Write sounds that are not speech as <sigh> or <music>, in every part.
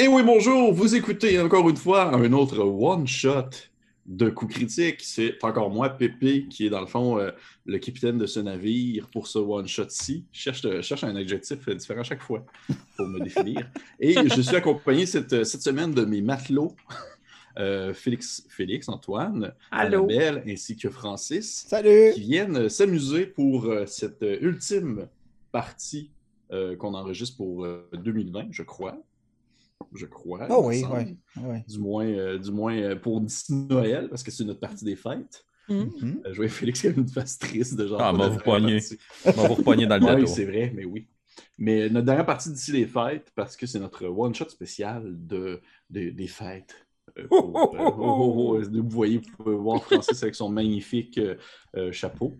Et oui, bonjour, vous écoutez encore une fois un autre one-shot de coups critiques. C'est encore moi, Pépé, qui est dans le fond euh, le capitaine de ce navire pour ce one-shot-ci. Je cherche, je cherche, un adjectif différent à chaque fois pour me définir. <laughs> Et je suis accompagné cette, cette semaine de mes matelots. Euh, Félix, Félix, Antoine, Annabelle ainsi que Francis, Salut! qui viennent s'amuser pour euh, cette ultime partie qu'on enregistre pour 2020, je crois je crois. Ah oui, oui, Du moins, euh, du moins euh, pour Noël, parce que c'est notre partie des fêtes. Mm je vois Félix qui a une face triste de genre. Ah, m'a vous poigner. m'a vous poigner dans le Oui, c'est vrai, mais oui. Mais notre dernière partie d'ici les fêtes, parce que c'est notre one-shot spécial de, des fêtes. vous voyez, vous pouvez voir Francis avec son magnifique chapeau.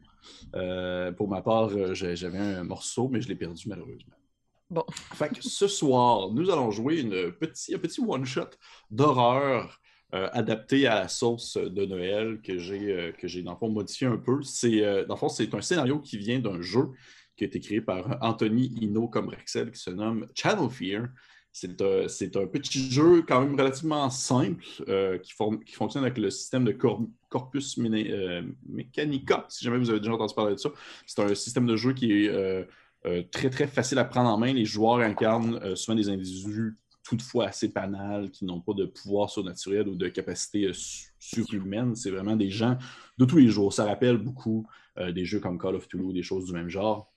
pour ma part, j'avais un morceau, mais je l'ai perdu malheureusement. Bon. Fait ce soir, nous allons jouer une un petit one-shot d'horreur euh, adapté à la sauce de Noël que j'ai, euh, que j'ai dans le fond modifié un peu. C'est, euh, dans le fond, c'est un scénario qui vient d'un jeu qui a été créé par Anthony Hino comme Rexel qui se nomme Channel Fear. C'est un, c'est un petit jeu quand même relativement simple qui, fonctionne avec le système de Corpus Mechanica, si jamais vous avez déjà entendu parler de ça. C'est un système de jeu qui est très, très facile à prendre en main. Les joueurs incarnent euh, souvent des individus toutefois assez banals, qui n'ont pas de pouvoir surnaturel ou de capacité euh, surhumaine. C'est vraiment des gens de tous les jours. Ça rappelle beaucoup des jeux comme Call of Duty, des choses du même genre,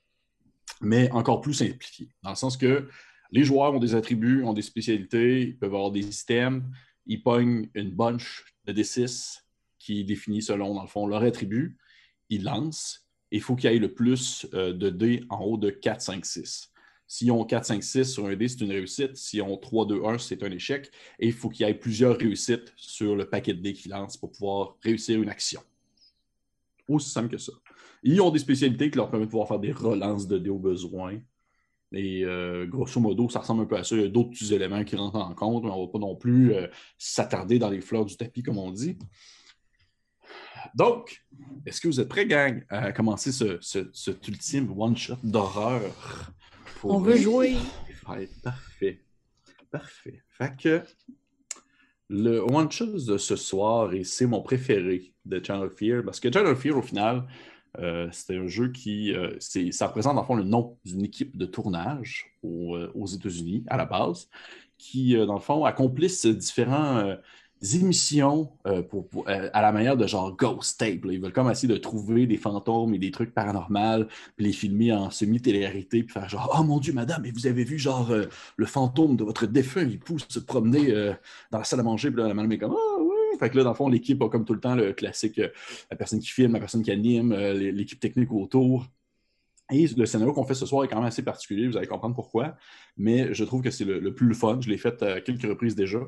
mais encore plus simplifié, dans le sens que les joueurs ont des attributs, ont des spécialités, ils peuvent avoir des systèmes, ils pognent une bunch de D6 qui est définie selon, dans le fond, leur attribut, ils lancent, il faut qu'il y ait le plus euh, de dés en haut de 4, 5, 6. S'ils ont 4, 5, 6 sur un dé, c'est une réussite. S'ils ont 3, 2, 1, c'est un échec. Et il faut qu'il y ait plusieurs réussites sur le paquet de dés qu'ils lancent pour pouvoir réussir une action. Aussi simple que ça. Ils ont des spécialités qui leur permettent de pouvoir faire des relances de dés au besoin. Et euh, grosso modo, ça ressemble un peu à ça. Il y a d'autres éléments qui rentrent en compte, mais on ne va pas non plus euh, s'attarder dans les fleurs du tapis, comme on dit. Donc, est-ce que vous êtes prêts, gang, à commencer ce, cet ultime one-shot d'horreur? On veut jouer. Parfait. Parfait. Fait que le one-shot de ce soir, et c'est mon préféré de Channel Fear, parce que Channel Fear, au final, euh, c'était un jeu qui, euh, ça représente en fond le nom d'une équipe de tournage euh, aux États-Unis à la base, qui, dans le fond, accomplissent différents émissions euh, euh, à la manière de genre Ghost Tape. Ils veulent comme essayer de trouver des fantômes et des trucs paranormaux, puis les filmer en semi-télé-réalité, puis faire genre Oh mon Dieu, madame, mais vous avez vu genre euh, le fantôme de votre défunt, il pousse se promener dans la salle à manger, puis là, la madame est comme Ah oui. Fait que là, dans le fond, l'équipe a comme tout le temps le classique la personne qui filme, la personne qui anime, l'équipe technique autour. Et le scénario qu'on fait ce soir est quand même assez particulier, vous allez comprendre pourquoi, mais je trouve que c'est le, le, plus fun. Je l'ai fait à quelques reprises déjà.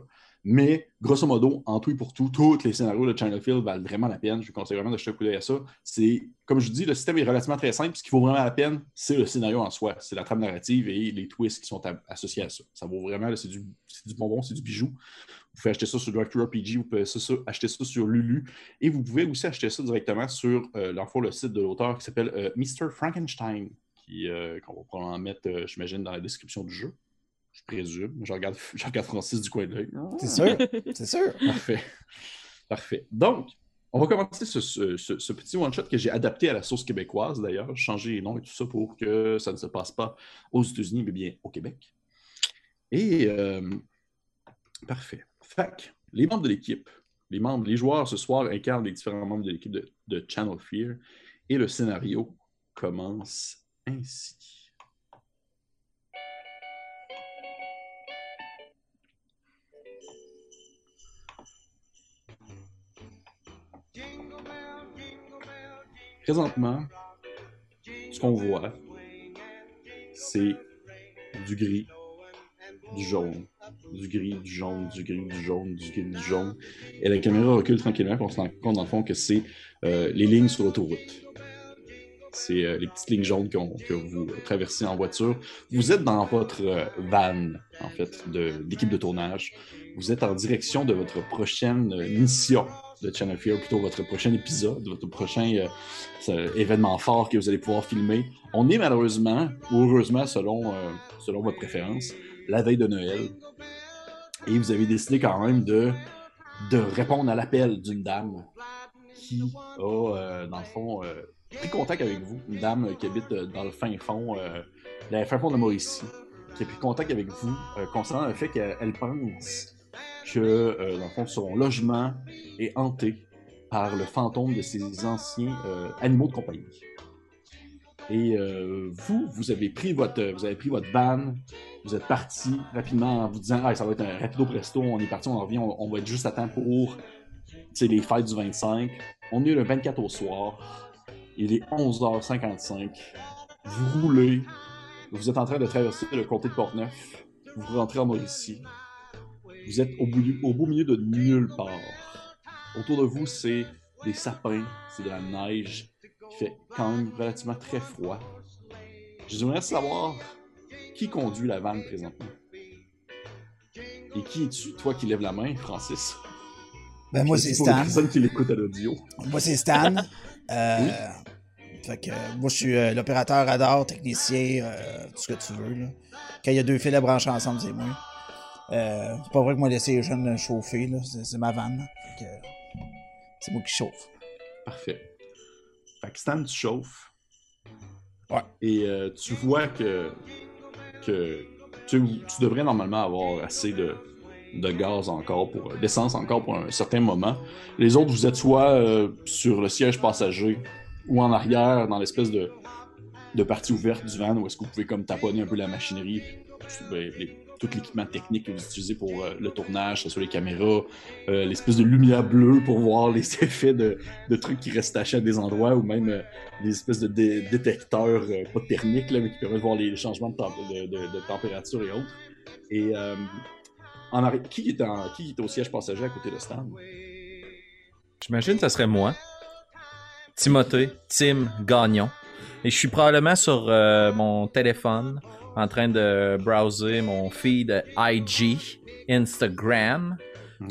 Mais grosso modo, en tout et pour tout, tous les scénarios de Channel Field valent vraiment la peine. Je vous conseille vraiment de jeter un coup d'œil à ça. C'est, comme je vous dis, le système est relativement très simple. Ce qui vaut vraiment la peine, c'est le scénario en soi. C'est la trame narrative et les twists qui sont associés à ça. Ça vaut vraiment, c'est du, bonbon, c'est du bijou. Vous pouvez acheter ça sur Director RPG, vous pouvez acheter ça sur Lulu. Et vous pouvez aussi acheter ça directement sur euh, le site de l'auteur qui s'appelle euh, Mr. Frankenstein, euh, qu'on va probablement mettre, euh, j'imagine, dans la description du jeu. Je présume. Je regarde, <laughs> je regarde Francis du coin de l'œil. C'est sûr. C'est sûr. <laughs> Parfait. Parfait. Donc, on va commencer ce, ce, petit one-shot que j'ai adapté à la sauce québécoise, d'ailleurs. Changé les noms et tout ça pour que ça ne se passe pas aux États-Unis, mais bien au Québec. Et euh, parfait. Fac, les membres de l'équipe, les membres, les joueurs ce soir incarnent les différents membres de l'équipe de, de Channel Fear et le scénario commence ainsi. Présentement, ce qu'on voit, c'est du gris, du jaune, du gris, du jaune, du gris, du jaune, du gris, du jaune. Et la caméra recule tranquillement, on se rend compte dans le fond que c'est euh, les lignes sur l'autoroute. C'est euh, les petites lignes jaunes que vous traversez en voiture. Vous êtes dans votre euh, van, en fait, d'équipe de, de tournage. Vous êtes en direction de votre prochaine mission de Channel Fear, plutôt votre prochain épisode, votre prochain euh, événement fort que vous allez pouvoir filmer. On est malheureusement, ou heureusement selon, euh, selon votre préférence, la veille de Noël. Et vous avez décidé quand même de, de répondre à l'appel d'une dame qui a, euh, dans le fond, pris contact avec vous. Une dame qui habite dans le fin fond, le fin fond de Mauricie, qui a pris contact avec vous concernant le fait qu'elle pense que, euh, dans le fond, son logement est hanté par le fantôme de ses anciens euh, animaux de compagnie. Et euh, vous, vous avez pris votre, vous avez pris votre van, vous êtes parti rapidement en vous disant, ah, ça va être un rapido presto, on est parti, on en revient, on, va être juste à temps pour les fêtes du 25. On est le 24 au soir. Il est 11h55. Vous roulez. Vous êtes en train de traverser le comté de Portneuf. Vous rentrez en Mauricie. Vous êtes au, bout- au beau milieu de nulle part. Autour de vous, c'est des sapins, c'est de la neige qui fait quand même relativement très froid. J'aimerais savoir qui conduit la vanne présentement. Et qui es-tu, toi qui lèves la main, Francis? Ben, moi, c'est Stan. personnes qui l'écoutent à l'audio. Moi, c'est Stan. <laughs> Euh, Fait que moi, je suis euh, l'opérateur radar, technicien, euh, tout ce que tu veux. Là. Quand il y a deux fils à brancher ensemble, c'est moi. Euh, c'est pas vrai que moi laisser les jeunes chauffer, là. C'est, ma vanne. euh, c'est moi qui chauffe. Parfait. Fait que Stan, tu chauffes. Ouais. Et euh, tu vois que, que tu, tu devrais normalement avoir assez de, de gaz encore, pour d'essence encore pour un certain moment. Les autres, vous êtes soit euh, sur le siège passager ou en arrière dans l'espèce de, de partie ouverte du van où est-ce que vous pouvez comme taponner un peu la machinerie, ben, les- tout l'équipement technique que vous utilisez pour euh, le tournage, que ce soit les caméras, euh, l'espèce de lumière bleue pour voir les <laughs> effets de, trucs qui restent tachés à des endroits ou même euh, des espèces de dé- détecteurs, pas thermiques, là, mais qui permettent de voir les changements de, temp- de- de- de température et autres. Et en qui, est en, qui est au siège passager à côté de Stan? J'imagine que ça serait moi. Timothée, Tim Gagnon. Et je suis probablement sur mon téléphone en train de browser mon feed IG, Instagram,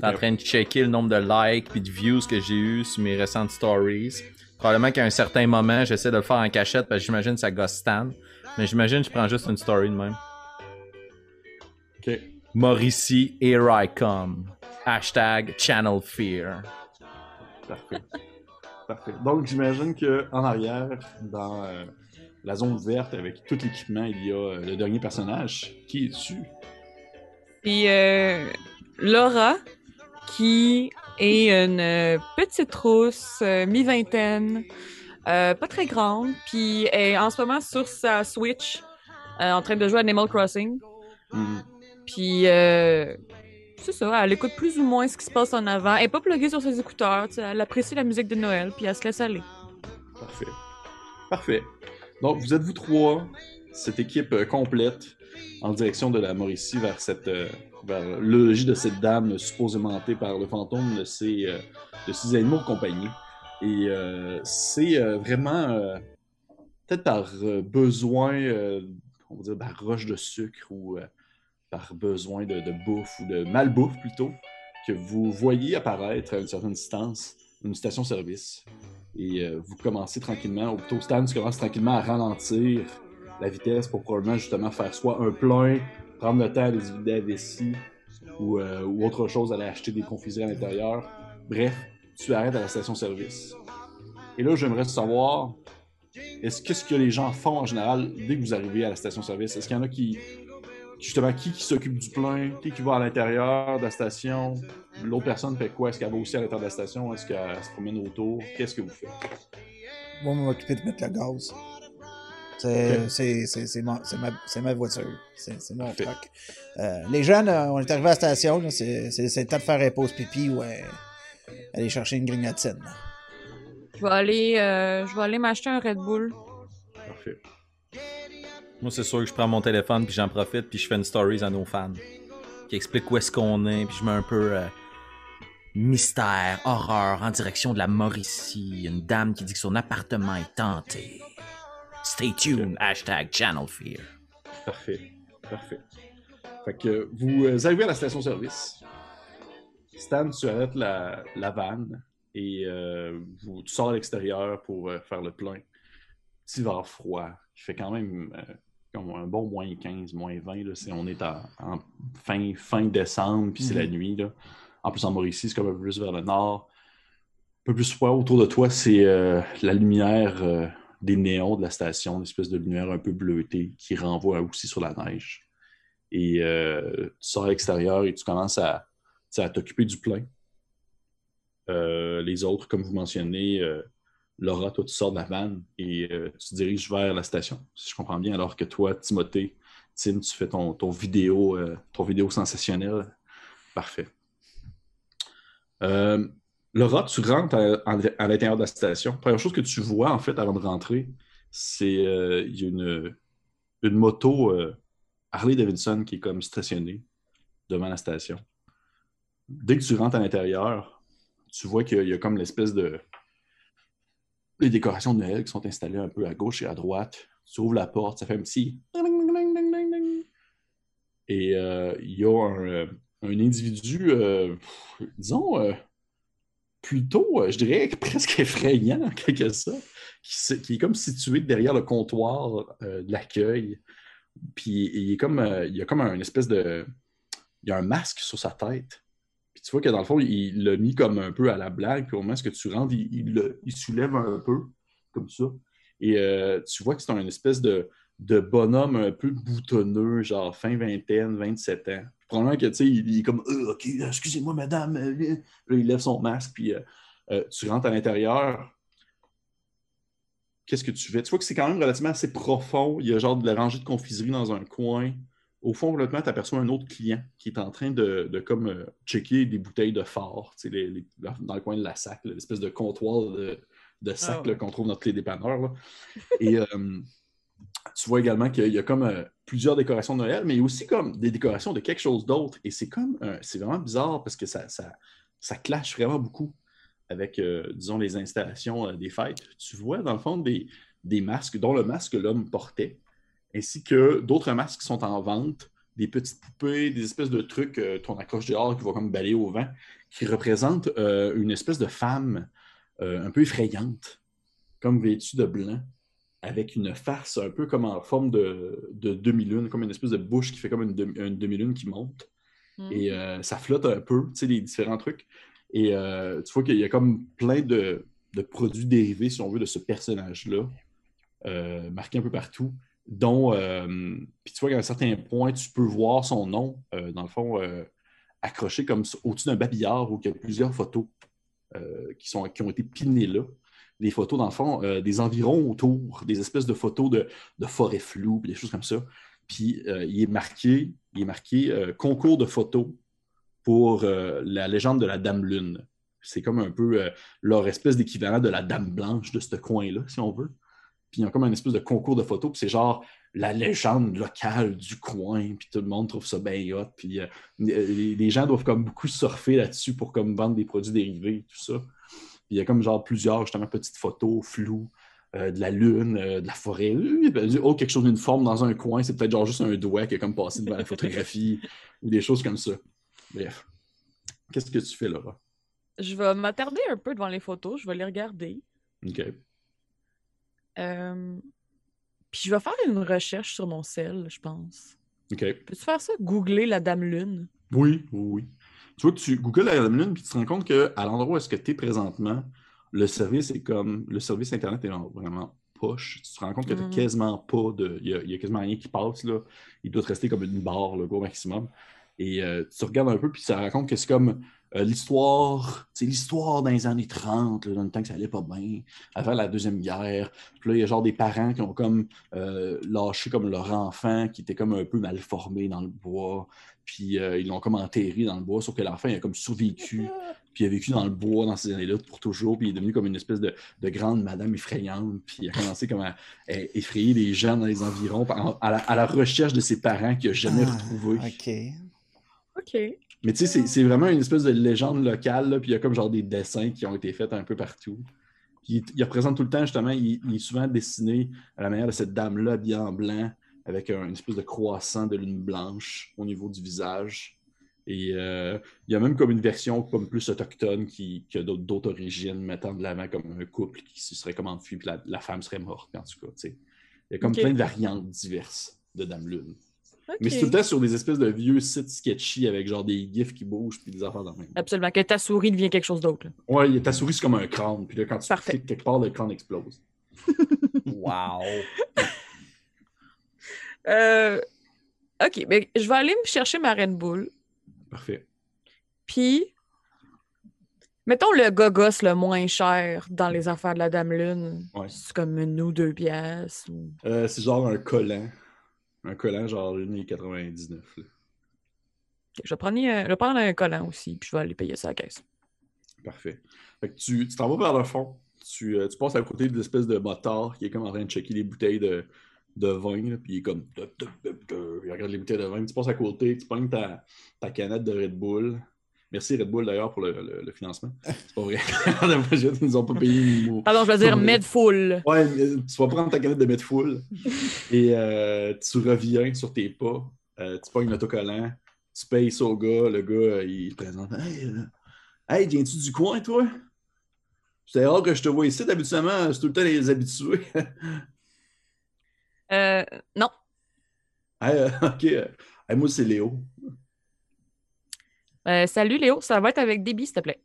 en train de checker le nombre de likes puis de views que j'ai eu sur mes récentes stories. Probablement qu'à un certain moment, j'essaie de le faire en cachette parce que j'imagine que ça gosse Stan. Mais j'imagine que je prends juste une story de même. Ok. Mauricie, here I come. Hashtag Channel Fear. Parfait. Parfait. Donc, j'imagine qu'en arrière, dans euh, la zone verte avec tout l'équipement, il y a euh, le dernier personnage. Qui es-tu? Puis euh, Laura, qui est une euh, petite rousse, euh, mi-vingtaine, euh, pas très grande, puis est en ce moment sur sa Switch, en train de jouer à Animal Crossing. Mhm. Puis c'est ça, elle écoute plus ou moins ce qui se passe en avant. Elle est pas pluguée sur ses écouteurs, elle apprécie la musique de Noël, puis elle se laisse aller. Parfait. Parfait. Donc, vous êtes vous trois, cette équipe euh, complète, en direction de la Mauricie vers cette euh, vers le logis de cette dame supposément hantée par le fantôme de ses, euh, de animaux de compagnie. Et c'est vraiment peut-être par besoin, on va dire, roche de sucre ou par besoin de, de bouffe ou de malbouffe plutôt, que vous voyez apparaître à une certaine distance une station-service. Et euh, vous commencez tranquillement, ou plutôt Stan, tu commences tranquillement à ralentir la vitesse pour probablement justement faire soit un plein, prendre le temps de se vider la vessie ou, euh, ou autre chose, aller acheter des confiseries à l'intérieur. Bref, tu arrêtes à la station-service. Et là, j'aimerais savoir, est-ce qu'est-ce que les gens font en général dès que vous arrivez à la station-service? Est-ce qu'il y en a qui, justement, qui, qui s'occupe du plein, qui, qui va à l'intérieur de la station? L'autre personne fait quoi? Est-ce qu'elle va aussi à l'intérieur de la station? Est-ce qu'elle se promène autour? Qu'est-ce que vous faites? Moi, je vais m'occuper de mettre le gaz. C'est Ok. c'est- c'est- c'est ma, c'est ma, c'est ma voiture. C'est mon truck. Euh, les jeunes, euh, on est arrivé à la station. C'est le temps de faire un pause pipi ou euh, aller chercher une grignotine. Je vais aller, euh, je vais aller m'acheter un Red Bull. Parfait. Moi, c'est sûr que je prends mon téléphone puis j'en profite puis je fais une stories à nos fans qui explique où est-ce qu'on est puis je mets un peu euh, mystère, horreur en direction de la Mauricie. Une dame qui dit que son appartement est tenté. Stay tuned. Hashtag Channel Fear. Parfait. Parfait. Fait que vous euh, arrivez à la station-service. Stan, tu arrêtes la, la vanne et euh, tu sors à l'extérieur pour faire le plein. Petit verre froid qui fait quand même comme un bon moins 15, moins 20. Là, on est en fin, fin décembre, puis c'est la mhm. nuit. Là. En plus, en Mauricie, c'est comme un peu plus vers le nord. Un peu plus froid autour de toi, c'est euh, la lumière euh, des néons de la station, une espèce de lumière un peu bleutée qui renvoie aussi sur la neige. Et euh, tu sors à l'extérieur et tu commences à, à t'occuper du plein. les autres, comme vous mentionnez, Laura, toi, tu sors de la vanne et tu te diriges vers la station, si je comprends bien, alors que toi, Timothée, Tim, tu fais ton, ton vidéo, ton vidéo sensationnel. Parfait. Euh, Laura, tu rentres à, l'intérieur de la station. première chose que tu vois, en fait, avant de rentrer, c'est euh, y une, une moto euh, Harley Davidson qui est comme stationnée devant la station. Dès que tu rentres à l'intérieur, tu vois qu'il y, a comme l'espèce de. Les décorations de Noël qui sont installées un peu à gauche et à droite. Tu ouvres la porte, ça fait un petit. Et il y a un, un individu, euh, disons, euh, plutôt, euh, je dirais, presque effrayant, quelque sorte, qui, est comme situé derrière le comptoir de l'accueil. Puis il est comme, il y a comme un espèce de, il y a un masque sur sa tête. Puis tu vois que dans le fond, il l'a mis comme un peu à la blague. Puis au moment que tu rentres, il, il, soulève un peu, comme ça. Et tu vois que c'est un espèce de, de bonhomme un peu boutonneux, genre fin vingtaine, 27 ans probablement que, tu sais, il, est comme, euh, OK, excusez-moi, madame. Euh, il lève son masque, puis euh, tu rentres à l'intérieur. Qu'est-ce que tu fais? Tu vois que c'est quand même relativement assez profond. Il y a genre de la rangée de confiserie dans un coin. Au fond, complètement, tu aperçois un autre client qui est en train de, comme checker des bouteilles de phare les, dans le coin de la sac, l'espèce de comptoir de, de sac ah qu'on trouve dans tous les dépanneurs. Et tu vois également qu'il y a comme euh, plusieurs décorations de Noël, mais aussi comme des décorations de quelque chose d'autre. Et c'est comme, euh, c'est vraiment bizarre parce que ça, ça, ça clash vraiment beaucoup avec, euh, disons, les installations des fêtes. Tu vois, dans le fond, des, des masques, dont le masque que l'homme portait, ainsi que d'autres masques qui sont en vente, des petites poupées, des espèces de trucs qu'on accroche dehors qui vont comme balayer au vent, qui représentent une espèce de femme un peu effrayante, comme vêtue de blanc avec une farce un peu comme en forme de, demi-lune, comme une espèce de bouche qui fait comme une, demi-lune qui monte. Et mm. euh, ça flotte un peu, tu sais, les différents trucs. Et euh, tu vois qu'il y a comme plein de, produits dérivés, si on veut, de ce personnage-là, euh, marqués un peu partout, dont, puis tu vois qu'à un certain point, tu peux voir son nom, dans le fond, accroché comme au-dessus d'un babillard où il y a plusieurs photos qui, sont, qui ont été pinées là des photos, dans le fond, euh, des environs autour, des espèces de photos de, de forêt floue, des choses comme ça. Puis euh, il est marqué, il est marqué euh, concours de photos pour la légende de la Dame Lune. C'est comme un peu leur espèce d'équivalent de la Dame Blanche de ce coin-là, si on veut. Puis il y a comme un espèce de concours de photos, puis c'est genre la légende locale du coin, puis tout le monde trouve ça bien hot, puis les, les, gens doivent comme beaucoup surfer là-dessus pour comme vendre des produits dérivés, tout ça il y a comme genre plusieurs, justement, petites photos floues euh, de la lune, euh, de la forêt. Oh, quelque chose d'une forme dans un coin, c'est peut-être genre juste un doigt qui est comme passé devant la photographie <laughs> ou des choses comme ça. Bref. Qu'est-ce que tu fais, Laura? Je vais m'attarder un peu devant les photos, je vais les regarder. OK. Euh, puis je vais faire une recherche sur mon sel, je pense. OK. Peux-tu faire ça? Googler la Dame Lune? Oui, oui, oui tu vois, tu googles la Lune, puis tu te rends compte qu'à l'endroit où est-ce que tu es présentement, le service est comme. Le service Internet est vraiment poche. Tu te rends compte que tu n'as mm. quasiment pas de. Il n'y a, quasiment rien qui passe. Là. Il doit te rester comme une barre, le gros maximum. Et euh, tu regardes un peu, puis ça raconte que c'est comme euh, l'histoire, c'est l'histoire dans les années 30, dans le temps que ça allait pas bien, avant la Deuxième Guerre. Puis là, il y a genre des parents qui ont comme euh, lâché comme leur enfant qui était comme un peu mal formé dans le bois. Puis euh, ils l'ont comme enterré dans le bois, sauf que l'enfant il a comme survécu. Puis il a vécu dans le bois dans ces années-là pour toujours. Puis il est devenu comme une espèce de, grande madame effrayante. Puis il a commencé comme à, effrayer les gens dans les environs à la, recherche de ses parents qu'il n'a jamais ah, retrouvés. OK. OK. Mais tu sais, c'est vraiment une espèce de légende locale, puis il y a comme genre des dessins qui ont été faits un peu partout. Puis il, représente tout le temps, justement, il, est souvent dessiné à la manière de cette dame-là, bien en blanc, avec une espèce de croissant de lune blanche au niveau du visage. Et euh, il y a même comme une version comme plus autochtone qui, a d'autres origines, mettant de l'avant comme un couple qui se serait comme enfui, puis la, femme serait morte, en tout cas. sais. Il y a comme plein de variantes diverses. de Dame Lune. Mais c'est tout le temps sur des espèces de vieux sites sketchy avec genre des gifs qui bougent puis des affaires dans le même. Absolument. Que ta souris devient quelque chose d'autre. Ouais, ta souris c'est comme un crâne, puis là quand tu Parfait. cliques quelque part, le crâne explose. <laughs> Wow. Euh, ok, ben, je vais aller me chercher ma Red Bull. Parfait. Puis, mettons le gogos le moins cher dans les affaires de la Dame Lune. Ouais. C'est comme une ou deux pièces. Ou... Euh, c'est genre un collant. Un collant genre 1,99. là. Ok, je, vais prendre, euh, je vais prendre un collant aussi, puis je vais aller payer ça à la caisse. Parfait. Fait que tu t'en vas vers le fond. Tu, euh, tu passes à côté de l'espèce de motard qui est comme en train de checker les bouteilles de, de vin. là, puis il est comme. Il regarde les bouteilles de vin. Tu passes à côté, tu pognes ta, ta canette de Red Bull. Merci Red Bull d'ailleurs pour le, le- le financement. C'est pas vrai. <laughs> Ils nous ont pas payé mot. Pardon, je veux dire. Medfull. Ouais, tu vas prendre ta canette de mettre full et euh, tu reviens sur tes pas. Euh, tu pognes l'autocollant, tu payes ça au gars. Le gars, euh, il te présente Hey, euh, hey viens-tu du coin, toi C'est rare que je te vois ici. Habituellement, c'est tout le temps les habitués. Euh, non. Hey, <laughs> ok. hey, moi, c'est Léo. Euh, salut Léo, ça va être avec Déby, s'il te plaît.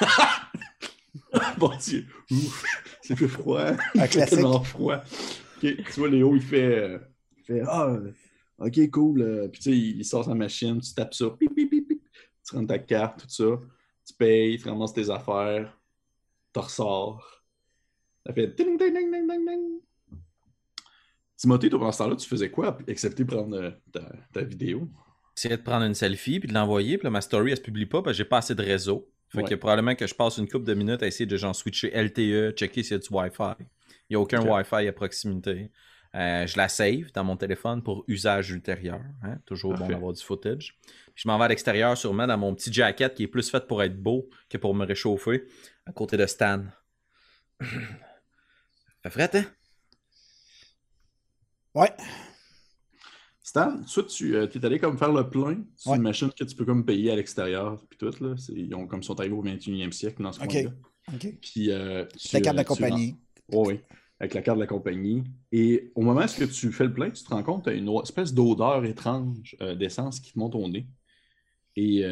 <laughs> bon Dieu. Ouf, c'est fait froid. <laughs> Un Il fait classique. tellement froid. Ok, Tu vois, Léo, il fait, euh, il fait Ah, euh, ok, cool. Puis tu sais, il, sort sa machine, tu tapes ça, pip, pip, pip, pip. tu rentres ta carte, tout ça. Tu payes, tu ramasses tes affaires, tu ressors. Ça fait ding, ding, ding, ding, ding, ding. Timothée, toi, pendant ce temps-là, tu faisais quoi, excepté prendre ta, ta vidéo? J'essayais de prendre une selfie puis de l'envoyer. Puis là, ma story, elle se publie pas parce que j'ai pas assez de réseau. Fait Ouais. que probablement que je passe une couple de minutes à essayer de genre switcher LTE, checker s'il y a du Wi-Fi. Il n'y a aucun. Wi-Fi à proximité. Euh, je la save dans mon téléphone pour usage ultérieur. hein. Toujours Parfait. bon d'avoir du footage. Puis je m'en vais à l'extérieur sûrement dans mon petit jacket qui est plus fait pour être beau que pour me réchauffer à côté de Stan. <clears throat> fait fret, hein? Ouais. Stan, tu euh, es allé comme faire le plein sur Ouais. une machine que tu peux comme payer à l'extérieur, puis tout, là. Ils ont comme sont arrivés au 21e siècle dans ce Ok. coin-là. OK. Puis, euh, tu, La carte de la euh, compagnie. Oui, oui, avec la carte de la compagnie. Et au moment où tu fais le plein, tu te rends compte que tu as une espèce d'odeur étrange euh, d'essence qui te monte au nez. Et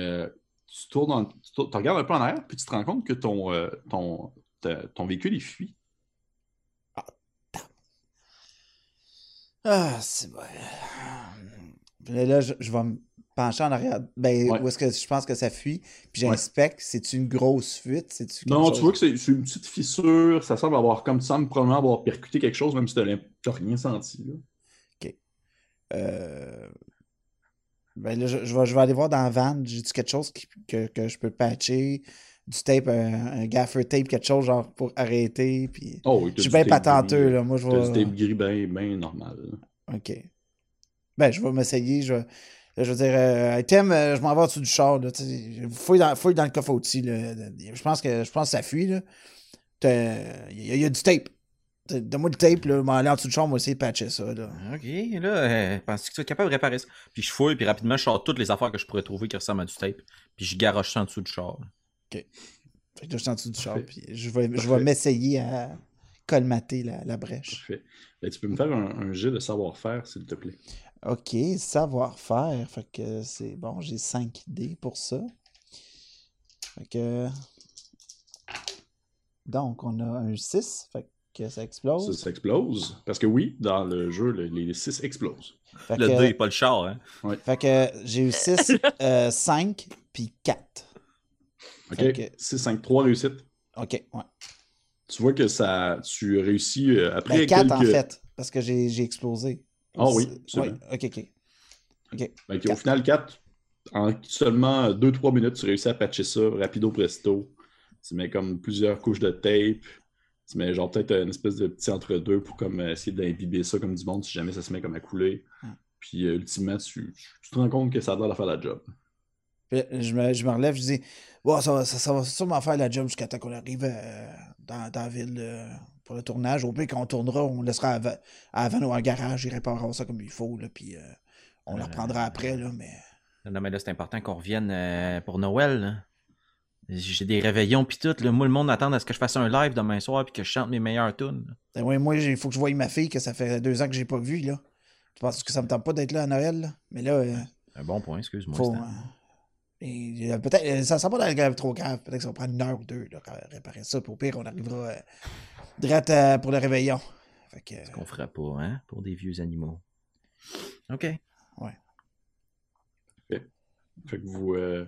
tu tournes en- tu, regardes un peu en arrière, puis tu te rends compte que ton, ton, ta- ton véhicule est fui. Ah, c'est bon. Là, là, je, je vais me pencher en arrière. Ben, Ouais. où est-ce que je pense que ça fuit? Puis Ouais. j'inspecte. C'est-tu une grosse fuite? Quelque Non, chose- tu vois que c'est une petite fissure. Ça semble avoir, comme tu sembles probablement avoir percuté quelque chose, même si tu n'as rien senti. là. Euh, Ben là, je, je vais, je vais aller voir dans la van. J'ai-tu quelque chose qui- que, que je peux patcher? Du tape, un, un gaffer tape, quelque chose genre pour arrêter. Puis... Oh, oui, Je suis du bien tape patenteux, gris, là. Moi, je du tape gris bien bien normal. là. OK. Ben, je vais m'essayer. Je, vais- je veux dire, euh, item, euh, je m'en vais en dessous du char. Là, fouille, dans, fouille dans le coffre outils. Là. Je, pense que, je pense que ça fuit. là. Il y, a- il y a du tape. Donne-moi le tape. Là, je vais aller en dessous du char. On va essayer de patcher ça. Là. Ok, là, euh, penses-tu que tu es capable de réparer ça? Puis je fouille, puis rapidement, je sors toutes les affaires que je pourrais trouver qui ressemblent à du tape. Puis je garoche ça en dessous du char. Fait que là, je suis en dessous du char. Puis je vais, je vais Parfait. m'essayer à colmater la, la brèche. Parfait. Ben, tu peux me faire un, un jet de savoir-faire, s'il te plaît. OK, savoir-faire. Fait que c'est bon, j'ai 5 dés pour ça. Fait que. Donc, on a un 6. Fait que ça Ça, explose. ça explose. Parce que oui, dans le jeu, le- les 6 explosent. Fait Le que, 2, pas le char, hein? fait que j'ai eu 6, 5, <laughs> puis 4. OK? Que- 6, 5, 3 réussites. OK, ouais. Tu vois que ça, tu réussis euh, après Ben, 4 quelques... en fait, parce que j'ai explosé. Ah oui, C'est- ouais. OK, OK. Ben, Au final, 4, en seulement 2-3 minutes, tu réussis à patcher ça rapido presto. Tu mets comme plusieurs couches de tape. Tu mets genre peut-être une espèce de petit entre-deux pour comme essayer d'imbiber ça comme du monde si jamais ça se met comme à couler. Hmm. Puis euh, ultimement, tu, tu te rends compte que ça a l'air de faire la job. Puis je me, je me relève, je dis, bon, ça, va- ça, ça va sûrement faire la job jusqu'à temps qu'on arrive euh, dans, dans la ville euh, pour le tournage. Au pire, quand on tournera, on laissera à, à la ou en garage, ils répareront ça comme il faut, là, puis euh, on le reprendra après, là, mais... Non, mais là, c'est important qu'on revienne pour Noël. là. J'ai des réveillons pis tout. Là. Moi, le monde attend à ce que je fasse un live demain soir puis que je chante mes meilleures tunes. Ben moi, il faut que je voie ma fille, que ça fait deux ans que j'ai pas vu, là. penses que ça me tente pas d'être là à Noël? là? Mais là, euh, Un bon point, excuse-moi. faut. Euh, et, euh, peut-être, euh, ça sera pas dans le grave trop grave. Peut-être que ça va prendre une heure ou deux, là, ré- réparer ça. Puis au pire, on arrivera euh, direct euh, pour le réveillon. Fait que, Ce qu'on ferait pas, hein, pour des vieux animaux. OK. Fait que vous, euh,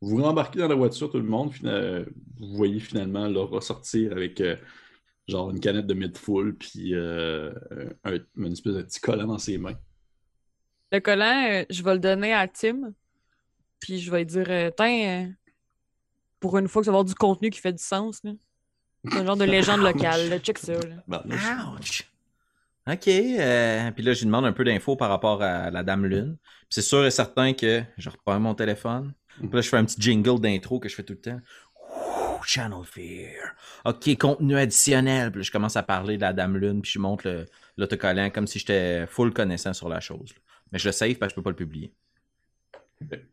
vous rembarquez dans la voiture, tout le monde. fina- vous voyez finalement Laura sortir avec euh, genre une canette de mid-full, puis euh, un, une espèce de petit collant dans ses mains. Le collant, je vais le donner à Tim. Puis je vais lui dire, euh, tiens, euh, pour une fois que ça va avoir du contenu qui fait du sens, là. C'est un genre de légende locale, là. Check ça, là. Ouch! OK. euh, puis là, je lui demande un peu d'infos par rapport à la Dame Lune. Puis c'est sûr et certain que je reprends mon téléphone. Puis là, je fais un petit jingle d'intro que je fais tout le temps. Ouh, Channel Fear. OK, contenu additionnel. Puis là, je commence à parler de la Dame Lune. Puis je montre le- l'autocollant comme si j'étais full connaissant sur la chose. là. Mais je le save parce que je peux pas le publier. <laughs>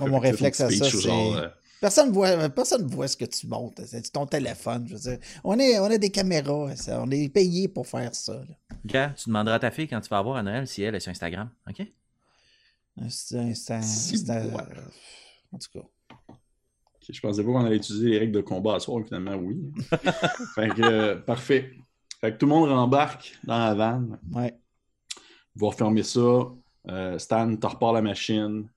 mon réflexe à ça, c'est- euh, Personne voit, personne voit ce que tu montes. C'est ton téléphone. Je veux dire. On, est, on a des caméras. ça, on est payé pour faire ça. là. Gars, tu demanderas à ta fille quand tu vas avoir à Noël si elle est sur Instagram. OK? C'est un- c'est ouais. En tout cas. Je pensais pas qu'on allait utiliser les règles de combat à soir, finalement, oui. <laughs> fait que, euh, parfait. Fait que tout le monde rembarque dans la vanne. Ouais. Vous refermez ça. Euh, Stan, tu repars la machine.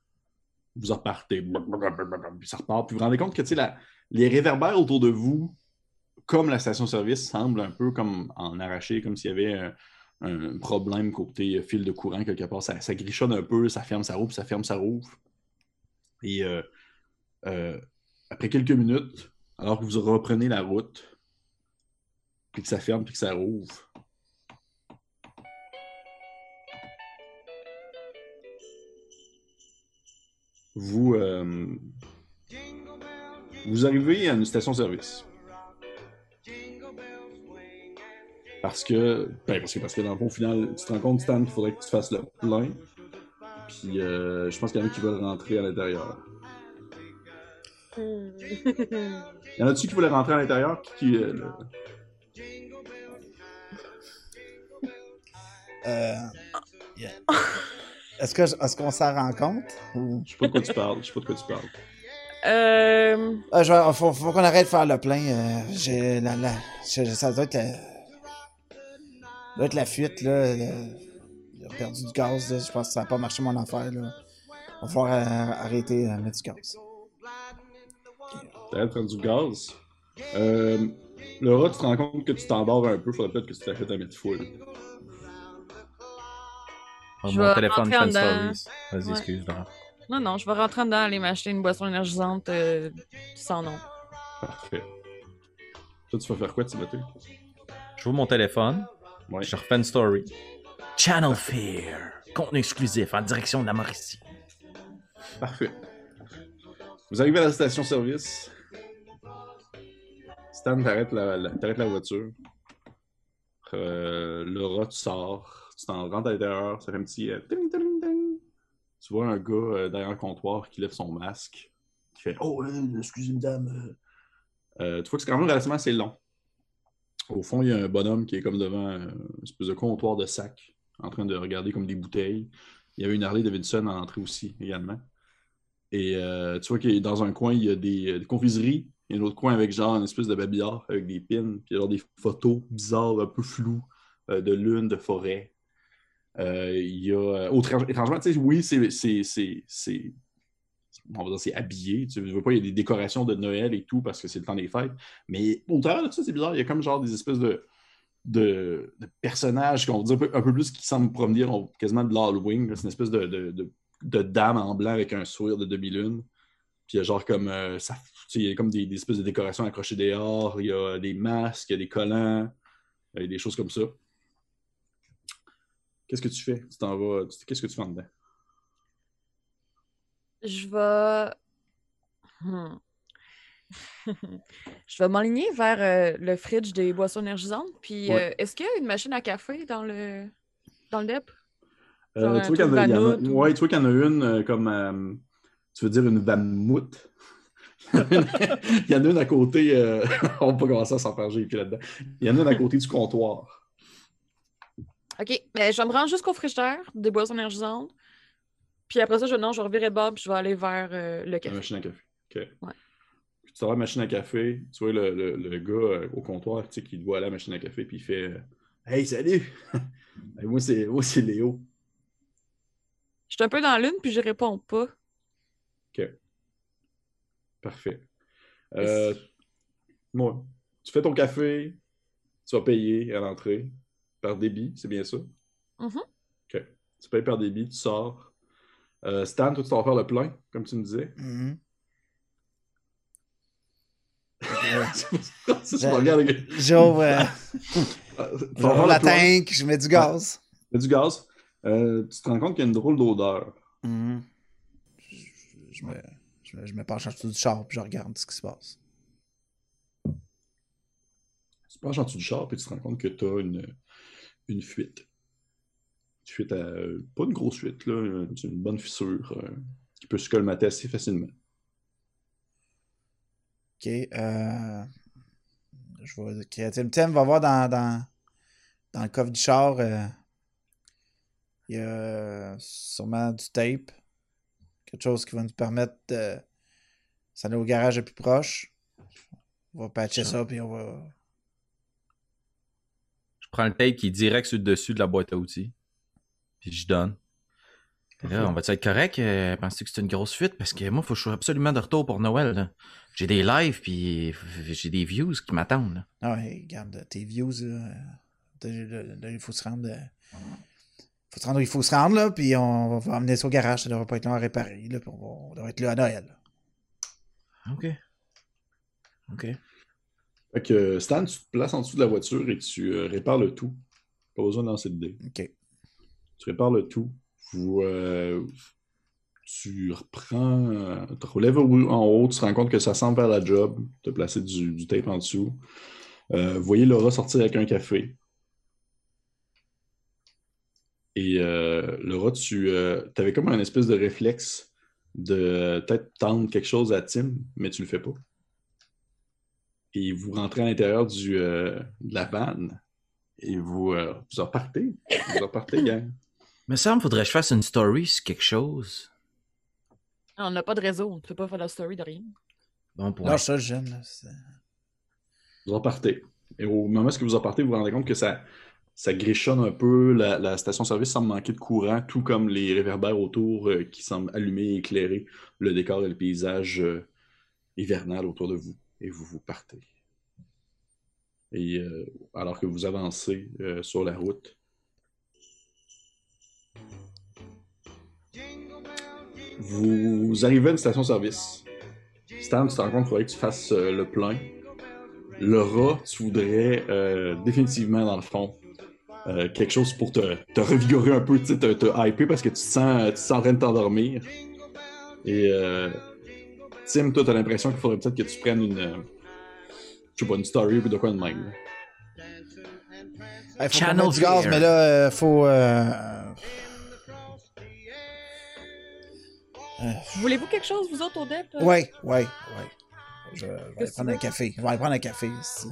Vous repartez. Puis ça repart. Puis vous vous rendez compte que la- les réverbères autour de vous, comme la station-service, semblent un peu comme en arraché, comme s'il y avait un, un problème côté fil de courant quelque part. Ça, ça grichonne un peu, ça ferme, ça rouvre, ça ferme, ça rouvre. Et euh, euh, après quelques minutes, alors que vous reprenez la route, puis que ça ferme, puis que ça rouvre, vous, euh, vous arrivez à une station-service. Parce que, ben, parce que, parce que dans le fond, au final, tu te rends compte, Stan, qu'il faudrait que tu fasses le plein. Puis euh, je pense qu'il y en a qui veulent rentrer à l'intérieur. Y en a-tu qui voulaient rentrer à l'intérieur? Qui, qui, euh, le- Euh, yeah. <laughs> Est-ce que est-ce qu'on s'en rend compte? Ou... Je sais pas de quoi tu parles. Je sais pas de quoi tu parles. Euh, Ah, je vais- faut, faut qu'on arrête de faire le plein. euh, j'ai la, la, je- ça doit être la, doit être la fuite, là. le- il a perdu du gaz, là. Je pense que ça n'a pas marché mon affaire, là. Va falloir euh, arrêter de mettre du gaz. T'arrêtes de prendre du gaz? Euh, Laura, tu te rends compte que tu t'endors un peu. Faudrait peut-être que tu t'achètes un mètre full. Oh, Je mon vais téléphone dedans. stories. Vas-y, Ouais. excuse, Laura. Non, non, je vais rentrer dedans aller m'acheter une boisson énergisante euh, sans nom. Parfait. Toi, tu vas faire quoi, Timothée? J'ouvre mon téléphone. Ouais. Je refais une story. Channel Fear. Contenu exclusif en direction de la Mauricie. Parfait. Vous arrivez à la station-service. Stan, t'arrêtes la, la- la voiture. Euh, Laura, tu sors. T'en rentres à l'intérieur. Ça fait un petit... euh. Tu vois un gars euh, derrière le comptoir qui lève son masque. Qui fait « Oh, euh, excusez madame. euh. Tu vois que c'est quand même relativement assez long. Au fond, il y a un bonhomme qui est comme devant une espèce de comptoir de sac, en train de regarder comme des bouteilles. Il y avait une Harley Davidson à l'entrée aussi, également. Et tu vois que dans un coin, il y a des, des confiseries. Un autre coin avec genre une espèce de babillard avec des pins. Puis genre des photos bizarres, un peu floues, de lune, de forêt. Euh, il y a. euh, étrangement, tu sais, oui, c'est. On va dire c'est habillé. Tu veux pas, il y a des décorations de Noël et tout parce que c'est le temps des fêtes. Mais au travers de ça, c'est bizarre. Il y a comme genre des espèces de, de, personnages qu'on va dire un peu, plus qui semblent provenir quasiment de l'Halloween. C'est une espèce de, de, de- dame en blanc avec un sourire de demi-lune. Puis il y a genre comme euh, ça, il y a comme des, des espèces de décorations accrochées dehors, il y a des masques, il y a des collants, il y a des choses comme ça. Qu'est-ce que tu fais? Tu t'en vas. Qu'est-ce que tu fais en dedans? Je vais. Hmm. <laughs> je vais m'aligner vers euh, le fridge des boissons énergisantes. Puis, Ouais. euh, est-ce qu'il y a une machine à café dans le dans le DEP? Euh, tu vois qu'il y en a, il y en a- Vanout ou- ouais, tu vois qu'il y en a une euh, comme. tu veux dire une vamoute? <laughs> il y en a une à côté. <laughs> on va pas commencer à s'enfarger puis là-dedans. Il y en a une à côté du comptoir. OK, mais je vais me rendre jusqu'au frigidaire, des boissons énergisantes. Puis après ça, je, non, je vais revirer de bord, puis je vais aller vers euh, le La café. machine à café. OK. Ouais. Puis tu vas à la machine à café, tu vois le, le- le gars euh, au comptoir tu sais, qui te voit à la machine à café, puis il fait euh, Hey, salut! <laughs> Moi, c'est moi, c'est Léo. Je suis un peu dans l'une, puis je réponds pas. OK. Parfait. Euh, ouais. Tu fais ton café, tu vas payer à l'entrée par débit, c'est bien ça? Mhm. OK. Tu payes par débit, tu sors. Euh, Stan, toi, tu vas faire le plein, comme tu me disais. <laughs> Me regardes. J'ouvre euh, <laughs> faire la le plein. tank, je mets du gaz. Y a du gaz. Euh, tu te rends compte qu'il y a une drôle d'odeur. Mhm. Je, je me, je, me, je me penche en dessous du char puis je regarde ce qui se passe. Tu te penches en dessous du char et tu te rends compte que tu as une, une fuite. Une fuite à, pas une grosse fuite, là, c'est une bonne fissure euh, qui peut se colmater assez facilement. Ok. Euh, je vais. Creative Thème va voir dans, dans, dans le coffre du char. euh, Il y a euh, sûrement du tape. Quelque chose qui va nous permettre de s'aller au garage le plus proche. On va patcher ça puis on va. Je prends le tape qui est direct sur le dessus de la boîte à outils. Puis je donne. Là, on va-tu être correct? Euh, Penses-tu que c'est une grosse fuite? Parce que moi, faut que je sois absolument de retour pour Noël. J'ai des lives, puis j'ai des views qui m'attendent. Ah ouais, regarde, tes views, là, euh, là, il faut se rendre. euh, faut se rendre où il faut se rendre, là, puis on va amener ça au garage, ça devrait pas être long à réparer, là, puis on, va, on devrait être là à Noël. OK. OK. Fait que Stan, tu te places en dessous de la voiture et tu euh, répares le tout. Pas besoin de lancer de dés. Ok. Tu répares le tout. Vous, euh, tu reprends, euh, tu relèves en haut, tu te rends compte que ça semble faire la job. Tu as placé du, du tape en dessous. Vous voyez Laura sortir avec un café. Et Laura, tu avais comme un espèce de réflexe de peut-être tendre quelque chose à Tim, mais tu le fais pas. Et vous rentrez à l'intérieur du, euh, de la vanne et vous, euh, vous repartez. Vous repartez, <laughs> gang. Mais ça me faudrait que je fasse une story sur quelque chose. Ah, On n'a pas de réseau, tu peux pas faire la story de rien. Bon point. Lâche ça, jeune, là. Vous repartez. Et au moment où vous repartez, vous vous rendez compte que ça, ça grichonne un peu. La, la station-service semble manquer de courant, tout comme les réverbères autour euh, qui semblent allumer et éclairer le décor et le paysage euh, hivernal autour de vous. Et vous vous partez. Et euh, alors que vous avancez euh, sur la route, vous arrivez à une station-service. Stan, tu te rends compte qu'il faudrait que tu fasses euh, le plein. Le rat, tu voudrais définitivement, dans le fond, quelque chose pour te, te revigorer un peu, te, te hyper parce que tu sens, tu te sens en train de t'endormir. Et Tim, toi, t'as l'impression qu'il faudrait peut-être que tu prennes une, euh, je sais pas, une story ou de quoi de même. Hey, faut Channel du gaz, mais là, euh, faut. euh, Voulez-vous quelque chose, vous autres, au DEP? Ouais, ouais, ouais. Je, je vais prendre un café. Je vais aller prendre un café. ici.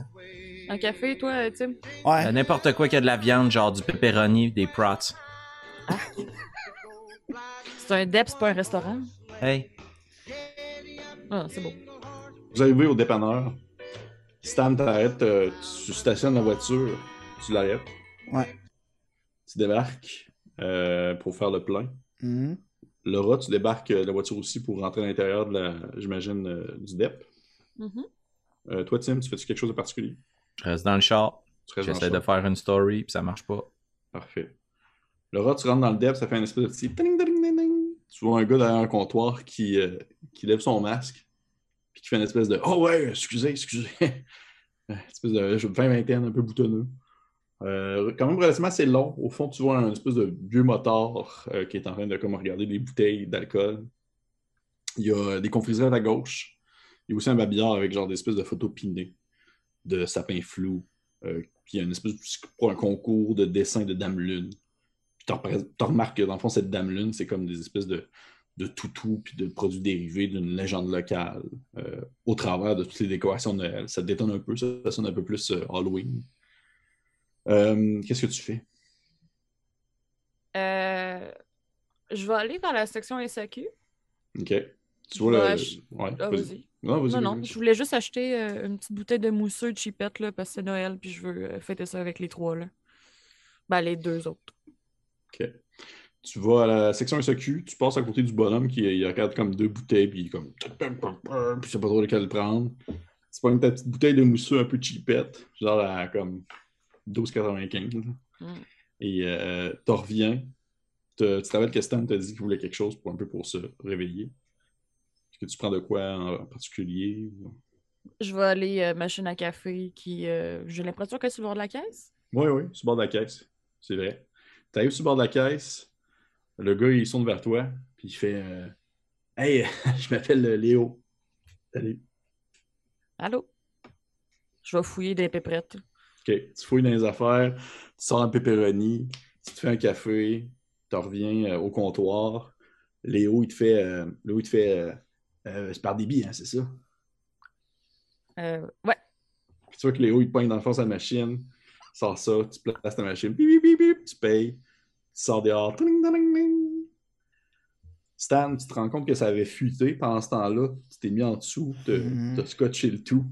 Un café, toi, Tim? Ouais. Euh, N'importe quoi qui a de la viande, genre du pepperoni, des prots. C'est un DEP, c'est pas un restaurant. Hey. Ah, c'est beau. Vous arrivez au dépanneur. Stan t'arrête, euh, tu stationnes la voiture, tu l'arrêtes, Ouais. tu débarques euh, pour faire le plein. Mhm. Laura, tu débarques euh, la voiture aussi pour rentrer à l'intérieur de la, j'imagine, euh, du DEP. Mhm. Euh, toi, Tim, tu fais-tu quelque chose de particulier? Je reste dans le char. J'essaie de faire une story, puis ça marche pas. Parfait. Laura, tu rentres dans le DEP, ça fait un espèce de petit Tu vois un gars derrière un comptoir qui, euh, qui lève son masque, puis qui fait une espèce de Oh ouais, excusez, excusez. <laughs> une espèce de fin vingtaine, un peu boutonneux. Euh, quand même relativement assez long. Au fond, tu vois un espèce de vieux motard euh, qui est en train de comme, regarder des bouteilles d'alcool. Il y a des confiseries à ta gauche. Il y a aussi un babillard avec genre des espèces de photos pinées de sapins flous. Puis il y a une espèce de, pour un concours de dessin de Dame Lune. T'en remarques que dans le fond, cette Dame Lune, c'est comme des espèces de, de toutous puis de produits dérivés d'une légende locale euh, au travers de toutes les décorations de Noël. Ça te détonne un peu, ça, ça sonne un peu plus euh, Halloween. Euh, Qu'est-ce que tu fais? Euh, je vais aller vers la section SAQ. Ok. Tu vois le. je- Ouais, Ah, vas-y. vas-y. Non, vas-y. Non, non, je voulais juste acheter une petite bouteille de mousseux de chipette, là, parce que c'est Noël, puis je veux fêter ça avec les trois, là. Ben, les deux autres. Ok. Tu vas à la section SAQ, tu passes à côté du bonhomme qui il regarde comme deux bouteilles, puis il est comme. Puis il sait pas trop lequel prendre. Tu prends ta petite bouteille de mousseux un peu cheapette, genre à comme 12,95. là. Mm. Et euh, t'en reviens. Te- tu te rappelles que Stan t'a dit qu'il voulait quelque chose pour un peu pour se réveiller. Est-ce que tu prends de quoi en particulier? Je vais aller euh, machine à café qui. euh, J'ai l'impression que c'est sur le bord de la caisse? Oui, oui, sur le bord de la caisse. C'est vrai. Tu arrives sur le bord de la caisse, le gars, il sonne vers toi, puis il fait euh, Hey, <laughs> je m'appelle Léo. Salut. Allô? Je vais fouiller des péprettes. OK. Tu fouilles dans les affaires, tu sors un pepperoni, tu te fais un café, tu reviens euh, au comptoir. Léo, il te fait. euh, Léo, il te fait. c'est par débit, hein, c'est ça? Ouais. Puis tu vois que Léo, il te pogne dans le fond de sa machine, sort ça, tu places ta machine, bip, bip, bip, bip, tu payes, tu sors dehors. Stan, tu te rends compte que ça avait fuité pendant ce temps-là, tu t'es mis en dessous, tu Mhm. as scotché le tout,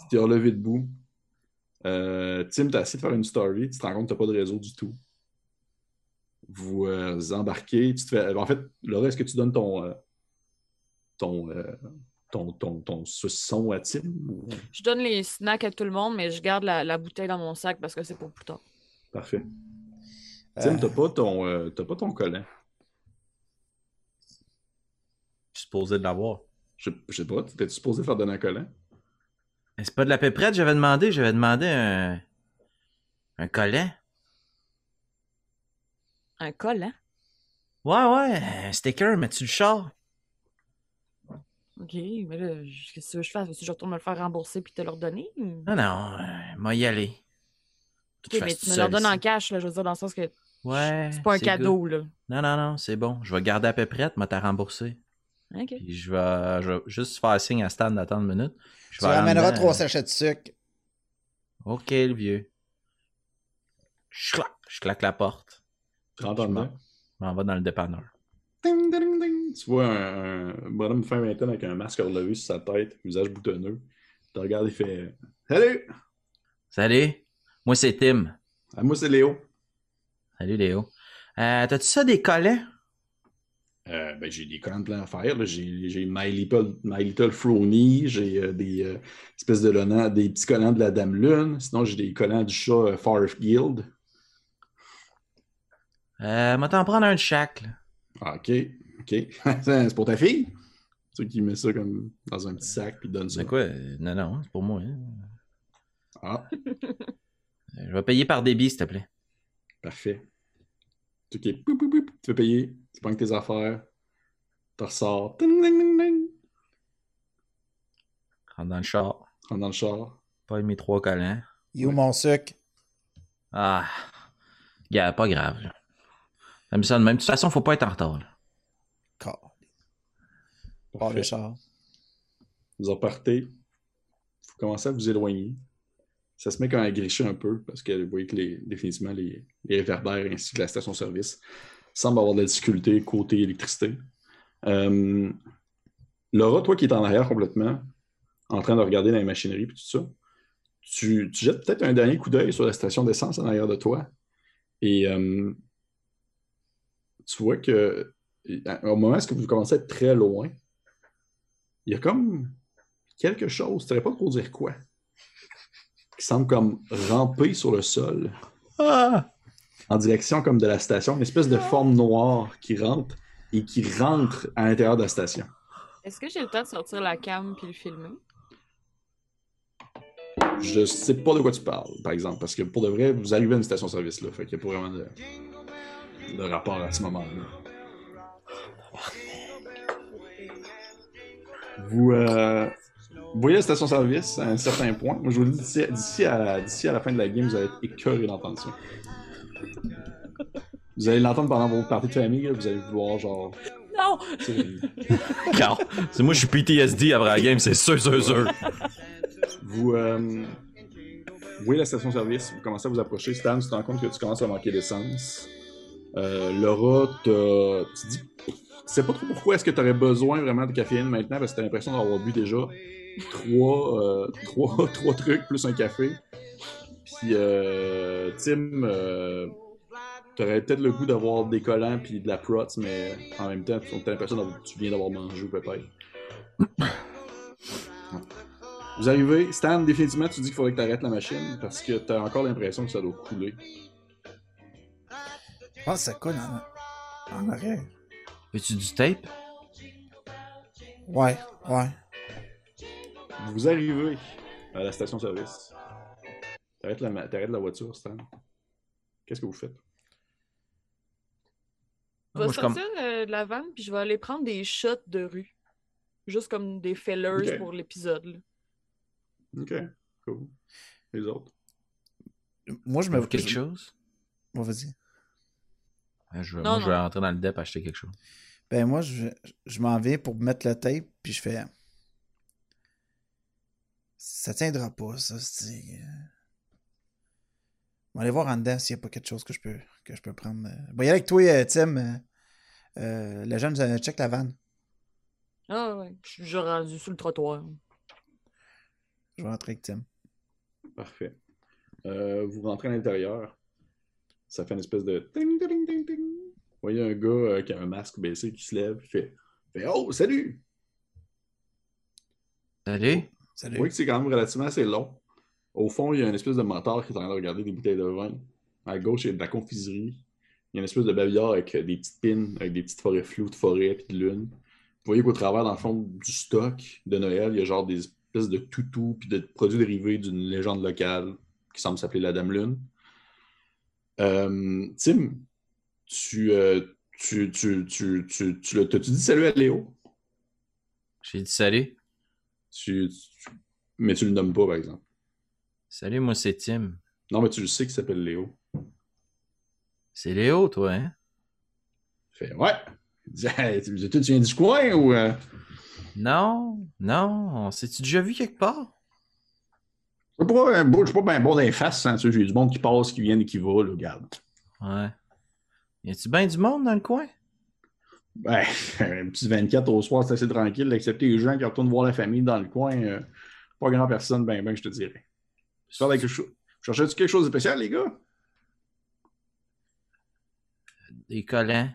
tu t'es relevé debout. Euh, Tim, tu as essayé de faire une story, tu te rends compte que tu n'as pas de réseau du tout. Vous euh, embarquez, tu te fais. En fait, Laura, est-ce que tu donnes ton. euh, ton, ton, ton, à Tim? ou- Je donne les snacks à tout le monde, mais je garde la, la bouteille dans mon sac parce que c'est pour plus tard. Parfait. Tim, Euh, t'as pas ton euh, t'as pas ton collant? Je suis supposé de l'avoir. Je, je sais pas, t'étais supposé faire donner un collant? C'est pas de la péprette, j'avais demandé. J'avais demandé un. Un collant. Un collant? Ouais, ouais, un sticker, mais tu le char. Ok, mais là, je- qu'est-ce que tu veux que je fasse? Veux-tu que je retourne me le faire rembourser puis te le redonner? ou- Non, non, euh, moi y aller. Ok, mais tu me le donnes en cash, là, je veux dire, dans le sens que Ouais. c'est pas un good. cadeau, là. Non, non, non, c'est bon. Je vais garder à peu près, moi t'as remboursé. Ok. Puis je vais, je vais juste faire signe à Stan d'attendre une minute. Je Tu ramèneras trois sachets de sucre. Ok, le vieux. Je claque, je claque la porte. Tu. Je m'en vais dans le dépanneur. Ding, ding, ding. Tu vois un, un bonhomme fin vingtaine avec un masque relevé sur sa tête, visage boutonneux. Tu regardes et fait Salut! Salut, moi c'est Tim. Ah, moi, c'est Léo. Salut Léo. Euh, T'as-tu ça des collants? Euh, ben, j'ai des collants de plein à faire. J'ai My Little, My Little Frony, j'ai euh, des euh, espèces de des petits collants de la Dame Lune. Sinon, j'ai des collants du chat Farf Guild. Euh, moi t'en prendre un de chaque. là. Ah, ok, ok. <laughs> c'est pour ta fille? Tu sais qui met ça comme dans un petit sac puis donne ça. C'est quoi? Euh, Non, non, c'est pour moi. hein. Ah, Euh, Je vais payer par débit, s'il te plaît. parfait. Tu fais payer, tu prends tes affaires, tu ressors, Ting, ding, ding, ding. Rentre dans le char. Tu rentres dans le char. Pas mes trois collants. Où mon sucre? Ah. Gars, pas grave. Là. J'aime ça de même? De toute façon, faut pas être en retard. Car. Par le char. Vous en partez. Vous commencez à vous éloigner. Ça se met quand même à gricher un peu parce que vous voyez que les, définitivement les, les réverbères ainsi que la station-service semblent avoir de la difficulté côté électricité. Euh, Laura, toi qui es en arrière complètement, en train de regarder dans les machineries et tout ça, tu, tu jettes peut-être un dernier coup d'œil sur la station d'essence en arrière de toi et euh, tu vois que au moment où vous commencez à être très loin, il y a comme quelque chose, tu ne saurais pas trop dire quoi, qui semble comme ramper sur le sol Ah! en direction comme de la station, une espèce de forme noire qui rentre et qui rentre à l'intérieur de la station. Est-ce que j'ai le temps de sortir la cam puis le filmer? Je sais pas de quoi tu parles, par exemple, parce que pour de vrai, vous arrivez à une station-service là, fait qu'il n'y a pas vraiment de, de rapport à ce moment-là. Vous, euh, voyez la station-service à un certain point. Moi, je vous le dis, d'ici- à, à la fin de la game, vous allez être écœuré d'entendre ça. Vous allez l'entendre pendant vos parties de famille, là, vous allez vouloir genre. Non! Car, c'est moi, je suis PTSD après la game, c'est sûr, sûr, sûr. Vous, euh, vous voyez la station-service, vous commencez à vous approcher. Stan, tu te rends compte que tu commences à manquer d'essence. Euh, Laura, t'as- tu dis, tu sais pas trop pourquoi est-ce que tu aurais besoin vraiment de caféine maintenant parce que t'as l'impression d'avoir bu déjà trois, euh, trois, <laughs> trois trucs plus un café. Puis euh, Tim, euh, t'aurais peut-être le goût d'avoir des collants puis de la prots, mais en même temps, t'as l'impression que tu viens d'avoir mangé ou peut-être. Vous arrivez, Stan, définitivement, tu dis qu'il faudrait que tu arrêtes la machine parce que t'as encore l'impression que ça doit couler. Pense que ça coule en, en arrière. Veux-tu du tape? Ouais, ouais. Vous arrivez à la station-service. T'arrêtes la, t'arrêtes la voiture, Stan. Qu'est-ce que vous faites? Je vais sortir euh, de la vanne, puis je vais aller prendre des shots de rue. Juste comme des fillers Ok. pour l'épisode. là. Ok, cool. Les autres? Moi, je me. Quelque chose? Bon, vas-y. Ouais, je, Non, moi, je vais rentrer dans le dep acheter quelque chose. Ben, moi, je, je m'en vais pour mettre le tape, puis je fais. Ça tiendra pas, ça, c'est. euh. On va aller voir en dedans s'il n'y a pas quelque chose que je peux, que je peux prendre. euh. Bon, y aller avec toi, euh, Tim. euh, le jeune, check la vanne. Ah ouais, je suis déjà rendu sur le trottoir. Je vais rentrer avec Tim. Parfait. Euh, vous rentrez à l'intérieur. Ça fait une espèce de ding, ding, ding, ding. Vous voyez un gars euh, qui a un masque baissé qui se lève, il fait, fait Oh, salut! Salut? Vous Salut. voyez que c'est quand même relativement assez long. Au fond, il y a une espèce de moteur qui est en train de regarder des bouteilles de vin. À gauche, il y a de la confiserie. Il y a une espèce de babillard avec euh, des petites pins, avec des petites forêts floues de forêt et de lune. Vous voyez qu'au travers, dans le fond, du stock de Noël, il y a genre des espèces de toutous puis de produits dérivés d'une légende locale qui semble s'appeler la Dame Lune. Euh, Tim, tu, euh, tu, tu, tu, tu, tu, t'as-tu dit salut à Léo? J'ai dit salut. Tu, tu- mais tu le nommes pas, par exemple. Salut, moi c'est Tim. Non, mais tu le sais qu'il s'appelle Léo. C'est Léo, toi, hein? Fait, ouais. <laughs> Hey, tu tu viens du coin ou. euh? Non, non, on s'est-tu déjà vu quelque part? Je suis pas, un beau- je suis pas bien bon dans les faces, hein, j'ai du monde qui passe, qui vient et qui va, là, regarde. Ouais. Y a-tu bien du monde dans le coin? Ben, <laughs> un petit 24 au soir, c'est assez tranquille, excepté les gens qui retournent voir la famille dans le coin. euh, pas grand personne, ben, ben, je te dirais. Quelque chose. Cherchais-tu quelque chose de spécial, les gars? Des collants.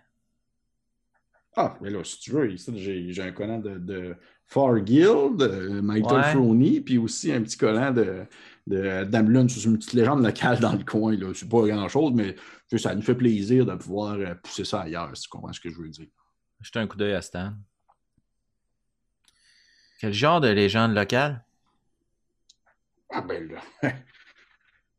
Ah, mais là, si tu veux, ici, j'ai j'ai un collant de, de Far Guild, euh, Michael Ouais. Froney, puis aussi un petit collant de, de Damlun, c'est une petite légende locale dans le coin. là. C'est pas grand-chose, mais ça nous fait plaisir de pouvoir euh, pousser ça ailleurs, si tu comprends ce que je veux dire. Jetez un coup d'œil à Stan. Quel genre de légende locale? Ah ben là, <laughs>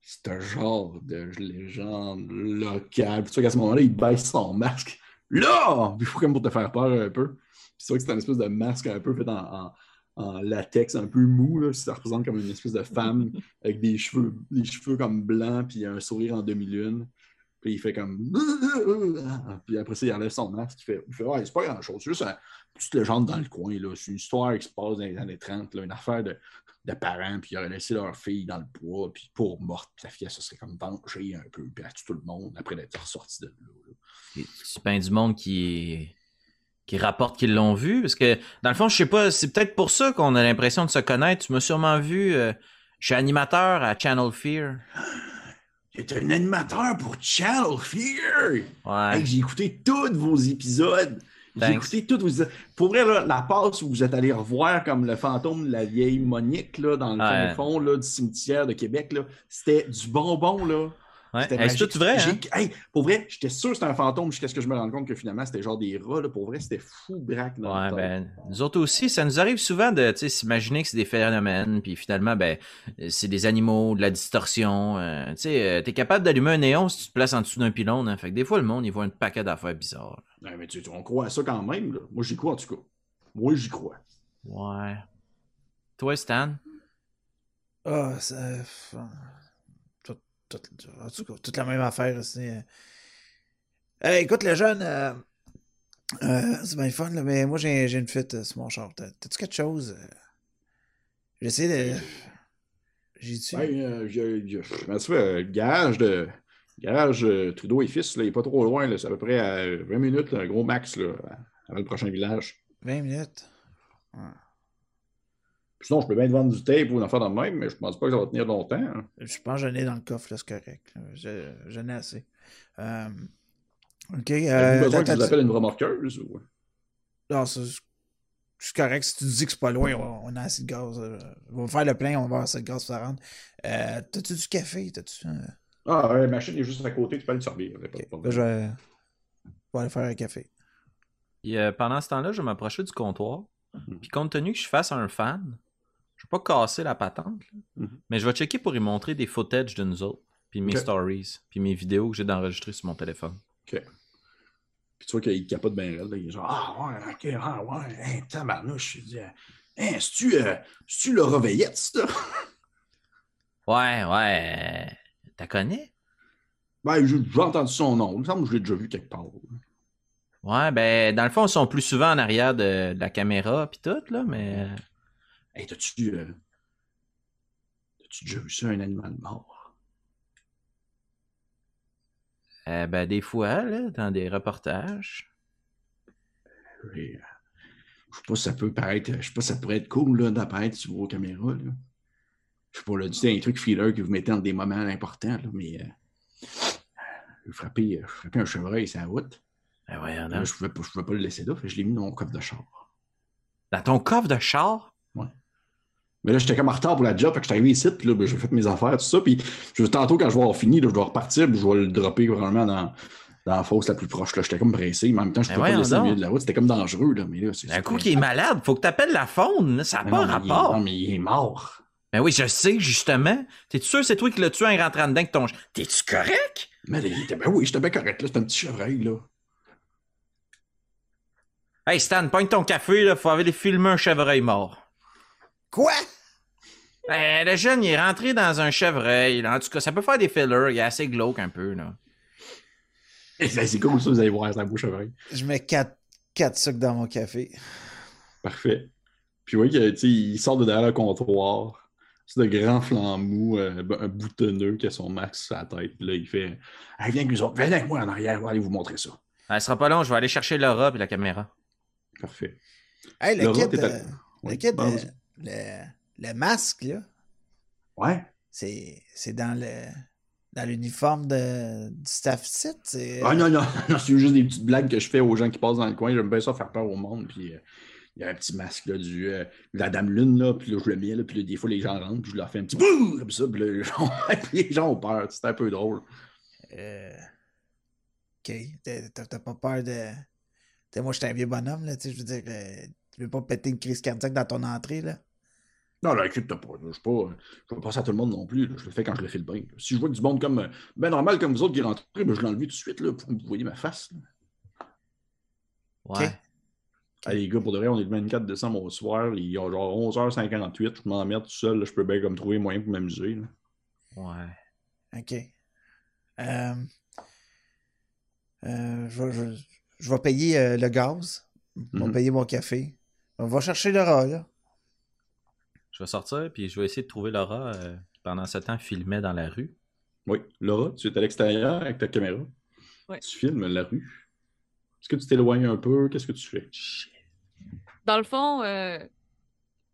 c'est un genre de légende locale. Tu vois qu'à ce moment-là, il baisse son masque. Là! Il faut comme pour te faire peur un peu. Puis c'est vrai que c'est un espèce de masque un peu fait en, en- en latex, un peu mou. Là. Ça représente comme une espèce de femme <laughs> avec des cheveux, des cheveux comme blancs, puis un sourire en demi-lune. Puis il fait comme. <laughs> Puis après ça, il enlève son masque. Il fait, il fait Ouais, c'est pas grand-chose. C'est juste une petite légende dans le coin. là. C'est une histoire qui se passe dans les années 30. Là. Une affaire de, de parents, puis ils auraient laissé leur fille dans le bois, puis pour morte, puis la fille, elle se serait comme vengée un peu, puis elle tue tout le monde après d'être ressortie de là. là. C'est bien du monde qui, qui rapporte qu'ils l'ont vu. Parce que, dans le fond, je sais pas, c'est peut-être pour ça qu'on a l'impression de se connaître. Tu m'as sûrement vu. euh, je suis animateur à Channel Fear. <gasps> J'étais un animateur pour Channel Fear! Ouais. Hey, j'ai écouté tous vos épisodes. J'ai écouté vos épisodes. Pour vrai, là, la passe où vous êtes allé revoir comme le fantôme de la vieille Monique là, dans le Ouais. fond, là, du cimetière de Québec, c'était du bonbon. Là. Ouais. Magique. tout vrai, hein? Hey, pour vrai, j'étais sûr que c'était un fantôme jusqu'à ce que je me rende compte que finalement, c'était genre des rats. Là. Pour vrai, c'était fou braque dans Ouais, le temps. ben, nous autres aussi, ça nous arrive souvent de s'imaginer que c'est des phénomènes, puis finalement, ben, c'est des animaux, de la distorsion. euh, tu sais, euh, t'es capable d'allumer un néon si tu te places en dessous d'un pylône. Hein, fait que des fois, le monde, il voit un paquet d'affaires bizarres. Ouais, mais tu, tu- on croit à ça quand même. Là. Moi, j'y crois en tout cas. Moi, j'y crois. Ouais. Toi, Stan? Ah, ça. Tout, tout- en tout cas, toute la même affaire aussi. euh. Hey, écoute, le jeune. euh, euh, c'est bien fun, là, mais moi, j'ai j'ai une fuite euh, sur mon char. T'as- T'as-tu quelque chose? euh? Essayé de. J'ai dit. Ouais, euh, je- je- fais, euh, gage de, Garage euh, Trudeau et fils, là, il n'est pas trop loin. C'est à peu près à 20 minutes, là, un gros max, là, avant le prochain village. 20 minutes? Sinon, je peux bien te vendre du tape ou une affaire dans le même, mais je pense pas que ça va tenir longtemps. hein. Je pense que j'en ai dans le coffre, c'est correct. J'en ai assez. Euh, ok. Euh, besoin que je vous appelle une remorqueuse? Ou... Non, c'est correct. Si tu dis que c'est pas loin, on, a assez de gaz. euh, on va faire le plein, on va avoir assez de gaz pour ça rendre. Euh, T'as-tu du café? T'as-tu. Ah, ouais, la machine est juste à côté, tu peux aller le servir. je vais... je vais aller faire un café. Puis, euh, pendant ce temps-là, je vais m'approcher du comptoir. Mhm. Puis compte tenu que je fasse un fan, je vais pas casser la patente, là. Mhm. mais je vais checker pour y montrer des footage de nous autres, puis mes stories, puis mes vidéos que j'ai d'enregistrer sur mon téléphone. OK. Puis tu vois qu'il capote bien raide. là. Il est genre, ah ouais, ok, ah ouais, hein, tabarnouche. Je dis, euh, hein, c'est-tu euh, c'est-tu Laura Veillette, ça? Ouais, ouais. Euh, T'as connais? Ben, j'ai j'ai entendu son nom. Il me semble que je l'ai déjà vu quelque part. Ouais, ben, dans le fond, ils sont plus souvent en arrière de, de la caméra, puis tout, là, mais. Hey, t'as-tu. euh, T'as-tu déjà vu ça, un animal mort? euh, ben, des fois, là, dans des reportages. Et, euh, je sais pas si ça peut paraître. Je sais pas si ça pourrait être cool là, d'apparaître sur vos caméras. Là. Je sais pas, là, c'est un truc filler que vous mettez dans des moments importants, là, mais. Euh, je frappais, frappais un chevreuil, c'est la route. Ben, voyons Là, donc. je pouvais, je pouvais pas le laisser là, fait je l'ai mis dans mon coffre de char. Dans ton coffre de char? Mais là, j'étais comme en retard pour la job, fait que j'étais arrivé ici, puis là, ben, j'ai fait mes affaires, tout ça. Puis je, tantôt, quand je vais avoir fini, là, je dois repartir, puis je vais le dropper probablement dans, dans la fosse la plus proche. là. J'étais comme pressé, mais en même temps, je Ben pouvais pas le laisser au milieu de la route. C'était comme dangereux, là. Mais là, c'est. Un coup qui est malade, faut que t'appelles la faune, là, ça n'a pas non, mais il est- rapport. non, mais il est mort. Ben oui, je sais, justement. T'es-tu sûr que c'est toi qui l'as tué en rentrant dedans avec ton... T'es-tu correct? Mais ben oui, j'étais bien correct, là. C'était un petit chevreuil, là. Hey Stan, pogne ton café, là, faut aller filmer un chevreuil mort. Quoi? Ben, le jeune, il est rentré dans un chevreuil, là. En tout cas, ça peut faire des fillers, il est assez glauque un peu, là. Et ça, C'est cool, ça, vous allez voir, c'est un beau chevreuil. Je mets 4, quatre sucres dans mon café. Parfait. Puis oui, tu sais, il sort de derrière le comptoir. De grands flancs mous, euh, un boutonneux qui a son max sur la tête. Puis là, il fait hey, Viens avec nous autres, viens avec moi en arrière, on va aller vous montrer ça. Elle sera pas long, je vais aller chercher Laura puis la caméra. Parfait. Hey, le Laura, à- euh, Oui, le, euh, le, le masque, là, Ouais. c'est c'est dans le dans l'uniforme de, du staff site. c'est- Ah non, non, <laughs> non, c'est juste des petites blagues que je fais aux gens qui passent dans le coin. J'aime bien ça faire peur au monde. Puis euh, il y a un petit masque là, du, euh, de la Dame Lune, là, puis là, je le mets, là, puis là, des fois, les gens rentrent, puis je leur fais un petit bouh comme ça, puis là, les gens, puis <laughs> les gens ont peur. C'est un peu drôle. Euh, ok. T'as- pas peur de. T'sais, moi, j'étais un vieux bonhomme, là. tu sais, Je veux dire, euh, tu veux pas péter une crise cardiaque dans ton entrée, là? Non, là, inquiète-toi pas. Je ne pas, je vais pas passer à tout le monde non plus. là. Je le fais quand je le file bien. là. Si je vois que du monde comme ben normal comme vous autres qui rentrent, ben, je l'enlève tout de suite là, pour que vous voyez ma face. là. Ouais. Ok. Allez, les gars, pour de vrai, on est le 24 décembre au soir. Il y a genre 11h58. Je m'emmerde tout seul. là. Je peux bien comme trouver moyen pour m'amuser. là. Ouais. Ok. Euh, euh, je, vais, je- je vais payer euh, le gaz. Je vais Mhm. payer mon café. On va chercher Laura, là. Je vais sortir puis je vais essayer de trouver Laura euh, qui, pendant ce temps filmait dans la rue. Oui. Laura, tu es à l'extérieur avec ta caméra. Ouais. Tu filmes la rue. Est-ce que tu t'éloignes un peu? Qu'est-ce que tu fais? Dans le fond, euh,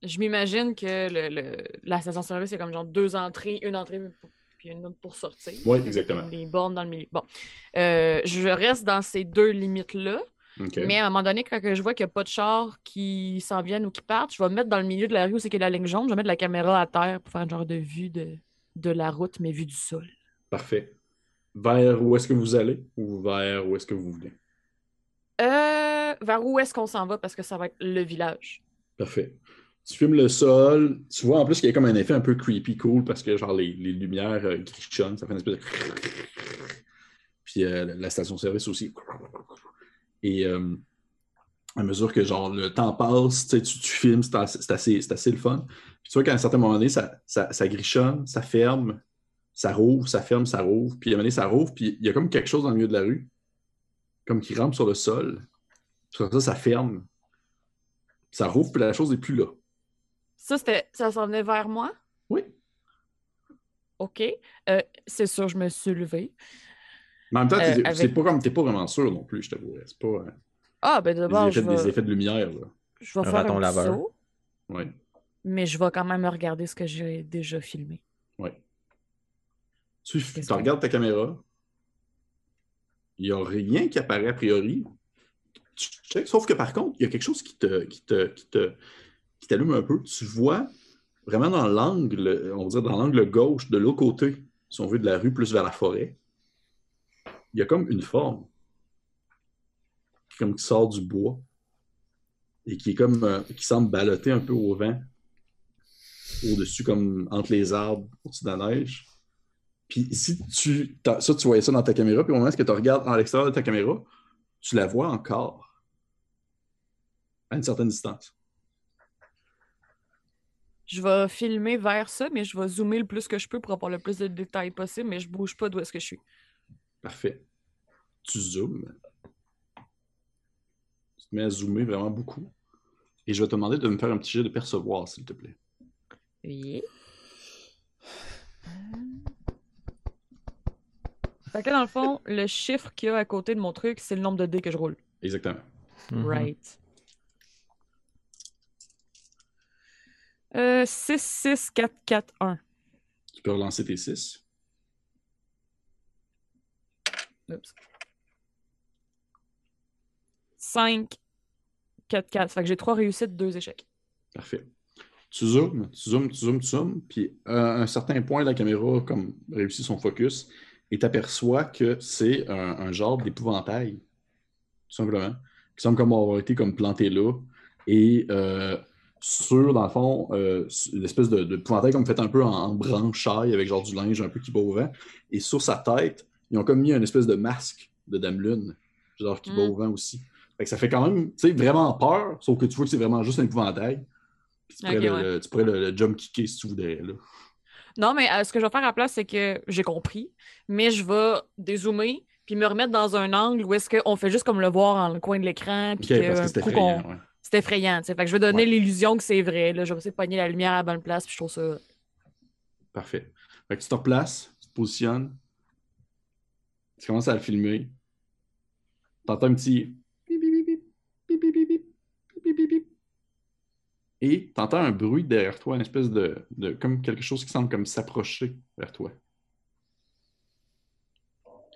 je m'imagine que le, le- la station-service, c'est comme genre deux entrées, une entrée pour- puis une autre pour sortir. Que exactement. Les bornes dans le milieu. Bon. Euh, je reste dans ces deux limites-là, mais à un moment donné, quand je vois qu'il n'y a pas de chars qui s'en viennent ou qui partent, je vais me mettre dans le milieu de la rue où c'est qu'il y a la ligne jaune, je vais mettre la caméra à terre pour faire un genre de vue de, de la route, mais vue du sol. Parfait. Vers où est-ce que vous allez ou vers où est-ce que vous venez? Euh, vers où est-ce qu'on s'en va? Parce que ça va être le village? Parfait. Tu filmes le sol. Tu vois en plus qu'il y a comme un effet un peu creepy cool parce que genre les, les lumières euh, grichonnent, ça fait une espèce de. <laughs> Puis euh, la station-service aussi. Et euh, à mesure que genre le temps passe, tu, tu, filmes, c'est assez, assez le fun. Puis tu vois qu'à un certain moment donné, ça, ça, ça grichonne, ça ferme, ça rouvre, ça ferme, ça rouvre. Puis à un moment donné, ça rouvre, puis il y a comme quelque chose dans le milieu de la rue, comme qui rampe sur le sol. Puis ça, ça ferme. Ça rouvre, puis la chose n'est plus là. Ça, c'était, ça s'en venait vers moi? Oui. OK. Euh, c'est sûr, je me suis levée. Mais en même temps, Euh, t'es avec- c'est pas comme t'es pas vraiment sûr non plus, je t'avouerais. C'est pas euh, Ah, ben des, d'abord, je des vais, effets de lumière, là. je vais Un faire raton un petit laveur. saut, Ouais, mais je vais quand même regarder ce que j'ai déjà filmé. ouais. Tu, regardes ta caméra, il n'y a rien qui apparaît a priori. Tu sauf que par contre, il y a quelque chose qui te, qui te, qui te, qui t'allume un peu. Tu vois vraiment dans l'angle, on va dire dans l'angle gauche, de l'autre côté, si on veut, de la rue plus vers la forêt, il y a comme une forme comme, qui sort du bois et qui est comme euh, qui semble ballotter un peu au vent au-dessus, comme entre les arbres, au-dessus de la neige. Puis si tu. Ça, tu voyais ça dans ta caméra, puis au moment où tu regardes à l'extérieur de ta caméra, tu la vois encore à une certaine distance. Je vais filmer vers ça, mais je vais zoomer le plus que je peux pour avoir le plus de détails possible, mais je bouge pas d'où est-ce que je suis. Parfait. Tu zoomes. Tu te mets à zoomer vraiment beaucoup. Et je vais te demander de me faire un petit jet de percevoir, s'il te plaît. Oui. Fait que là, dans le fond, le chiffre qu'il y a à côté de mon truc, c'est le nombre de dés que je roule. Exactement. Mhm. Right. Euh, 6, 6, 4, 4, 1. Tu peux relancer tes 6. Oups. 5, 4, 4. Fait que j'ai 3 réussites, 2 échecs. Parfait. Tu zoomes, tu zoomes, tu zoomes, tu zoomes, puis à un certain point, la caméra comme réussit son focus et t'aperçois que c'est un, un genre d'épouvantail, tout simplement, qui semble comme avoir été comme planté là. Et euh, sur, dans le fond, euh, une espèce de, de épouvantail comme fait un peu en, en branchaille avec genre du linge un peu qui bat au vent. Et sur sa tête, ils ont comme mis une espèce de masque de Dame Lune, genre qui bat Mm. au vent aussi. Fait que ça fait quand même, tu sais, vraiment peur, sauf que tu vois que c'est vraiment juste un épouvantail. Puis tu pourrais, Ok, le, ouais. le- tu pourrais le, le jump kicker si tu voudrais. Là. Non, mais euh, ce que je vais faire à la place, c'est que j'ai compris, mais je vais dézoomer puis me remettre dans un angle où est-ce qu'on fait juste comme le voir dans le coin de l'écran. Puis que, c'est effrayant. ouais. C'est effrayant. Fait que je vais donner Ouais. l'illusion que c'est vrai. Là. Je vais essayer de pogner la lumière à la bonne place, puis je trouve ça. Parfait. Fait que tu te replaces, tu te positionnes, tu commences à le filmer. T'entends un petit Et t'entends un bruit derrière toi, une espèce de, de comme quelque chose qui semble comme s'approcher vers toi.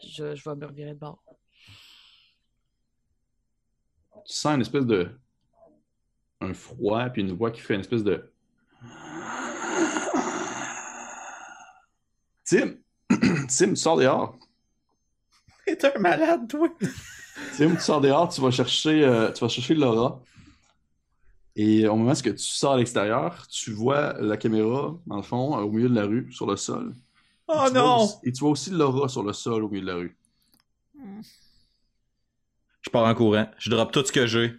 Je, je vais me revirer de bord. Tu sens une espèce de un froid puis une voix qui fait une espèce de <clears throat> Tim, <clears throat> Tim, tu sors dehors. T'es un malade, toi. Tim, tu sors dehors, tu vas chercher, euh, tu vas chercher Laura. Et au moment où tu sors à l'extérieur, tu vois la caméra, dans le fond, euh, au milieu de la rue, sur le sol. Oh non! aussi- et tu vois aussi Laura sur le sol, au milieu de la rue. Je pars en courant. Je drop tout ce que j'ai.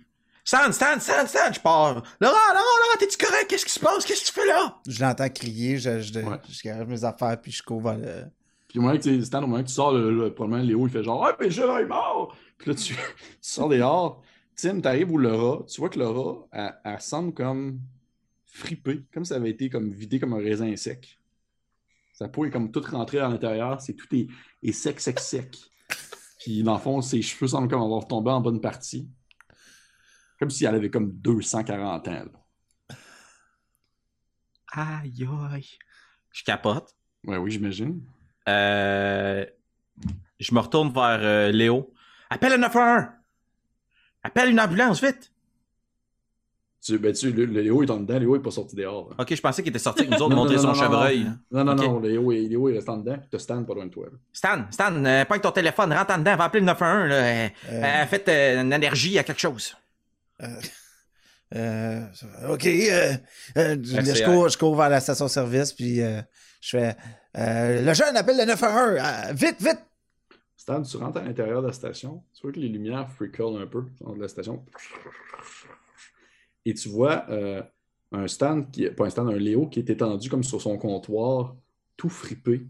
Stan, Stan, Stan, Stan, je pars. Laurent, Laurent, Laurent, t'es-tu correct? Qu'est-ce qui se passe? Qu'est-ce que tu fais là? Je l'entends crier, je, je, Ouais. je garage mes affaires, puis je cours vers le. Puis au moment que tu Stan, au moment que tu sors, le, le- probablement Léo, il fait genre Ah, mais je est mort! Puis là, tu, <laughs> tu sors dehors. Tim, t'arrives où Laura, tu vois que Laura, elle, elle semble comme fripée, comme si ça avait été comme vidé comme un raisin sec. Sa peau est comme toute rentrée à l'intérieur, c'est tout est, est sec, sec, sec. Puis dans le fond, ses cheveux semblent comme avoir tombé en bonne partie. Comme si elle avait comme 240 ans. là. Aïe, aïe. Je capote. Ouais, oui, j'imagine. Euh, je me retourne vers euh, Léo. Appelle le 911! Appelle une ambulance, vite! Tu, ben, tu, le, le Léo est en dedans, Léo est pas sorti dehors. là. Ok, je pensais qu'il était sorti avec nous <laughs> autres montrer son non, non, chevreuil. Non, non, non, Léo, est, Léo est resté en dedans, puis t'as Stan pas loin de toi. là. Stan, Stan, euh, pas avec ton téléphone, rentre en dedans, va appeler le 911. Là. Euh, Euh, euh, faites euh, une allergie à quelque chose. euh, ok, euh, euh, je, je cours, je cours vers la station-service, puis euh, je fais euh, Le jeune appelle le 911, euh, vite, vite! Stan, tu rentres à l'intérieur de la station, tu vois que les lumières frickle un peu dans la station. Et tu vois euh, un Stan, un un Léo qui est étendu comme sur son comptoir, tout fripé,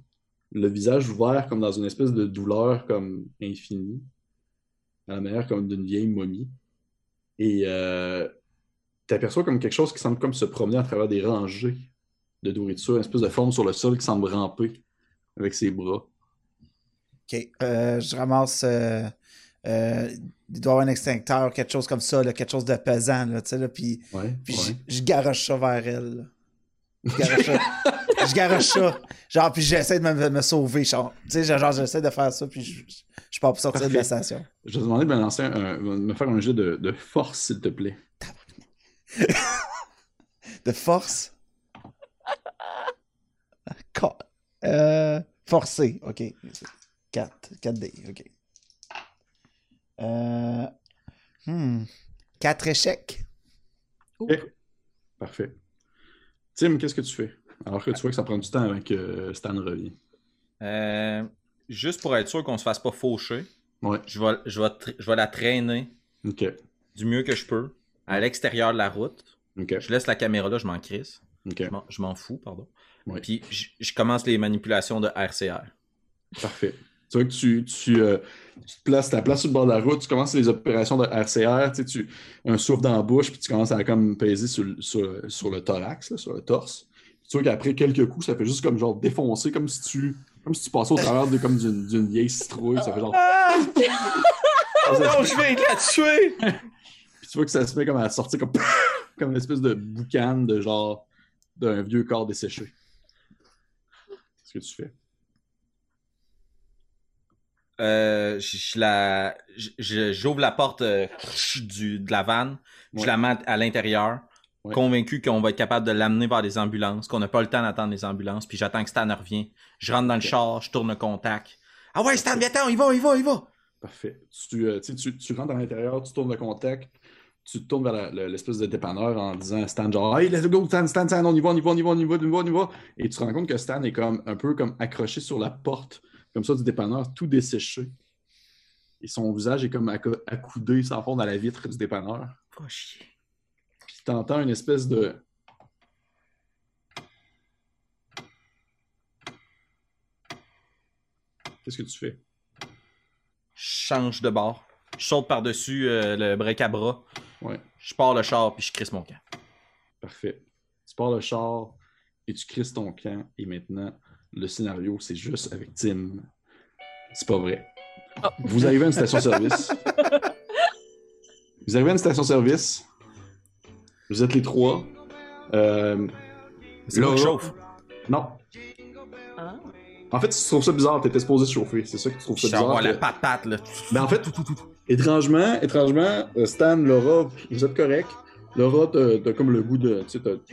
le visage ouvert comme dans une espèce de douleur comme infinie, à la manière comme d'une vieille momie. Et euh, tu aperçois comme quelque chose qui semble comme se promener à travers des rangées de nourriture, une espèce de forme sur le sol qui semble ramper avec ses bras. Ok. Euh, je ramasse. Euh, euh, il doit y avoir un extincteur, quelque chose comme ça, là, quelque chose de pesant, là, tu sais, là, puis, Ouais. puis ouais. je, garoche ça vers elle. Je garoche ça. <laughs> je garoche ça. Genre, puis j'essaie de me, me sauver. Genre, tu sais, genre, j'essaie de faire ça, puis je, je, pars pour sortir de la station. Je vais te demander de me lancer un, de me faire un jeu de, de force, s'il te plaît. <laughs> De force? Ca- Euh, forcé, ok. 4, 4D, ok. Euh, hmm. 4 échecs. Parfait. Tim, qu'est-ce que tu fais? Alors que tu vois que ça prend du temps avant que Stan revienne. Euh, juste pour être sûr qu'on se fasse pas faucher, Ouais. je vais, je vais, je vais la traîner Ok. du mieux que je peux à l'extérieur de la route. Ok. Je laisse la caméra là, je m'en crisse. Ok. Je m'en- Je m'en fous, pardon. Ouais. Puis je, je commence les manipulations de RCR. Parfait. Tu vois que tu, tu, euh, tu te places, ta place sur le bord de la route, tu commences les opérations de RCR, tu sais, tu, un souffle dans la bouche, puis tu commences à comme peser sur, le- sur, sur le thorax, là, sur le torse. Tu vois qu'après quelques coups, ça fait juste comme genre défoncer, comme si tu, comme si tu passais au travers de, comme d'une, d'une vieille citrouille. Ça fait genre. Oh non, je de la tuer! <laughs> Puis tu vois que ça se met comme à sortir comme, <laughs> comme une espèce de boucan de genre d'un vieux corps desséché. Qu'est-ce que tu fais? Euh, je, la, j'ouvre la porte euh, <sniffs> du, de la vanne, je Ouais. la mets à l'intérieur, Ouais. convaincu qu'on va être capable de l'amener vers les ambulances, qu'on n'a pas le temps d'attendre les ambulances, puis j'attends que Stan revienne. Je rentre dans le char, je tourne le contact. Ah ouais, Stan, viens-t'en, il va, il va, il va! Parfait. Tu, euh, tu, tu, rentres à l'intérieur, tu tournes le contact, tu te tournes vers l'espèce de dépanneur en disant à Stan genre Hey, let's go, Stan, Stan, Stan, on y va, on y va, on y va, on y va, on y va, on y va. Et tu te rends compte que Stan est comme un peu comme accroché sur la porte, comme ça, du dépanneur, tout desséché. Et son visage est comme acco- accoudé sans fond dans la vitre du dépanneur. Oh, chier. Puis t'entends une espèce de. Qu'est-ce que tu fais? Je change de bord. Je saute par-dessus euh, le break à bras. Ouais. Je pars le char, puis je crisse mon camp. Parfait. Tu pars le char et tu crisses ton camp. Et maintenant, le scénario, c'est juste avec Tim. C'est pas vrai. Oh. Vous arrivez à une station-service. Vous arrivez à une station-service. Vous êtes les trois. Euh, C'est Là- chauffe. non. Hein? En fait, tu trouves ça bizarre. T'étais supposé chauffer. C'est ça que tu trouves ça bizarre. la que- patate, là. Ben, en fait, étrangement, étrangement, euh, Stan, Laura, vous êtes correct. Laura, t'as t'as comme le goût de.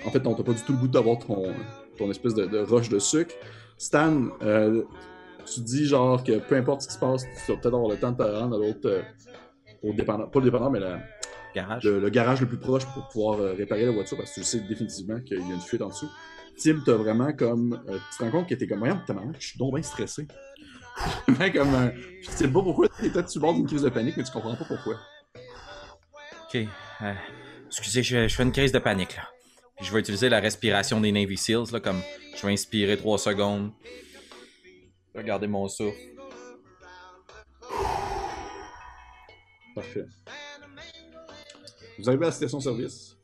En fait, non, t'as pas du tout le goût d'avoir ton, ton espèce de, de roche de sucre. Stan, euh, tu dis genre que peu importe ce qui se passe, tu vas peut-être avoir le temps de te rendre à l'autre. euh, au dépendant, pas le dépendant, mais la- Garage. le, le garage le plus proche pour pouvoir euh, réparer la voiture parce que tu sais définitivement qu'il y a une fuite en dessous. Tim, t'as vraiment comme. euh, tu te rends compte que t'es comme, voyons, t'as je suis donc bien stressé. <laughs> Comme un. Je sais pas pourquoi, peut-être sur le bord d'une crise de panique, mais tu comprends pas pourquoi. Ok. euh, excusez, je, je fais une crise de panique, là. Puis je vais utiliser la respiration des Navy Seals, là, comme je vais inspirer 3 secondes. Regardez mon souffle. Parfait. Vous arrivez à la station-service.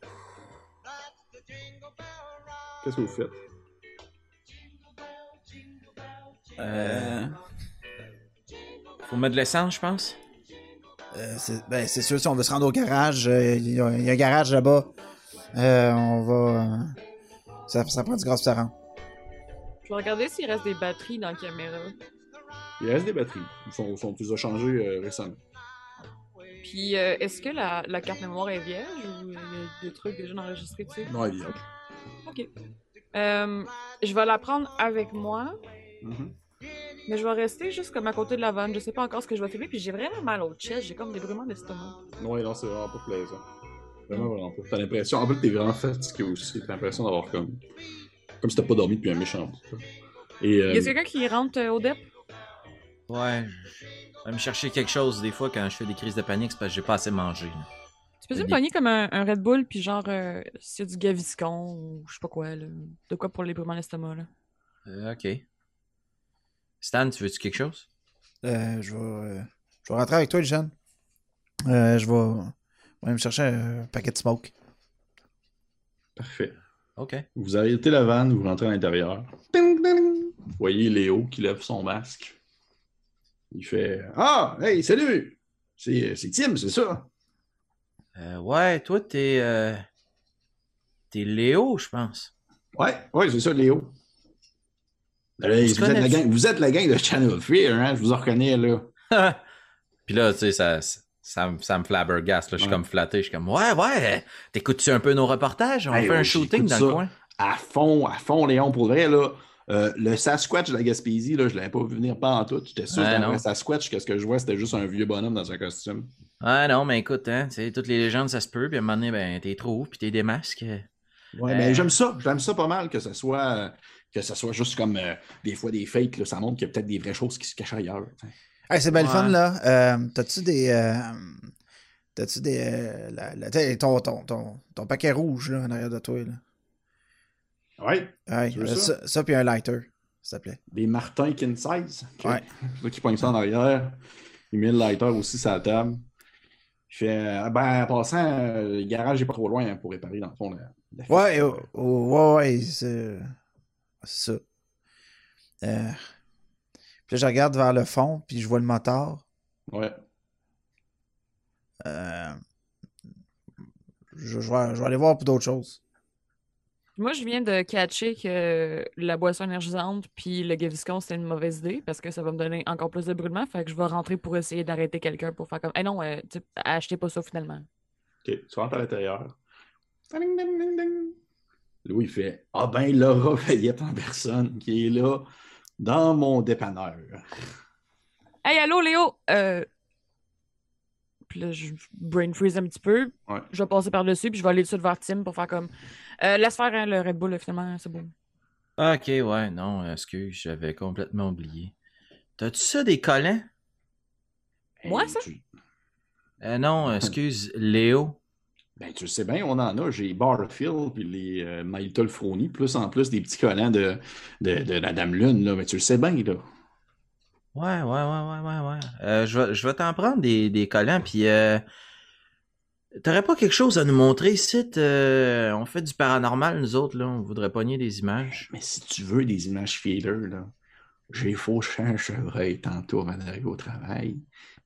Qu'est-ce que vous faites? Euh... Faut mettre de l'essence, je pense. Euh, c'est ben, c'est sûr, si on veut se rendre au garage, euh, y, il y a un garage là-bas. Euh, on va. euh, ça, ça prend du gaz se rendre. Je vais regarder s'il reste des batteries dans la caméra. Il reste des batteries. Ils sont, sont, changées euh, récemment. Puis, euh, est-ce que la, la carte mémoire est vierge ou il y a des trucs déjà enregistrés dessus? Non, elle est vierge. Ok. Euh, je vais la prendre avec moi, Mhm. mais je vais rester juste comme à côté de la vanne. Je sais pas encore ce que je vais filmer, puis j'ai vraiment mal au chest. J'ai comme des brûlements d'estomac. Ouais, non, c'est vraiment pas plaisant. Vraiment, vraiment pas. T'as l'impression. En fait, t'es vraiment fatigué aussi. T'as l'impression d'avoir comme. Comme si t'as pas dormi depuis un méchant bout. Et. euh, Y a quelqu'un qui rentre euh, au DEP? Ouais. Je vais me chercher quelque chose des fois quand je fais des crises de panique, c'est parce que j'ai pas assez mangé. là. Tu peux-tu me pogner comme un, un Red Bull, puis genre, euh, s'il y a du Gaviscon ou je sais pas quoi, là. De quoi pour les brûlements d'estomac, là? Euh, ok. Stan, tu veux-tu quelque chose? Euh, je vais. euh, je vais rentrer avec toi, Jeanne. Euh, je vais. Je vais me chercher un paquet de smoke. Parfait. Ok. Vous arrêtez la vanne, vous rentrez à l'intérieur. Ding, ding. Vous voyez Léo qui lève son masque. Il fait Ah, hey, salut! C'est c'est Tim, c'est ça? Euh, ouais, toi, t'es. euh, T'es Léo, je pense. Ouais, ouais, c'est ça, Léo. On vous, êtes la gang, vous êtes la gang de Channel Fear, hein? Je vous en reconnais, là. <laughs> Puis là, tu sais, ça, ça, me- ça me flabbergaste. là. Je suis Ouais. comme flatté. Je suis comme, ouais, ouais, t'écoutes-tu un peu nos reportages? On Hey, fait ouais, un shooting j'écoute dans ça. le coin. À fond, à fond, Léon, pour vrai, là. euh, le Sasquatch de la Gaspésie, là, je l'avais pas vu venir pas en tout. J'étais sûr Ouais, que vrai Sasquatch, que ce que je vois, c'était juste un vieux bonhomme dans un costume. Ah non, mais écoute, hein, tu sais, toutes les légendes, ça se peut. Puis à un moment donné, ben, t'es trouves, puis t'es des masques. Ouais, Euh. mais j'aime ça. J'aime ça pas mal que ce soit, euh, que ce soit juste comme euh, des fois des fakes. Là, ça montre qu'il y a peut-être des vraies choses qui se cachent ailleurs. t'sais. Hey, c'est bien le Ouais. fun, là. Euh, T'as-tu des. euh, T'as-tu des. euh, la- la- t'sais, ton, ton, ton, ton paquet rouge, là, en arrière de toi, là? Ouais. Ouais, Tu veux ça? ça, ça, puis un lighter, s'il te plaît. Des Martin King Size? Ok. Ouais. <laughs> C'est ça qui pogne ça en arrière. Il met le lighter aussi sur la table. Fait euh, Ben, en passant, le garage n'est pas trop loin hein, pour réparer, dans le fond. La, la Ouais, oh, oh, ouais, ouais, c'est. C'est ça. Euh, Puis là, je regarde vers le fond, puis je vois le moteur. Ouais. Euh, Je, je vais, je vais aller voir pour d'autres choses. Moi, je viens de catcher que la boisson énergisante puis le Gaviscon, c'était une mauvaise idée parce que ça va me donner encore plus de brûlement. Fait que je vais rentrer pour essayer d'arrêter quelqu'un pour faire comme. Eh non, euh, tu sais, achetez pas ça finalement. OK. Tu rentres à l'intérieur. Ding, ding, ding, ding. Louis il fait Ah ben, Laura Veillette en personne qui est là dans mon dépanneur. Hey, allô, Léo! Euh... Puis là, je brain freeze un petit peu. Ouais. Je vais passer par-dessus, puis je vais aller dessus vers Tim pour faire comme. Euh, laisse faire hein, le Red Bull, là, finalement, c'est bon. Ok, ouais, non, excuse, j'avais complètement oublié. T'as-tu ça des collants? Moi, ça? Euh, non, excuse, <laughs> Léo. Ben, tu le sais bien, on en a. J'ai Barfield puis les euh, Maïtol Froni, plus en plus des petits collants de, de, de la Dame Lune, là. Mais tu le sais bien, là. Ouais, ouais, ouais, ouais, ouais, ouais. Euh, je vais, je vais t'en prendre des, des collants, puis euh, t'aurais pas quelque chose à nous montrer ici? euh, on fait du paranormal, nous autres, là, on voudrait pogner des images. Mais si tu veux des images feelers, là, j'ai fauché un chevreuil tantôt avant d'arriver au travail.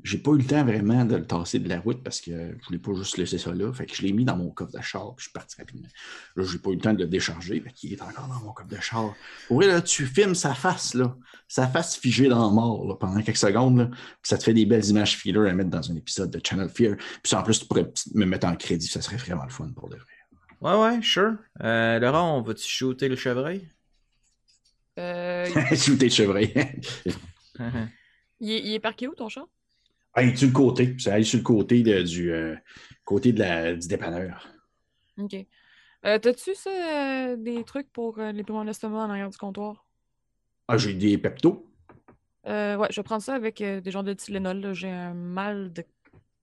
J'ai pas eu le temps vraiment de le tasser de la route parce que je voulais pas juste laisser ça là. Fait que je l'ai mis dans mon coffre de char puis je suis parti rapidement. Là, j'ai pas eu le temps de le décharger. Fait qu'il est encore dans mon coffre de char. Pour vrai, là, tu filmes sa face, là. Sa face figée dans le mort là, pendant quelques secondes. Là, puis ça te fait des belles images feelers à mettre dans un épisode de Channel Fear. Puis en plus, tu pourrais me mettre en crédit. Ça serait vraiment le fun pour de vrai. Ouais, ouais, sure. Euh, Laurent, on va-tu shooter le chevreuil? Euh, <laughs> Shooter de chevreuil. <laughs> il, est, il est parqué où, ton chat? Hey, sur le côté? Ça aille sur le côté de- du euh, côté de la, du dépanneur. Ok. Euh, T'as-tu ça, euh, des trucs pour les piments d'estomac en arrière du comptoir? Ah, j'ai des peptos. Euh, ouais, je vais prendre ça avec des genres de Tylenol. J'ai un mal de.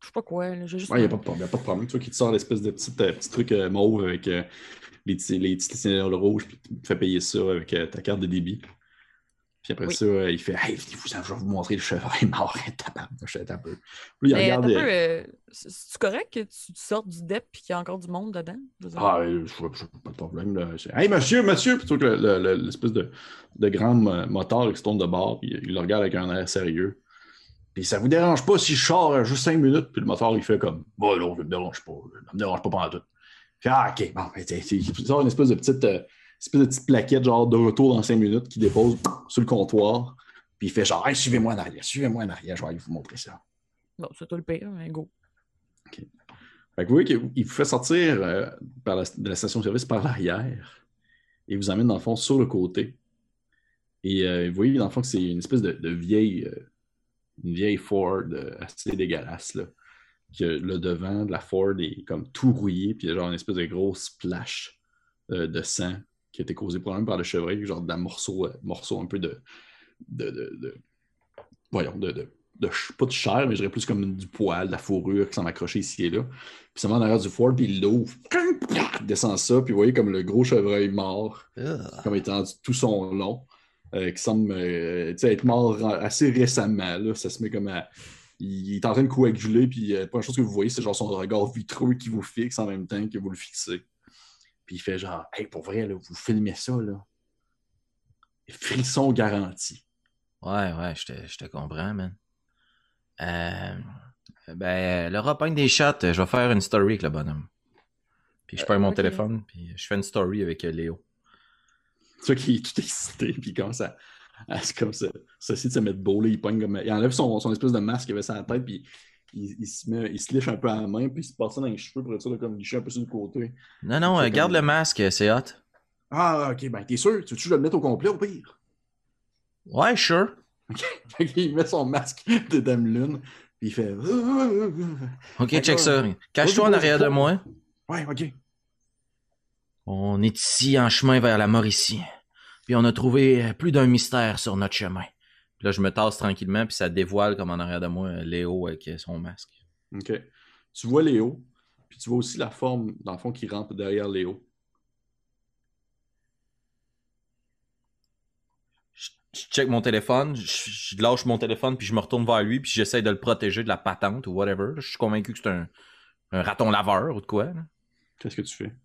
Je sais pas quoi. là. Juste. Ouais, il n'y a, pas de problème, y a pas de problème. Tu vois qui te sort l'espèce de petit, euh, petit truc euh, mauve avec euh, les, petits- les rouges, puis tu fais payer ça avec ta carte de débit. Puis après Oui. ça, euh, il fait Hey, venez-vous, je vais vous montrer le chevreuil <laughs> mort. Je un peu. Puis il Mais regarde. euh, peu, c'est- c'est-tu correct que tu te sortes du DEP et qu'il y a encore du monde dedans? Je. Ah, euh, je vois je pas de problème. Là. Hey, monsieur, monsieur! Plutôt que le- le- le- l'espèce de, de grand mo- moteur qui se tourne de bord, puis il le regarde avec un air sérieux. Puis ça vous dérange pas si je sors euh, juste cinq minutes, puis le moteur, il fait comme Bon, non, ça me dérange pas. Ça me dérange pas pendant tout. Puis, ah, ok, bon, il sort une espèce de petite, euh, espèce de petite plaquette, genre de retour dans cinq minutes, qu'il dépose sur le comptoir. Puis il fait genre, hey, suivez-moi en arrière, suivez-moi en arrière, je vais aller vous montrer ça. Bon, c'est toi le pire, mais go. Fait que vous voyez qu'il vous fait sortir euh, par la- de la station-service par l'arrière et vous emmène dans le fond sur le côté. Et euh, vous voyez dans le fond que c'est une espèce de, de vieille, euh, une vieille Ford assez dégueulasse. Là. Que le devant de la Ford est comme tout rouillé, puis il y a genre une espèce de grosse splash de sang qui a été causé probablement par le chevreuil, genre d'un morceau, euh, morceau un peu de. de, de, de- voyons, de, de, de ch- pas de chair, mais je dirais plus comme du poil, de la fourrure qui s'en accrochait ici et là. Puis ça va en arrière du Ford, puis il l'ouvre, descend ça, puis vous voyez comme le gros chevreuil mort, comme étant tout son long, euh, qui semble euh, être mort assez récemment. Là. Ça se met comme à. Il est en train de coaguler, puis la première chose que vous voyez, c'est genre son regard vitreux qui vous fixe en même temps que vous le fixez. Puis il fait genre, hey, pour vrai, là, vous filmez ça, là. Frisson garanti. Ouais, ouais, je te, je te comprends, man. Euh, ben, Laura pogne des shots. Je vais faire une story avec le bonhomme. Puis je prends mon téléphone, puis je fais une story avec euh, Léo. Tu vois qu'il est tout excité, puis il commence à, à se, comme ça, s'essayer de se mettre beau, là, il pogne comme... Il enlève son, son espèce de masque qu'il avait sur la tête, puis il, il se met, il se liche un peu à la main, puis il se passe ça dans les cheveux pour être sûr de comme licher un peu sur le côté. Non, non, euh, garde comme- le masque, c'est hot. Ah, ok, ben t'es sûr? Tu veux-tu le mette au complet au pire? Ouais, sure. <laughs> Fait qu'il met son masque de Dame Lune, puis il fait... Ok, check ça. Cache-toi en arrière de moi. Ouais, ok. On est ici en chemin vers la Mauricie. Puis on a trouvé euh, plus d'un mystère sur notre chemin. Puis là, je me tasse tranquillement, puis ça dévoile comme en arrière de moi euh, Léo avec euh, son masque. Ok. Tu vois Léo, puis tu vois aussi la forme, dans le fond, qui rentre derrière Léo. Je, je check mon téléphone, je, je lâche mon téléphone, puis je me retourne vers lui, puis j'essaie de le protéger de la patente ou whatever. Je suis convaincu que c'est un, un raton laveur ou de quoi. Qu'est-ce que tu fais?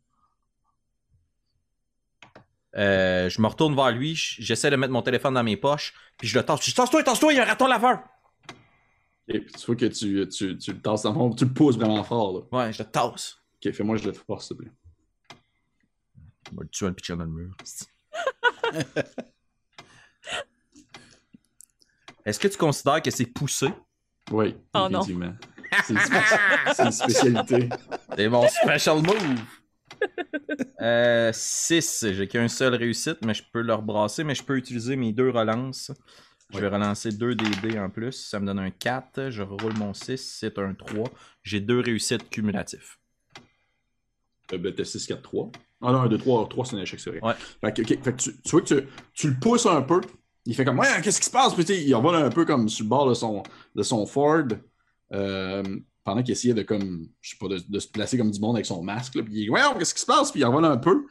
Euh, je me retourne vers lui, j'essaie de mettre mon téléphone dans mes poches, puis je le tasse. Je dis, tasse-toi, tasse-toi, il y a un raton laveur! Et puis tu vois que tu, tu, tu le tasses dans le fond, tu le pousses vraiment fort, là. Ouais, je le tasse. Ok, fais-moi je le force, s'il te plaît. Je vais le tuer en le pitcher dans le mur. <laughs> Est-ce que tu considères que c'est poussé? Oui, Oh non. effectivement. C'est une, spé- c'est une spécialité. C'est mon special move! Euh, 6. J'ai qu'un seul réussite, mais je peux le rebrasser, mais je peux utiliser mes deux relances. Je vais relancer deux DD en plus. Ça me donne un 4. Je roule mon 6. C'est un 3. J'ai deux réussites cumulatifs. Euh, ben, t'as 6, 4, 3. Ah non, 1, 2, 3, 3, c'est un échec, c'est vrai. Ouais. Fait que, ok, fait que tu, tu vois que tu, tu le pousses un peu. Il fait comme, ouais, qu'est-ce qui se passe? Puis il envole un peu comme sur le bord de son, de son Ford. euh, pendant qu'il essayait de, comme, je sais pas, de, se placer comme du monde avec son masque. Là, puis il dit, ouais, qu'est-ce qui se passe? Puis il envole un peu.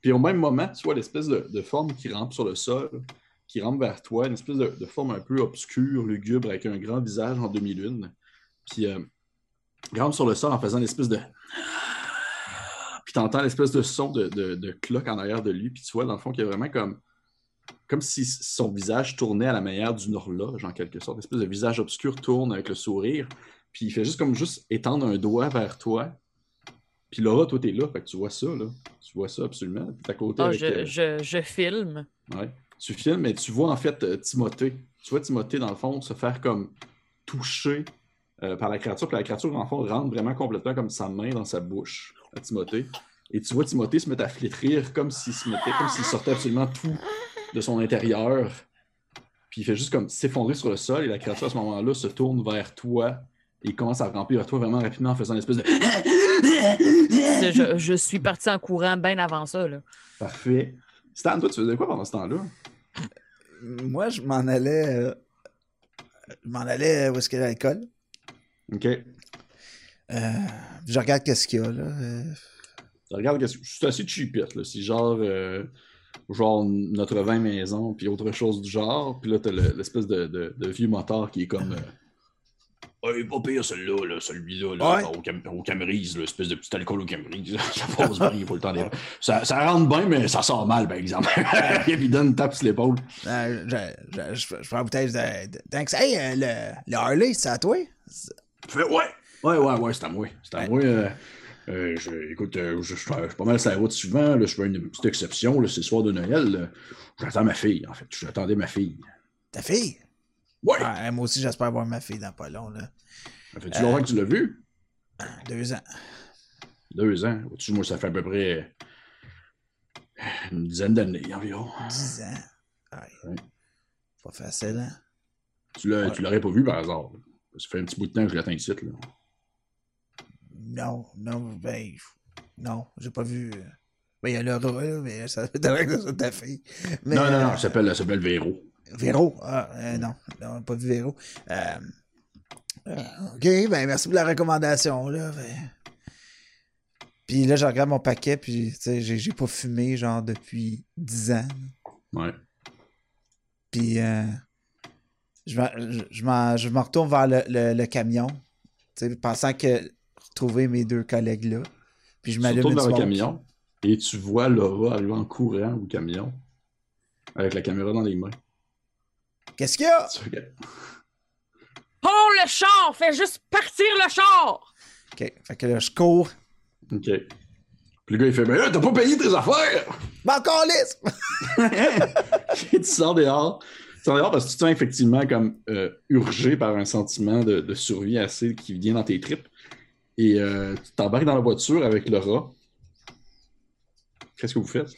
Puis au même moment, tu vois l'espèce de, forme qui rampe sur le sol, qui rampe vers toi, une espèce de, forme un peu obscure, lugubre, avec un grand visage en demi-lune. Puis euh, il rampe sur le sol en faisant une espèce de. <sniffs> Puis t'entends l'espèce de son de, de, cloque en arrière de lui, puis tu vois dans le fond qu'il y a vraiment comme. Comme si son visage tournait à la manière d'une horloge, en quelque sorte. L'espèce de visage obscur tourne avec le sourire, puis il fait juste comme juste étendre un doigt vers toi. Puis Laura, toi, t'es là, fait que tu vois ça, là. Tu vois ça absolument. T'es à côté Ah, avec, je, euh, je, je filme. Ouais. Tu filmes, mais tu vois en fait euh, Timothée. Tu vois Timothée, dans le fond, se faire comme toucher euh, par la créature. Puis la créature, dans le fond, rentre vraiment complètement comme sa main dans sa bouche à Timothée. Et tu vois Timothée se mettre à flétrir comme s'il se mettait, comme s'il sortait absolument tout de son intérieur. Puis il fait juste comme s'effondrer sur le sol et la créature à ce moment-là se tourne vers toi et commence à ramper vers toi vraiment rapidement en faisant une espèce de. Je, je suis parti en courant bien avant ça. Là. Parfait. Stan, toi, tu faisais quoi pendant ce temps-là? Moi, je m'en allais. euh, je m'en allais où est-ce qu'il y a l'alcool. OK. Euh, je regarde qu'est-ce qu'il y a, là. euh, Regarde, qu'est-ce que- c'est assez cheapette, là. C'est genre, euh, genre notre vin maison, puis autre chose du genre. Puis là, t'as le- l'espèce de, de- de vieux moteur qui est comme. Euh, Ouais, pas pire celui-là, là, celui-là, là, Ouais. au, cam au Camerise, là, espèce de petit alcool au Camerise. <laughs> ça passe bien, il faut le temps d'être. Ça, ça rentre bien, mais ça sort mal, par exemple. Et puis <laughs> il donne une tape sur l'épaule. euh, je, je, je, prends la bouteille de. de-. Hey, euh, le, le Harley, c'est à toi? Il Ouais, ouais, ouais, ouais, c'est à moi. C'est à Ouais. moi. euh, euh, je- écoute, euh, je, suis pas mal sur la route souvent. Là, je fais une petite exception. C'est le soir de Noël. J'attends ma fille, en fait. J'attendais ma fille. Ta fille? Ouais! Ouais, moi aussi, j'espère voir ma fille dans pas long, là. Ça fait-tu longtemps que tu l'as vu? Deux ans. Deux ans. Au-dessus, moi, ça fait à peu près une dizaine d'années environ. Dix ans. Ouais. Ouais. Pas facile, hein? Tu l'as- Ouais. tu l'aurais pas vu par hasard. Ça fait un petit bout de temps que je l'attends ici. Là. Non, non, ben. Non, j'ai pas vu. euh, Ben, il y a Laura, mais ça <laughs> devrait que ce soit ta fille. Mais, non, non, non, euh, elle s'appelle, elle s'appelle Véro. Véro. Ah, euh, non, non, pas vu Véro. Euh, euh, ok, ben merci pour la recommandation, là. ben. Puis là, je regarde mon paquet, puis tu sais, j'ai j'ai pas fumé, genre, depuis 10 ans. Ouais. Puis euh, je m'en- je- m'en retourne vers le, le- le camion, tu sais, pensant que retrouver mes deux collègues là. Puis je Tu m'allume retournes une vers le camion et tu vois Laura arriver en courant au camion avec la caméra dans les mains. Qu'est-ce qu'il y a? Holy le char! Fais juste partir le char! Ok, fait que là, je cours. OK. Puis le gars, il fait, mais là, t'as pas payé tes affaires! Ben, encore lisse! <laughs> tu sors dehors. Tu sors dehors parce que tu te sens effectivement comme euh, urgé par un sentiment de, de survie assez qui vient dans tes tripes. Et euh, tu t'embarques dans la voiture avec rat. Qu'est-ce que vous faites?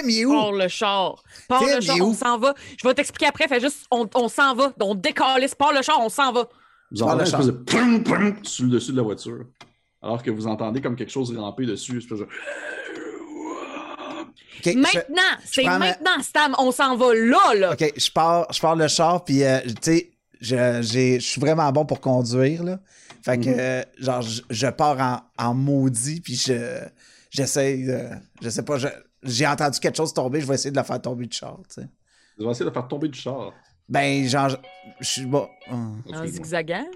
Tim, il est où? Pars le char. Pars Tim, le char, on s'en va. Je vais t'expliquer après. Fais juste, on, on s'en va. On décalisse. Pars le char, on s'en va. Vous entendez une le espèce de pum, pum sur le dessus de la voiture. Alors que vous entendez comme quelque chose ramper dessus. une espèce de... Maintenant, c'est prends ma- maintenant, Stam. On s'en va là, là. Ok, je pars, je pars le char, puis euh, tu sais, je, suis vraiment bon pour conduire, là. Fait que, Mhm. euh, genre, je, je pars en, en maudit, puis je, j'essaie, de- je sais pas, je- j'ai entendu quelque chose tomber, je vais essayer de la faire tomber du char, tu sais. Vous allez essayer de faire tomber du char. Ben, genre, je- je suis bon. hum. En zigzagant?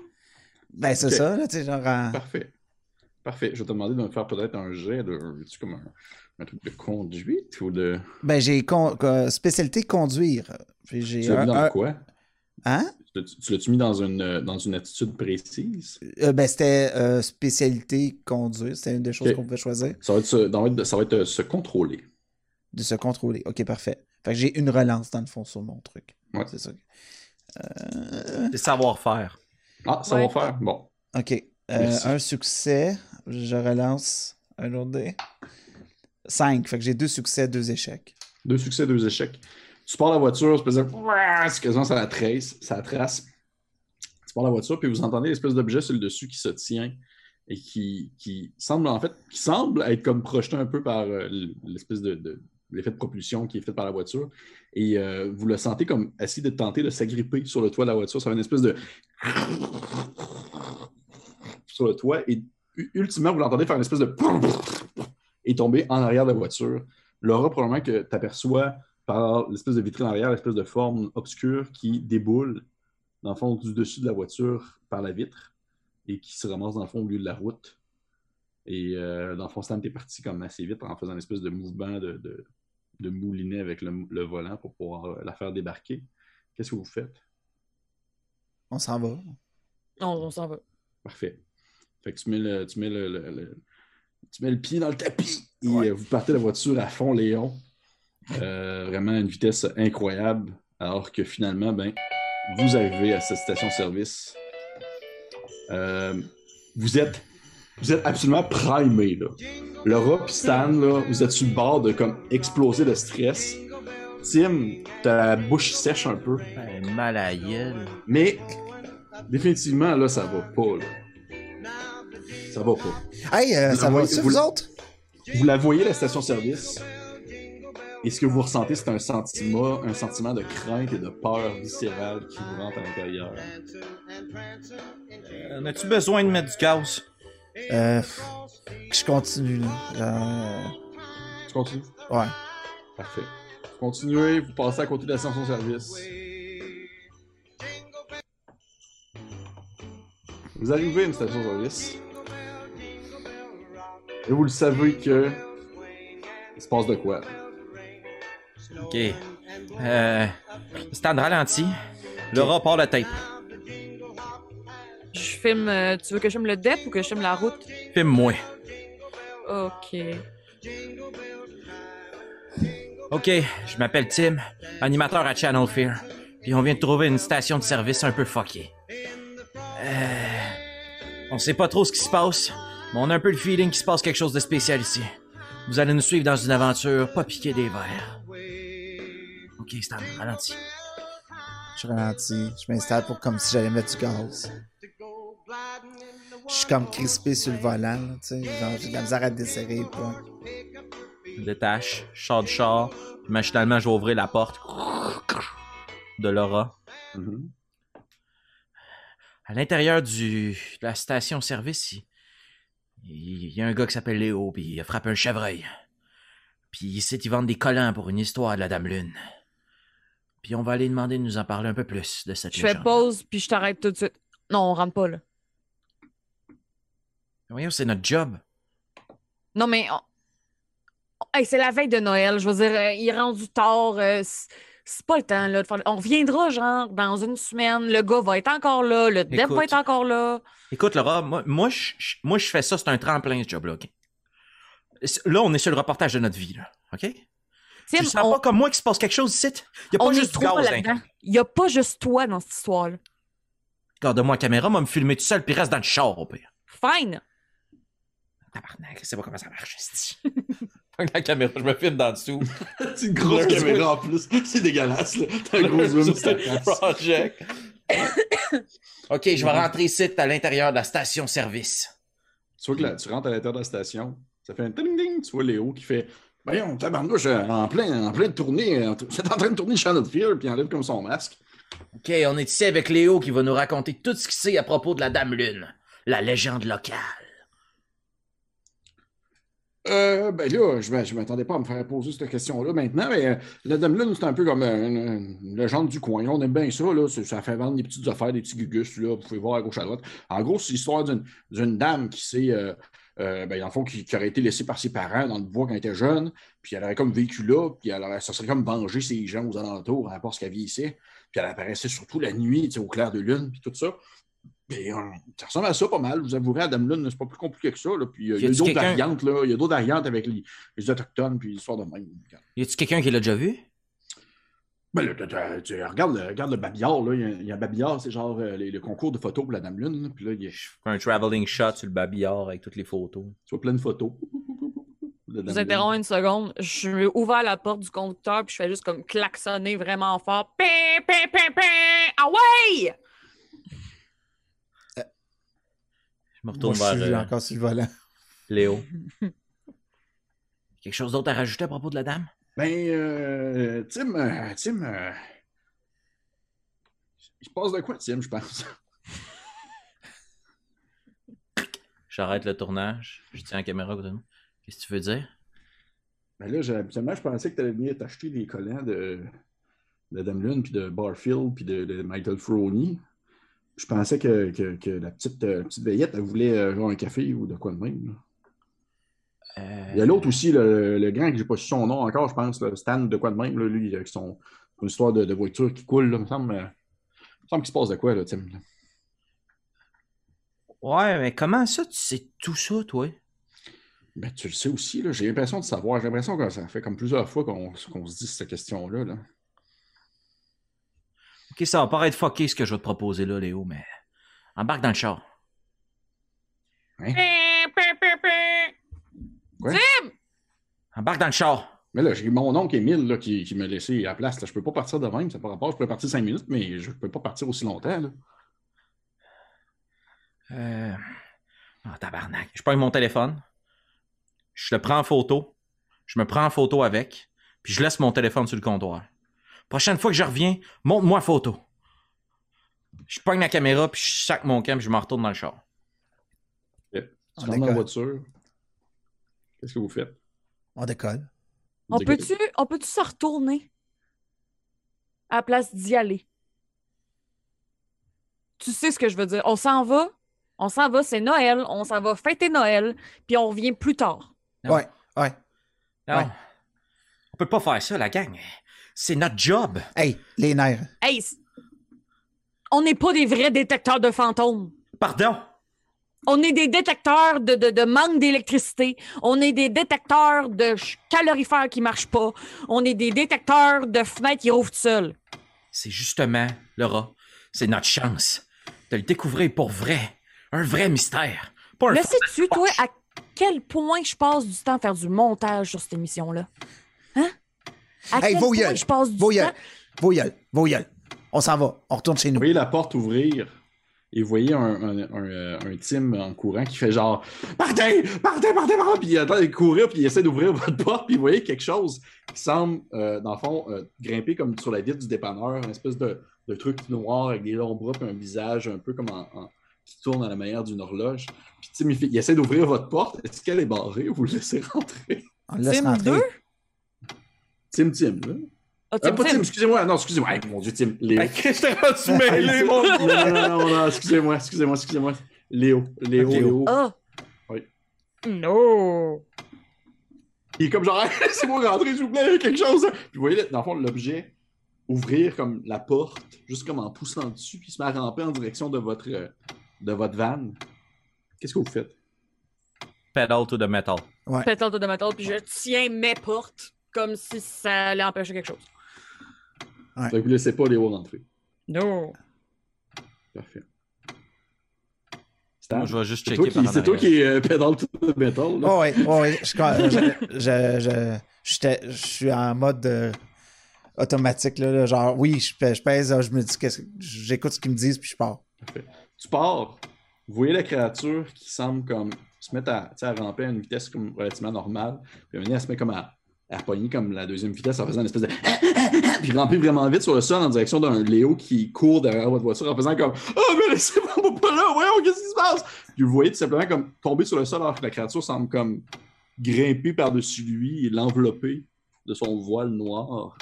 Ben, c'est ça, là, tu sais, genre. en- Parfait. Parfait. Je vais te demander de me faire peut-être un jet de. tu comme un, un truc de conduite ou de. Ben, j'ai con- co- spécialité conduire. Puis j'ai Tu l'as mis dans un- quoi? Hein? Tu l'as- tu l'as-tu mis dans une, dans une attitude précise? Euh, ben, c'était euh, spécialité conduire. C'était une des choses qu'on pouvait choisir. Ça va être, se, ça va être euh, se contrôler. De se contrôler. Ok, parfait. Fait que j'ai une relance dans le fond sur mon truc. Ouais. C'est ça. Euh, C'est savoir-faire. Ah, ça Ouais. va faire. Bon. ok. Euh, un succès. Je relance un autre dé. Cinq. Fait que j'ai deux succès, deux échecs. Deux succès, deux échecs. Tu pars la voiture, espèce de. C'est quasiment ça la trace. Ça la trace. Tu pars la voiture, puis vous entendez l'espèce d'objet sur le dessus qui se tient et qui, qui semble en fait qui semble être comme projeté un peu par euh, l'espèce de, de- l'effet de propulsion qui est fait par la voiture. Et euh, vous le sentez comme essayer de tenter de s'agripper sur le toit de la voiture. Ça fait une espèce de sur le toit et ultimement vous l'entendez faire une espèce de et tomber en arrière de la voiture. Laura, probablement que tu aperçois par l'espèce de vitrine arrière, l'espèce de forme obscure qui déboule dans le fond du dessus de la voiture par la vitre et qui se ramasse dans le fond au milieu de la route. Et euh, dans le fond, Stan, t'es parti comme assez vite en faisant une espèce de mouvement de, de, de moulinet avec le, le volant pour pouvoir euh, la faire débarquer. Qu'est-ce que vous faites? On s'en va. On, on s'en va. Parfait. Fait que tu mets le, tu mets le, le- le- tu mets le pied dans le tapis et Ouais. euh, vous partez la voiture à fond, Léon. Euh, vraiment à une vitesse incroyable. Alors que finalement, ben, vous arrivez à cette station-service. Euh, vous êtes vous êtes absolument primé, là. Laura et Stan, là, vous êtes sur le bord de comme exploser de stress. Tim, ta bouche sèche un peu. Ben, mal à la gueule. Mais définitivement, là, ça va pas. Là. Ça va pas. Hey, euh, Vous ça la va voyez- vous, vous- autres? Vous la voyez, la station-service. Et ce que vous ressentez, c'est un sentiment, un sentiment de crainte et de peur viscérale qui vous rentre à l'intérieur. Euh, As-tu besoin de mettre du gaz? Euh, je continue, là. Euh, Tu continues? ouais. Parfait. Vous continuez, vous passez à côté de la station-service. Vous arrivez à une station-service. Et vous le savez que. Il se passe de quoi? Ok. Euh. Stand ralenti. Laura part la tape. Je filme. euh, tu veux que je filme le DEP ou que je filme la route? Filme-moi. Ok. Ok, je m'appelle Tim, animateur à Channel Fear. Puis on vient de trouver une station de service un peu fuckée. Euh, on sait pas trop ce qui se passe, mais on a un peu le feeling qu'il se passe quelque chose de spécial ici. Vous allez nous suivre dans une aventure, pas piquer des verres. Ok, Stan, ralenti. Je ralentis. Je m'installe pour comme si j'allais mettre du gaz. Je suis comme crispé sur le volant, là, tu sais. Genre, j'ai de la misère à desserrer le point. Je détache, je sors du char, puis machinalement je vais ouvrir la porte de Laura. Mhm. À l'intérieur du, de la station-service, il, il y a un gars qui s'appelle Léo, puis il a frappé un chevreuil. Puis il sait qu'il vend des collants pour une histoire de la Dame Lune. Puis on va aller demander de nous en parler un peu plus de cette Je fais pause puis je t'arrête tout de suite. Non, on rentre pas là. Voyons, c'est notre job. Non, mais. on- Hey, c'est la veille de Noël. Je veux dire, euh, il est rendu tard. euh, c'est pas le temps, là, de faire... On reviendra, genre, dans une semaine, le gars va être encore là, le dev va être encore là. Écoute, Laura, moi, moi, je, je- moi, je fais ça, c'est un tremplin, ce job-là, OK? Là, on est sur le reportage de notre vie, là, OK? Tim, Tu sens on, pas comme moi qu'il se passe quelque chose ici? Il y a pas juste gaz, hein. là-dedans. Il y a pas juste toi dans cette histoire-là. Regarde-moi la caméra, m'a me filmer tout seul, puis reste dans le char, au pire. Fine. Tabarnak, je sais pas comment ça marche, <laughs> la caméra, je me filme dans dessous. <laughs> C'est une grosse caméra en plus. C'est dégueulasse, là. T'as un gros <laughs> zoom. Project. <coughs> OK, je vais rentrer ici à l'intérieur de la station-service. Tu vois que là, tu rentres à l'intérieur de la station, ça fait un ding ding, tu vois Léo qui fait Voyons, tabarnouche, euh, en plein, en plein de tournée, euh, c'est en train de tourner Shadowfield, puis il enlève comme son masque. OK, on est ici avec Léo qui va nous raconter tout ce qu'il sait à propos de la Dame Lune, la légende locale. Euh, ben là, je, je m'attendais pas à me faire poser cette question-là maintenant, mais euh, la Lune, c'est un peu comme euh, une, une légende du coin. On aime bien ça, là. Ça fait vendre des petites affaires, des petits gugus, là. Vous pouvez voir à gauche à droite. En gros, c'est l'histoire d'une dame qui s'est, euh, euh, ben, dans le fond, qui, qui aurait été laissée par ses parents dans le bois quand elle était jeune, puis elle aurait comme vécu là, puis elle aurait, ça serait comme venger ses gens aux alentours, à rapport à ce qu'elle vieillissait. Puis elle apparaissait surtout la nuit, au clair de lune, puis tout ça. Et, euh, ça ressemble à ça pas mal. Vous avouerez, à Dame Lune, c'est pas plus compliqué que ça. Là. Puis euh, il y a d'autres variantes, là. Il y a d'autres variantes avec les, les Autochtones, puis l'histoire de même. Y a-tu quelqu'un qui l'a déjà vu? Ben, t'as- tu regarde, le- regarde le babillard, là. Il y a, il y a un babillard, c'est genre euh, les- le concours de photos pour la Dame Lune. là. Puis là, il y a, tu Un traveling shot sur le babillard avec toutes les photos. vois plein de photos. Je vous interromps une seconde. Je vais ouvrir la porte du conducteur puis je fais juste comme klaxonner vraiment fort. Pin, pin, pin, pin. Ah me Moi, retourne je suis vers euh, encore sur le volant. Léo. <laughs> Quelque chose d'autre à rajouter à propos de la dame? Ben, euh, Tim, euh, Tim, euh, il se passe de quoi, Tim, je pense? <laughs> J'arrête le tournage. Je tiens la caméra à côté de moi. Qu'est-ce que tu veux dire? Ben là, habituellement, je pensais que tu allais venir t'acheter des collants de, de Dame Lune, puis de Barfield, puis de, de Michael Froney. Je pensais que, que, que la petite, euh, petite veillette, elle voulait euh, genre un café ou de quoi de même. là. Euh, Il y a l'autre aussi, le, le grand, que j'ai pas su son nom encore, je pense, là, Stan de quoi de même, là, lui, avec son une histoire de, de voiture qui coule, là, il me semble, euh, me semble qu'il se passe de quoi, là, Tim? là. Ouais, mais comment ça, tu sais tout ça, toi? Ben, tu le sais aussi, là, j'ai l'impression de savoir. J'ai l'impression que ça fait comme plusieurs fois qu'on se dit cette question-là. Là. Ok, ça? Va paraître fucké ce que je vais te proposer là, Léo, mais embarque dans le char. Pin, pin. Embarque dans le char. Mais là, j'ai mon oncle Émile là, qui, qui m'a laissé à la place. Là. Je peux pas partir de même, ça par rapport. Je peux partir cinq minutes, mais je peux pas partir aussi longtemps. Là. Euh... Ah, tabarnak. Je prends mon téléphone. Je le prends en photo. Je me prends en photo avec. Puis je laisse mon téléphone sur le comptoir. Prochaine fois que je reviens, montre-moi la photo. Je pogne la caméra, puis je sac mon camp, puis je m'en retourne dans le char. Tu On rentres dans la voiture. Qu'est-ce que vous faites? On décolle. On peut-tu on peut se retourner à la place d'y aller? Tu sais ce que je veux dire. On s'en va. On s'en va, c'est Noël. On s'en va fêter Noël. Puis on revient plus tard. Ouais, ouais. Non. Ouais. On peut pas faire ça, la gang. C'est notre job. Hey, les nerfs. Hey, on n'est pas des vrais détecteurs de fantômes. Pardon? On est des détecteurs de, de, de manque d'électricité. On est des détecteurs de calorifères qui marchent pas. On est des détecteurs de fenêtres qui rouvrent tout seuls. C'est justement, Laura, c'est notre chance de le découvrir pour vrai. Un vrai mystère. Pas un faux- sais-tu, toi, à quel point je passe du temps à faire du montage sur cette émission-là? Hein? À Hey, quel vos point gueules, je passe du Vos temps? gueules. Vos gueules. Vos gueules. On s'en va. On retourne chez Vous nous. voyez la porte ouvrir et vous voyez un, un, un, euh, un Tim en courant qui fait genre Partez, partez, partez, partez. Puis il attend de courir, puis il essaie d'ouvrir votre porte, puis vous voyez quelque chose qui semble, euh, dans le fond, euh, grimper comme sur la vitre du dépanneur, une espèce de, de truc noir avec des longs bras, puis un visage un peu comme en, en- qui tourne à la manière d'une horloge. Puis Tim, il, fait- il essaie d'ouvrir votre porte. Est-ce qu'elle est barrée ou vous le laissez rentrer? On le laisse Tim rentrer. 2? Tim, Tim, là. Ah, Euh, Tim, pas Tim. Tim, excusez-moi. Non, excusez-moi. Hey, mon Dieu, Tim. Léo. Hey, Chris, t'es rendu mêlé, mon non, Dieu. non, non, non, non, excusez-moi, excusez-moi, excusez-moi. Léo, Léo, Léo. Ah! Oui. Non! Il est comme genre, <laughs> c'est moi rentrer, s'il vous plaît, quelque chose. Puis vous voyez, dans le fond, l'objet ouvrir comme la porte, juste comme en poussant dessus, puis se met à ramper en direction de votre, euh, de votre van. Qu'est-ce que vous faites? Pedal to the metal. Pétale de métal, puis je tiens mes portes comme si ça allait empêcher quelque chose. Ouais. Que vous laissez pas les hauts rentrer. No. Parfait. Moi, je vais juste c'est checker c'est toi qui euh, pédale to the metal. là. Oh, ouais, oh, ouais. Je, je, je, je, j'étais- je suis en mode euh, automatique. Là, là, genre, oui, je, pèse- je pèse, je me dis, qu'est-ce que- j'écoute ce qu'ils me disent, puis je pars. Tu pars, vous voyez la créature qui semble comme se mettre à, ramper à une vitesse comme relativement normale. Puis elle se met comme à, à comme la deuxième vitesse en faisant une espèce de. <laughs> Puis ramper vraiment vite sur le sol en direction d'un Léo qui court derrière votre voiture en faisant comme Oh, mais laissez-moi pas là, voyons, qu'est-ce qui se passe? Puis vous voyez tout simplement comme tomber sur le sol alors que la créature semble comme grimper par-dessus lui et l'envelopper de son voile noir.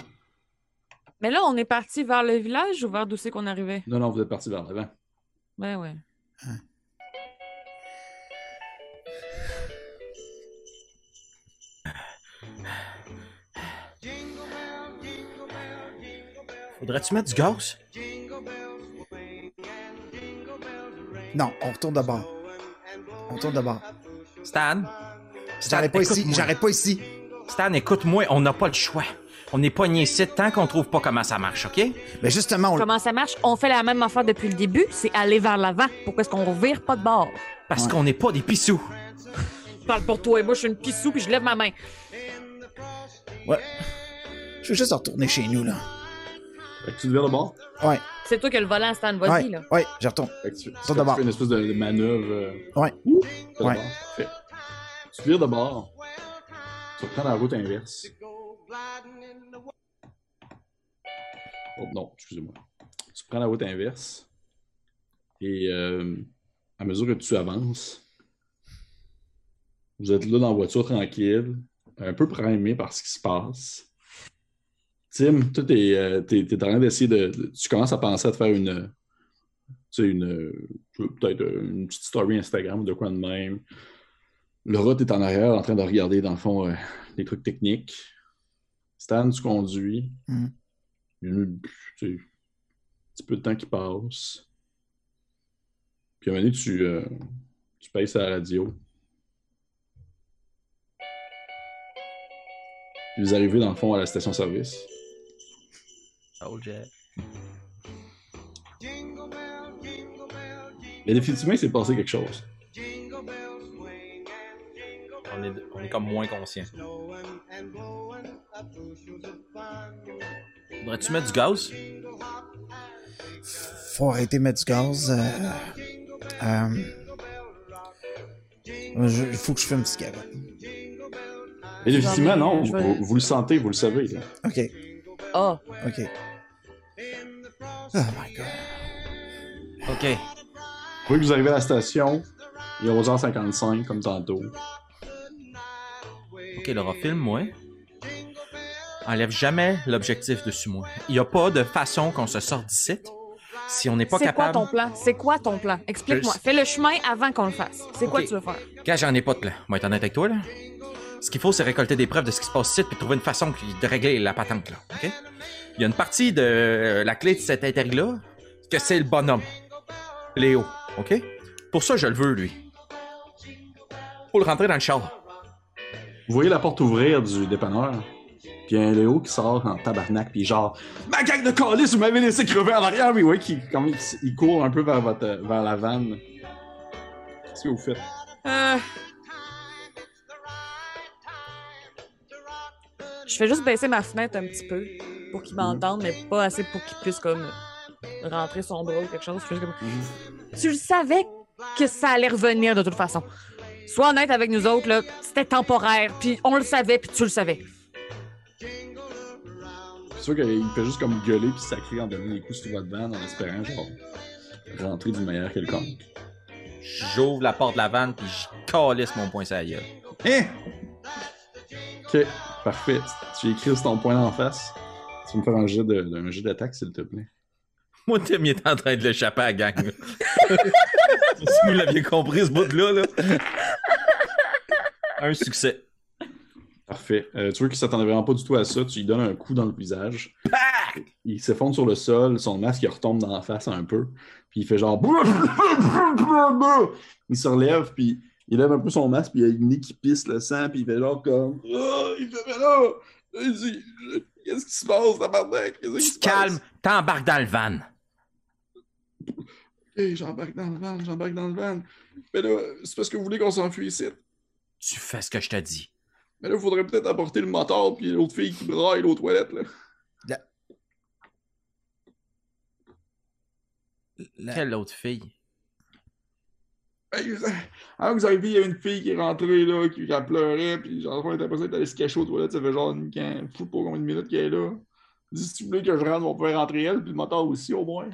Mais là, on est parti vers le village ou vers d'où c'est qu'on arrivait? Non, non, vous êtes parti vers l'avant. Ouais, ouais. Faudrait-tu mettre du gaz? Non, on retourne d'abord. On retourne d'abord. Stan? Stan, J'arrête pas ici, écoute-moi. j'arrête pas ici. Stan, écoute-moi, on n'a pas le choix. On est pogné ici tant qu'on trouve pas comment ça marche, OK? Mais justement, on, Comment ça marche? On fait la même affaire depuis le début, c'est aller vers l'avant. Pourquoi est-ce qu'on vire pas de bord? Parce Ouais. qu'on n'est pas des pissous. Je parle pour toi et moi, je suis une pissou puis je lève ma main. ouais. Je veux juste retourner chez nous, là. Fait que tu deviens de bord? Ouais, C'est toi qui as le volant, Stan, vas-y, ouais, là. ouais, je retourne. Fait que tu, fais, de tu bord. fais une espèce de, de manœuvre. euh, Ouais. ouh, tu fais de Ouais. bord. Fait. Tu vires de bord. Tu reprends la route inverse. Oh non, excusez-moi. Tu prends la route inverse. Et euh, à mesure que tu avances, vous êtes là dans la voiture tranquille, un peu primé par ce qui se passe. Tim, toi, euh, t'es- t'es en train d'essayer de, de- Tu commences à penser à te faire une. Tu sais, une. euh, Peut-être euh, une petite story Instagram de quoi de même. Laura, t'es en arrière en train de regarder, dans le fond, euh, les trucs techniques. Stan, tu conduis. Tu sais, un petit peu de temps qui passe. Puis à un moment donné, tu, euh, tu payes à la radio. Puis vous arrivez, dans le fond, à la station-service. Jack. Et définitivement, il s'est passé quelque chose. On est, on est comme moins conscient. Faudrait-tu mettre du gaz? Faut arrêter de mettre du gaz. Euh, euh, je- il faut que je fume une cigarette. Et définitivement, non, Je vous, vous le sentez, vous le savez. là. Ok, Ah, ok. Oh my god. OK. Vous voyez que vous arrivez à la station, il est 11h55, comme tantôt. OK, Laura, filme-moi. Enlève jamais l'objectif dessus moi. Il n'y a pas de façon qu'on se sorte d'ici si on n'est pas c'est quoi capable. ton plan? C'est quoi ton plan? Explique-moi. Je- Fais le chemin avant qu'on le fasse. C'est quoi que tu veux faire? Quand j'en ai pas de plan, moi être honnête avec toi, là. Ce qu'il faut, c'est récolter des preuves de ce qui se passe ici puis trouver une façon de régler la patente, là. OK? Il y a une partie de euh, la clé de cet intérêt-là que c'est le bonhomme. Léo. OK? Pour ça, je le veux, lui. Pour le rentrer dans le char. Vous voyez la porte ouvrir du dépanneur, puis il y a un Léo qui sort en tabarnak, puis genre « Ma gang de calices, vous m'avez laissé crever en arrière! » Mais ouais, qui, comme il, il court un peu vers, votre, vers la vanne. Qu'est-ce que vous faites? Euh... Je fais juste baisser ma fenêtre un petit peu pour qu'il m'entende, mais pas assez pour qu'il puisse comme rentrer son bras ou quelque chose. Je fais juste comme... Tu le savais que ça allait revenir de toute façon. Sois honnête avec nous autres, là, c'était temporaire, puis on le savait, puis tu le savais. C'est sûr qu'il fait juste comme gueuler puis sacrer en donnant des coups sur votre vanne en espérant genre rentrer d'une manière quelconque. J'ouvre la porte de la vanne puis je calisse mon poing sur la gueule. Hein? Ok, parfait. Tu écris ton point en face. Tu vas me faire un jet de- un jet d'attaque, s'il te plaît. Moi, Tim, il en train de l'échapper à la gang. <laughs> si vous l'aviez compris, ce bout-là, là. Un succès. Parfait. Euh, tu vois qu'il s'attendait vraiment pas du tout à ça. Tu lui donnes un coup dans le visage. Il s'effondre sur le sol, son masque il retombe dans la face un peu. Puis il fait genre. <laughs> Il se relève, puis il lève un peu son masque, puis il y a une nez qui pisse le sang, puis il fait genre comme. Ah! il fait, mais là! Qu'est-ce qui se passe, tabarnak? Tu se te calmes, t'embarques dans le van. Hey, j'embarque dans le van, j'embarque dans le van. Mais là, c'est parce que vous voulez qu'on s'enfuit ici. Tu fais ce que je te dis. Mais là, il faudrait peut-être apporter le moteur, puis l'autre fille qui braille l'autre toilette, là. La- Quelle autre fille? Avant que vous arriviez, il y a une fille qui est rentrée, là, qui, qui pleurait, puis genre, on était pas d'aller se cacher aux toilettes, ça fait genre une quin- fou pas combien de minutes qu'elle est là. Dis, si tu voulais que je rentre, on peut rentrer elle, puis le moteur aussi, au moins.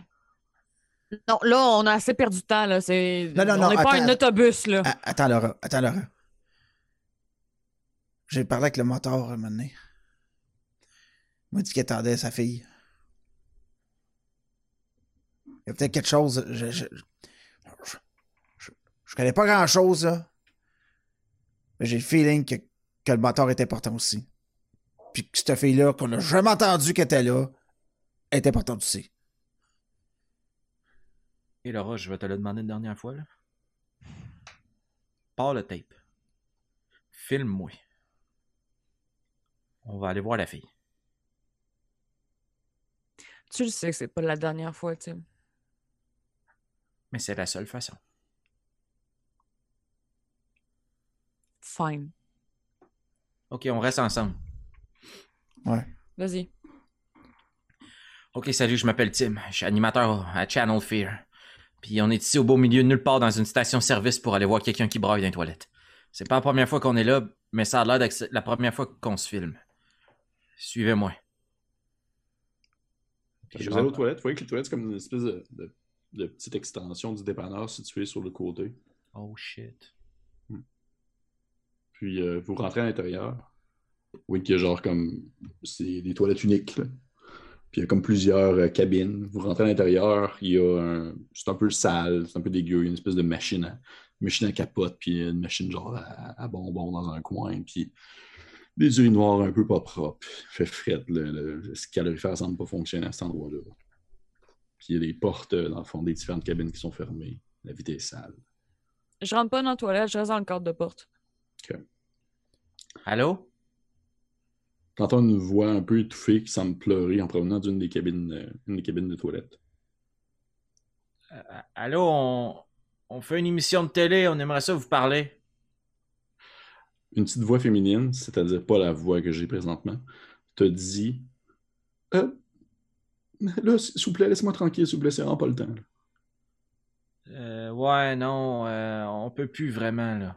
Non, là, on a assez perdu de temps. Là. C'est... Non, non, on non, n'est pas un autobus. Là. Attends, Laura. Attends, Laura. J'ai parlé avec le moteur un moment donné. Il m'a dit qu'il attendait sa fille. Il y a peut-être quelque chose. Je, je, je, je- connais pas grand chose, là. Mais j'ai le feeling que, que le moteur est important aussi. Puis que cette fille-là, qu'on n'a jamais entendu qu'elle était là, est importante aussi. Et Laura, je vais te le demander une dernière fois, là. Pars le tape. Filme-moi. On va aller voir la fille. Tu le sais que c'est pas la dernière fois, Tim. Mais c'est la seule façon. Fine. Ok, on reste ensemble. Ouais. Vas-y. Ok, salut, je m'appelle Tim. Je suis animateur à Channel Fear. Puis on est ici au beau milieu de nulle part dans une station-service pour aller voir quelqu'un qui braille dans les toilettes. C'est pas la première fois qu'on est là, mais ça a l'air d'être la première fois qu'on se filme. Suivez-moi. Quand vous allez aux toilettes, vous voyez que les toilettes, c'est comme une espèce de, de- de petite extension du dépanneur situé sur le côté. Oh shit. Puis euh, vous rentrez à l'intérieur. Oui, qu'il y a genre comme. C'est des toilettes uniques, là. Puis il y a comme plusieurs euh, cabines. Vous rentrez à l'intérieur, il y a un. C'est un peu sale, c'est un peu dégueu. Il y a une espèce de machine à, machine à capote, puis une machine genre à, bonbons dans un coin. Puis des urinoirs un peu pas propres. Fait fret. Le, le calorifère semble pas fonctionner à cet endroit-là. Puis il y a des portes, euh, dans le fond, des différentes cabines qui sont fermées. La vitre est sale. Je rentre pas dans la toilette, je reste dans le cadre de porte. Allô? T'entends une voix un peu étouffée qui semble pleurer en provenant d'une des cabines, euh, une des cabines de toilette. Euh, allô, on... on fait une émission de télé, on aimerait ça vous parler. Une petite voix féminine, c'est-à-dire pas la voix que j'ai présentement, te dit euh, Là, s'il vous plaît, laisse-moi tranquille, s'il vous plaît, c'est vraiment pas le temps. Euh, ouais, non, euh, on peut plus vraiment, là.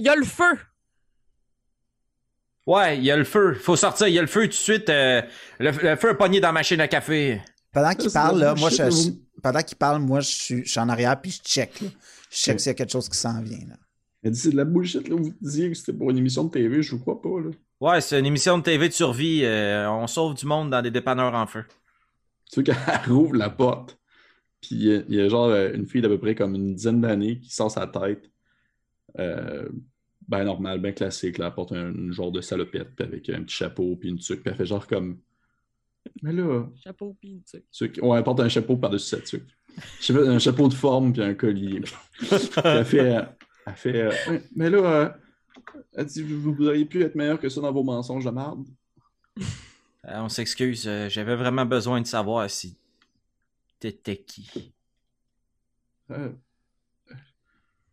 Il y a le feu! Ouais, il y a le feu. Faut sortir, il y a le feu tout de suite. euh, le, le feu est pogné dans la machine à café. Pendant qu'il parle, là, moi, je, pendant qu'il parle, moi, je suis, je suis en arrière puis je check. là. Je check s'il y a quelque chose qui s'en vient. Là. Elle dit C'est de la bullshit, là. Vous disiez que c'était pour une émission de TV, je vous crois pas, là. Ouais, c'est une émission de TV de survie. euh, on sauve du monde dans des dépanneurs en feu. Tu vois qu'elle <laughs> rouvre la porte, puis il y y, a genre euh, une fille d'à peu près comme une dizaine d'années qui sort sa tête. Euh, ben normal, ben classique, là, elle porte un, un genre de salopette puis avec un petit chapeau puis une tuque, puis elle fait genre comme. Mais là, Chapeau, pis tu sais. tuque. Ouais, elle porte un chapeau par-dessus sa tuque. Je sais pas, Un chapeau de forme puis un collier. Puis <laughs> elle fait. euh, Elle fait euh, mais là, euh, elle dit vous, vous auriez pu être meilleur que ça dans vos mensonges de marde? Euh, on s'excuse, euh, j'avais vraiment besoin de savoir si t'étais qui. Euh,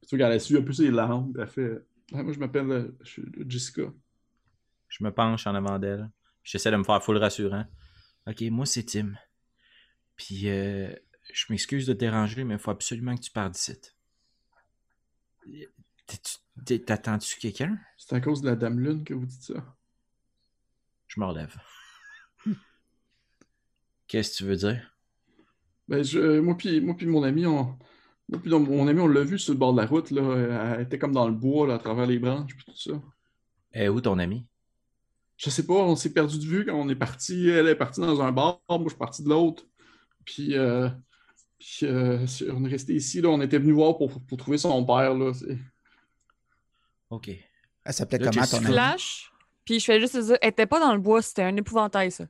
tu vois qu'elle a su un peu ses larmes, puis elle fait Ouais, Moi, je m'appelle euh, Jessica. Je me penche en avant d'elle. J'essaie de me faire full rassurant. Ok, moi c'est Tim. Puis euh, je m'excuse de te déranger, mais il faut absolument que tu partes d'ici. T'attends-tu quelqu'un? C'est à cause de la Dame Lune que vous dites ça. Je me relève. Qu'est-ce que tu veux dire? Ben, je, moi puis moi puis mon ami, on, puis mon ami, on l'a vu sur le bord de la route, là. Elle était comme dans le bois, là, à travers les branches, puis tout ça. Eh, où ton ami? Je sais pas, on s'est perdu de vue quand on est parti. Elle est partie dans un bar, moi je suis parti de l'autre. Puis, euh, puis euh, on est resté ici, là. On était venu voir pour, pour trouver son père, là. c'est- Ok. Elle s'appelait comment ton ami? Flash, Puis je fais juste dire, elle était pas dans le bois, c'était un épouvantail, ça.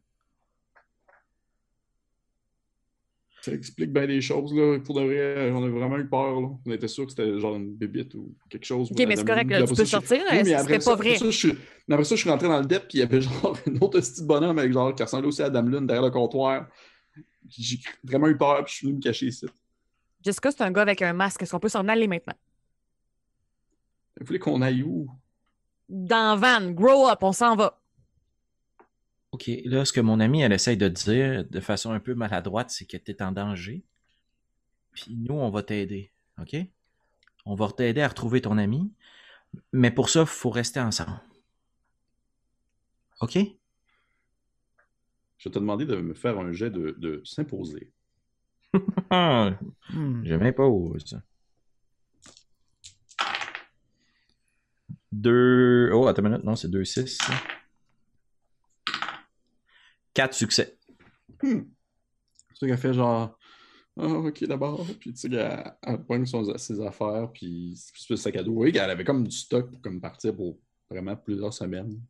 Ça explique bien des choses, là. Pour de vrai, on a vraiment eu peur, là. On était sûr que c'était genre une bébite ou quelque chose. Ok, mais c'est correct, là, tu peux sortir, Oui, mais pas ça, vrai. après ça, je suis... mais après ça, je suis rentré dans le dep, puis il y avait <laughs> genre une autre petite bonhomme avec genre qui ressemblait aussi à Dame Lune derrière le comptoir. J'ai vraiment eu peur, puis je suis venu me cacher ici. Jessica, c'est un gars avec un masque. Est-ce qu'on peut s'en aller maintenant? Vous voulez qu'on aille où? Dans Van, grow up, on s'en va. OK, là, ce que mon ami, elle essaye de dire de façon un peu maladroite, c'est que tu es en danger. Puis nous, on va t'aider. OK? On va t'aider à retrouver ton ami. Mais pour ça, il faut rester ensemble. OK? Je vais te demander de me faire un jet de, de s'imposer. <laughs> Hmm. je m'impose. Deux. Oh, attends une minute. Non, c'est 2-6. Quatre succès. Tu sais qu'elle fait genre. Ah, ok, d'abord. Puis tu sais qu'elle elle pogne ses affaires, puis c'est le sac à dos. Oui, qu'elle avait comme du stock pour comme partir pour vraiment plusieurs semaines.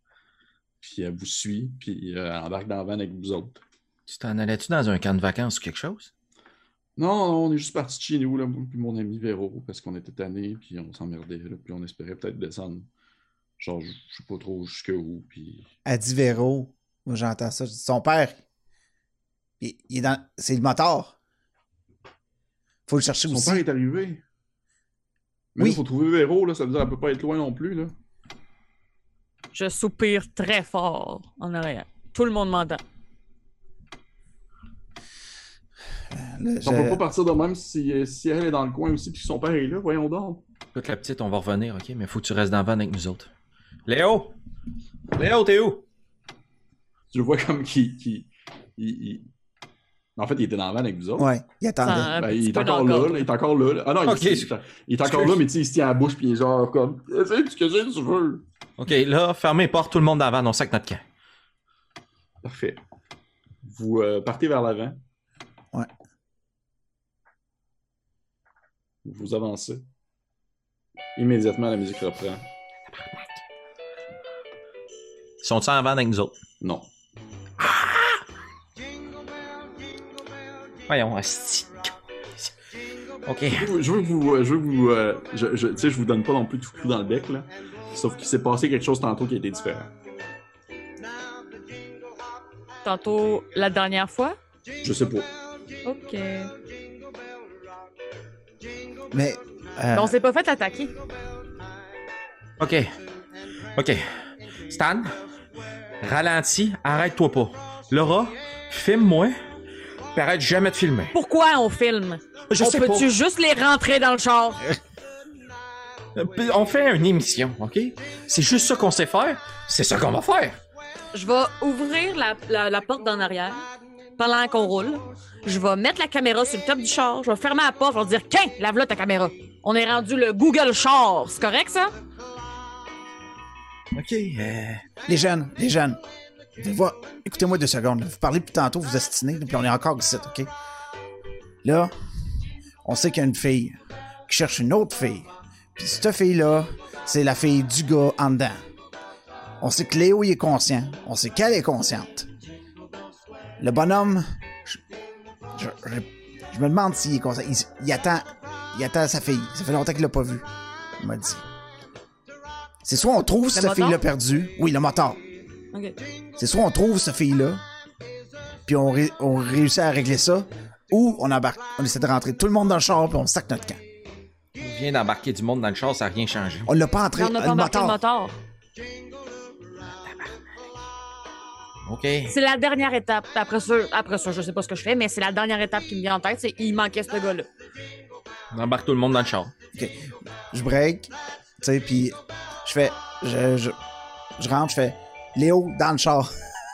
Puis elle vous suit, puis euh, elle embarque dans la van avec vous autres. Tu t'en allais-tu dans un camp de vacances ou quelque chose? Non, non, on est juste parti de chez nous, là, puis mon ami Véro, parce qu'on était tannés, puis on s'emmerdait, là, puis on espérait peut-être descendre, genre, je je sais pas trop jusqu'où, puis... Elle dit Véro. Moi, j'entends ça. Je dis, son père, il, il est dans. C'est le moteur. Faut le chercher Son aussi. père est arrivé. Mais Oui. il faut trouver Véro, là, ça veut dire qu'elle peut pas être loin non plus, là. Je soupire très fort en arrière. Tout le monde m'entend. Là, On peut je- pas partir de même si, euh, si elle est dans le coin aussi, puis que son père est là, voyons donc. Écoute, la petite, on va revenir, OK? Mais faut que tu restes dans le van avec nous autres. Léo! Léo, t'es où? Tu le vois comme qu'il... qu'il- il- il- En fait, il était dans la van avec vous autres. Ouais, il attendait. Ben, petit il est encore là, là, il est encore là. là. Ah non, il, il est, il est encore là, mais tu sais, il se tient à la bouche, puis il est genre comme... Essaye ce que j'ai, tu veux. OK, là, fermez les portes, tout le monde dans le van, on sac notre camp. Parfait. Vous euh, partez vers l'avant. Ouais. Vous avancez. Immédiatement, la musique reprend. Ils sont-ils en van avec nous autres? Non. Voyons, asti. OK. Je veux je veux que vous. Je veux que vous. euh, je, je- tu sais, je vous donne pas non plus tout coup dans le bec, là. Sauf qu'il s'est passé quelque chose tantôt qui a été différent. Tantôt, la dernière fois? Je sais pas. OK. Mais. euh, on s'est pas fait attaquer. OK. OK. Stan, ralentis, arrête-toi pas. Laura, filme-moi, puis arrête jamais de filmer. Pourquoi on filme? Je on sais peut-tu juste les rentrer dans le char? Euh, On fait une émission, OK? C'est juste ça qu'on sait faire. C'est ça qu'on va faire. Je vais ouvrir la, la- la porte d'en arrière pendant qu'on roule. Je vais mettre la caméra sur le top du char. Je vais fermer la porte. Je vais dire Qu'un, lave-la ta caméra. On est rendu le Google Char. C'est correct, ça? OK. euh, Les jeunes, les jeunes. Vous voir- Écoutez-moi deux secondes. là. Vous parlez plus tantôt, vous estinez, là, puis on est encore ici, OK? Là, on sait qu'il y a une fille qui cherche une autre fille. Puis cette fille-là, c'est la fille du gars en dedans. On sait que Léo il est conscient. On sait qu'elle est consciente. Le bonhomme, je, je- je- je me demande s'il est conscient. Il, il attend, il attend sa fille. Ça fait longtemps qu'il l'a pas vue. Il m'a dit. C'est soit on trouve cette moteur? fille-là perdue. Oui, le moteur. OK. C'est soit on trouve cette fille-là, puis on, ré- on réussit à régler ça, ou on embarque, on essaie de rentrer tout le monde dans le char, puis on sac notre camp. on vient d'embarquer du monde dans le char, ça n'a rien changé. On l'a pas entré, on n'a euh, pas le embarqué le moteur. moteur. OK. C'est la dernière étape. Après ça, après ça, je sais pas ce que je fais, mais c'est la dernière étape qui me vient en tête. C'est il manquait ce gars-là. On embarque tout le monde dans le char. Je break, tu sais, puis je fais, je, je, je rentre, je fais, Léo, dans le char.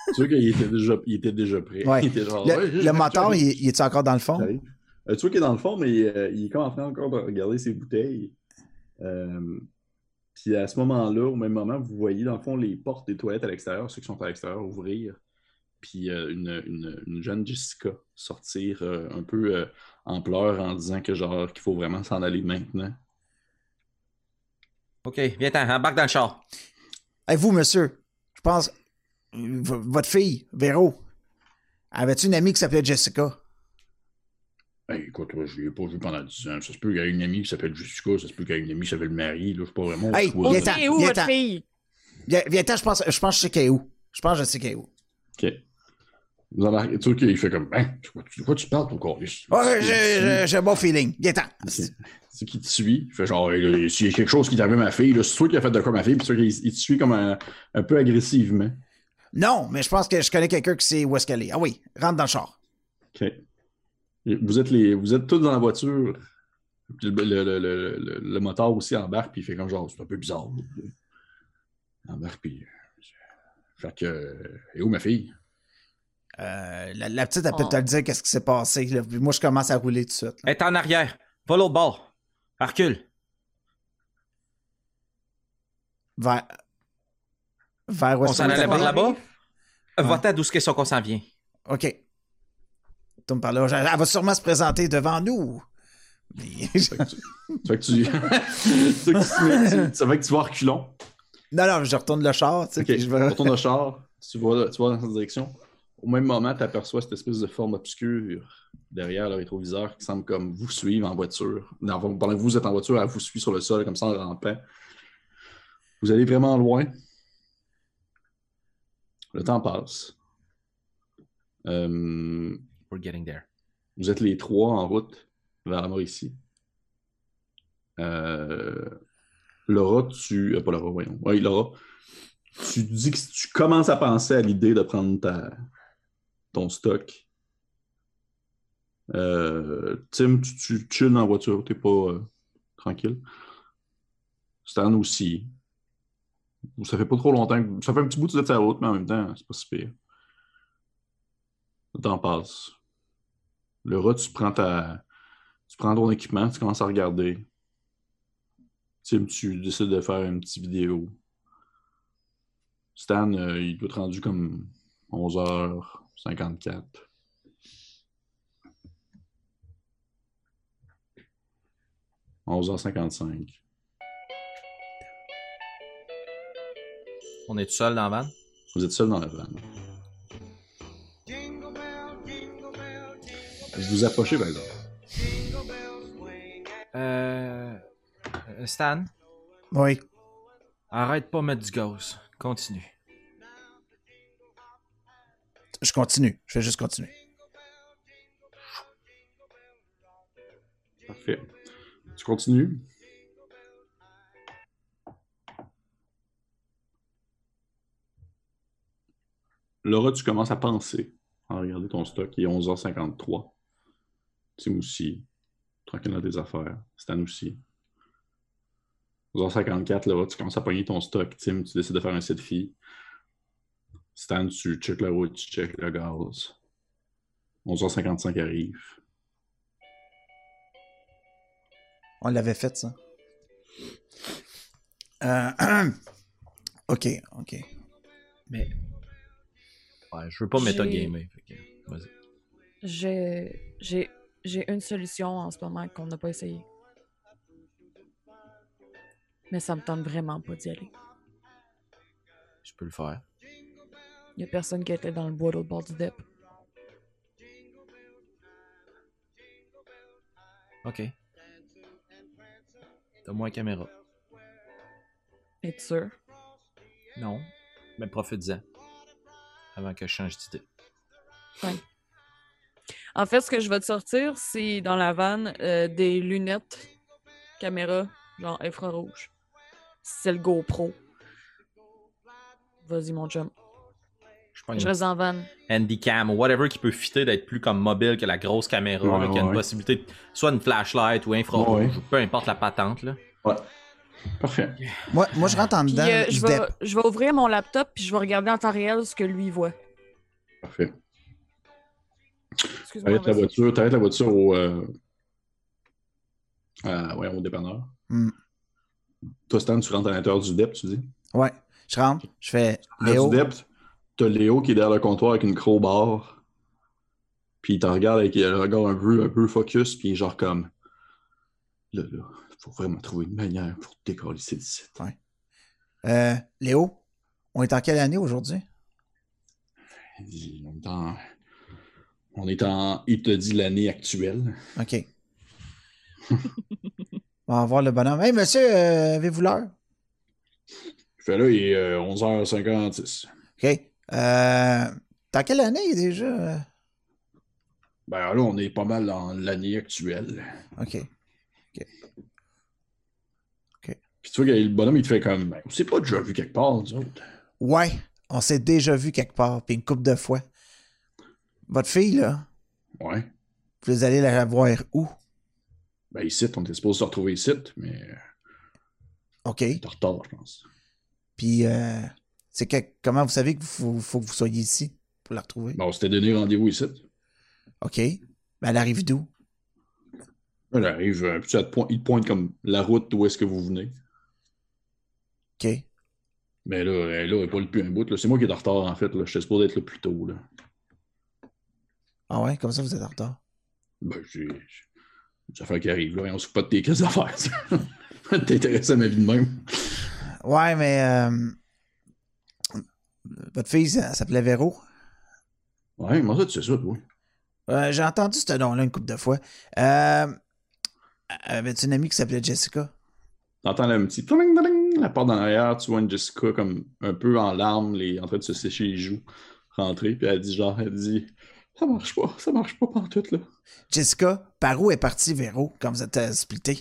C'est sûr qu'il était déjà, il était déjà prêt. Ouais. Il était genre, Le, ouais, le moteur, il, est- il est encore dans le fond? Euh, tu vois qu'il est dans le fond, mais euh, il est comme en train encore de regarder ses bouteilles. Euh, puis à ce moment-là, au même moment, vous voyez dans le fond les portes des toilettes à l'extérieur, ceux qui sont à l'extérieur, ouvrir. Puis euh, une, une- une jeune Jessica sortir euh, un peu euh, en pleurs en disant que genre qu'il faut vraiment s'en aller maintenant. OK, viens-t'en, embarque dans le char. Hey, vous, monsieur, pense. Votre fille, Véro, avait-tu une amie qui s'appelait Jessica? Ben, écoute, je l'ai pas vu pendant 10 ans. Ça se peut qu'il y ait une amie qui s'appelle Jessica, ça se peut qu'il y ait une amie qui s'appelle Marie, là, je sais pas vraiment. Hey, ça. Et où votre fille? Viens, je pense, je pense que je sais qu'elle est où. Je pense que je sais qu'elle est où. Ok. Tu sais qu'il fait comme, hein, de quoi, tu parles, ton corps? Ouais, j'ai- un bon feeling. Viens-t'en. C'est qui te suit? Il fait genre, s'il y a quelque chose qui à ma fille, c'est toi qui as fait de quoi ma fille, puis il te suit comme un, un peu agressivement. Non, mais je pense que je connais quelqu'un qui sait où est-ce qu'elle est. Ah oui, rentre dans le char. OK. Vous êtes, les, vous êtes tous dans la voiture. Puis le, le, le, le, moteur aussi embarque, puis il fait comme genre, c'est un peu bizarre. Il embarque, puis. euh, Fait que. euh, Et où ma fille? Euh, la, la petite, elle peut Oh. te le dire qu'est-ce qui s'est passé. là. Puis moi, je commence à rouler tout de suite. là. Elle est en arrière. Va l'autre bord. Elle Recule. Vers. Vers où On s'en allait par là-bas? Ouais. Va-t'en d'où ce qu'est-ce qu'on s'en vient. OK. Tu me parles là. Elle va sûrement se présenter devant nous. Ça fait que tu. ça fait que tu, <laughs> à reculons. non, non, je retourne le char. Tu sais, je vais... retourne au char, tu vas, tu vas dans cette direction. Au même moment, tu aperçois cette espèce de forme obscure derrière le rétroviseur qui semble comme vous suivre en voiture. Non, pendant que vous êtes en voiture, elle vous suit sur le sol comme ça en rampant. Vous allez vraiment loin. Le temps passe. Euh, We're getting there. vous êtes les trois en route vers la Mauricie. Euh, Laura, tu. euh, pas Laura, voyons. Oui, Laura. Tu dis que tu commences à penser à l'idée de prendre ta, ton stock. Euh, Tim, tu, tu dans la voiture, t'es pas euh, tranquille. Stan aussi. Ça fait pas trop longtemps que. Ça fait un petit bout que tu route, mais en même temps, c'est pas si pire. Le temps passe. Le tu prends ta. Tu prends ton équipement, tu commences à regarder. Tim, tu décides de faire une petite vidéo. Stan, euh, il doit être rendu comme 11h54. « 11h55. On est tout seul dans la van? Vous êtes seul dans la van. Vous vous approchez, par exemple. Euh... euh, Stan, Oui. arrête pas de mettre du gaz. Continue. Je continue. Je vais juste continuer. Parfait. Tu continues? Laura, tu commences à penser en ton stock. Il est 11h53. Tim aussi. Tranquille dans tes affaires. Stan aussi. 11h54, Laura, tu commences à pogner ton stock. Tim, tu décides de faire un selfie. Stan, tu check la route, tu check le gaz. 11h55 arrive. On l'avait fait, ça. Euh, <clears throat> OK, OK. Mais... Ouais, je veux pas que, Vas-y. J'ai, j'ai, j'ai une solution en ce moment qu'on n'a pas essayé. Mais ça me tente vraiment pas d'y aller. Je peux le faire. Il y a personne qui était dans le bois de l'autre bord du dep. Ok. Donne-moi la caméra. Es-tu sûr? Non. Mais profite-en. Avant que je change d'idée. En fait, ce que je vais te sortir, c'est dans la vanne euh, des lunettes caméra, genre infrarouge. C'est le GoPro. Vas-y, mon chum. Je prends Je une reste en vanne. handycam ou whatever qui peut fitter d'être plus comme mobile que la grosse caméra, Ouais, là, qui a une ouais. possibilité de soit une flashlight ou infrarouge, Ouais. ou peu importe la patente. Là. Ouais. Parfait. Moi, moi je rentre en Puis dedans euh, je, vais, dep. je vais ouvrir mon laptop puis je vais regarder en temps réel ce que lui voit. Parfait. Excuse-moi. T'arrêtes la voiture, t'arrêtes la voiture au, euh, ouais, au dépanneur. Hmm. Toi, Stan, tu rentres à l'intérieur du DEP, tu dis? Ouais. Je rentre, je fais À Léo. du DEP, t'as Léo qui est derrière le comptoir avec une crowbar. Puis il te regarde avec le regard un peu, un peu focus, puis il est genre comme. Là, là, faut vraiment trouver une manière pour te décoller d'ici. Euh, Léo, On est en quelle année aujourd'hui? On est en. On est en. Il te dit l'année actuelle. OK. <laughs> On va voir le bonhomme. Hey, monsieur, euh, avez-vous l'heure? Je fais là, il est euh, 11h56. OK. Euh, T'as quelle année déjà? Ben là, on est pas mal dans l'année actuelle. OK. Puis tu vois que le bonhomme, il te fait comme. Ben, on s'est pas déjà vu quelque part, nous autres. Ouais, on s'est déjà vu quelque part, puis une couple de fois. Votre fille, là, Ouais. vous allez la voir où? Ben ici, on était supposé se retrouver ici, mais OK. t'es en retard, je pense. Puis, euh, c'est que, comment vous savez qu'il faut, faut que vous soyez ici pour la retrouver? Ben, on s'était donné rendez-vous ici. OK. Ben, elle arrive d'où? Elle arrive, euh, ça te pointe- il te pointe comme la route d'où est-ce que vous venez. OK. Mais là, elle, là, elle est pas depuis un bout. C'est moi qui est en retard, en fait. Là. J'étais supposé être là plus tôt. Là. Ah ouais, comme ça, vous êtes en retard? Ben, j'ai. des affaires qui arrivent, là. Et on se fout pas de tes <laughs> caisses d'affaires, ça. <laughs> T'intéresses à ma vie de même. Ouais, mais euh, votre fille, ça- s'appelait Véro? Ouais, comment ça, tu sais ça, toi? Euh, J'ai entendu ce nom-là une couple de fois. Euh, Avais-tu une amie qui s'appelait Jessica? T'entends le petit tling, tling, la porte en arrière, tu vois une Jessica comme un peu en larmes, les, en train de se sécher les joues, rentrer, puis elle dit genre, elle dit Ça marche pas, ça marche pas pantoute, là. Jessica, par où est partie Véro quand vous êtes euh? Elle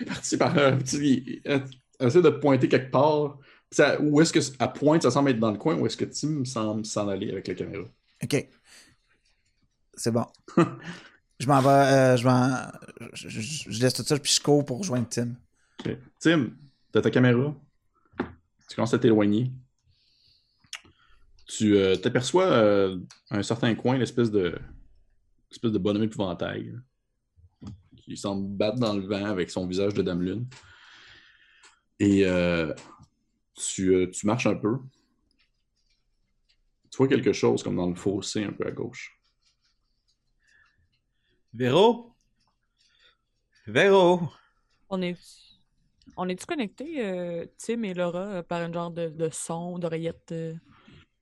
est partie par un petit. Elle, elle essaie de pointer quelque part. Ça- où est-ce qu'elle pointe, ça semble être dans le coin, ou est-ce que Tim semble s'en aller avec la caméra? OK. C'est bon. <laughs> je m'en vais. euh, je, m'en- je, je- je laisse tout ça, puis je cours pour rejoindre Tim. Tim, t'as ta caméra. Tu commences à t'éloigner. Tu euh, t'aperçois euh, à un certain coin l'espèce de espèce de bonhomme épouvantail là, qui semble battre dans le vent avec son visage de Dame Lune. Et euh, tu, euh, tu marches un peu. Tu vois quelque chose comme dans le fossé un peu à gauche. Véro? Véro? On est. On est-tu connectés, euh, Tim et Laura, euh, par un genre de, de son, d'oreillette? euh?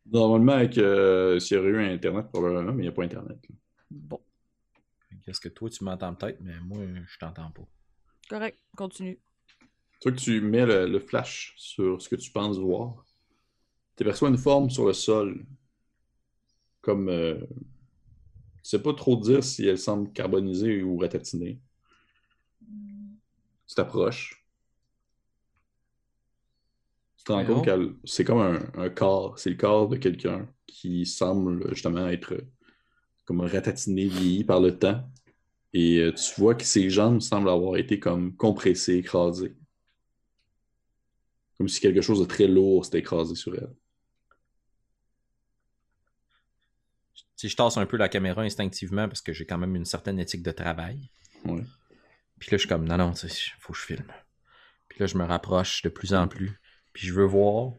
Normalement, avec euh, s'il y aurait eu Internet, probablement, mais il n'y a pas Internet. là. Bon, Qu'est-ce que toi, tu m'entends peut-être, mais moi, je t'entends pas. correct, continue. Tu vois que tu mets le, le flash sur ce que tu penses voir. Tu aperçois une forme sur le sol. Comme. euh, tu sais pas trop dire si elle semble carbonisée ou ratatinée. Tu t'approches. Tu te rends compte que c'est comme un, un corps. C'est le corps de quelqu'un qui semble justement être comme ratatiné, vieilli par le temps. Et euh, tu vois que ses jambes semblent avoir été comme compressées, écrasées. Comme si quelque chose de très lourd s'était écrasé sur elle. Si je tasse un peu la caméra instinctivement parce que j'ai quand même une certaine éthique de travail. Ouais. Puis là, je suis comme, non, non, sais, faut que je filme. Puis là, je me rapproche de plus en plus. Puis je veux voir.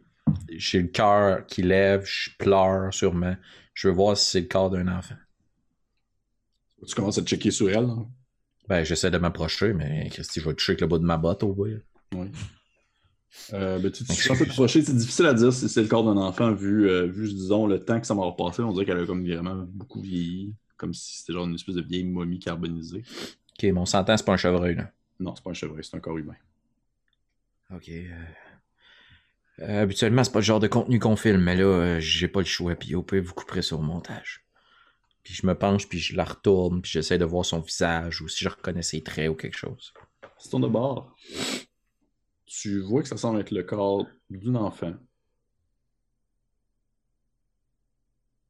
J'ai le cœur qui lève, je pleure sûrement. Je veux voir si c'est le corps d'un enfant. Tu commences à te checker sur elle. hein? Ben, j'essaie de m'approcher, mais Christy, je vais toucher avec le bout de ma botte au bout. Ouais. Euh, ben, tu. C'est difficile à dire si c'est le corps d'un enfant vu, euh, vu, disons, le temps que ça m'a passé. On dirait qu'elle a comme vraiment beaucoup vieilli. Comme si c'était genre une espèce de vieille momie carbonisée. Ok, mon s'entend, c'est pas un chevreuil, là. Non, c'est pas un chevreuil, c'est un corps humain. Ok. euh, euh, habituellement, c'est pas le genre de contenu qu'on filme, mais là, j'ai pas le choix. Puis au pire, vous couperez sur le montage. Puis je me penche, puis je la retourne, puis j'essaie de voir son visage, ou si je reconnais ses traits ou quelque chose. Tu tournes de bord, tu vois que ça semble être le corps d'une enfant.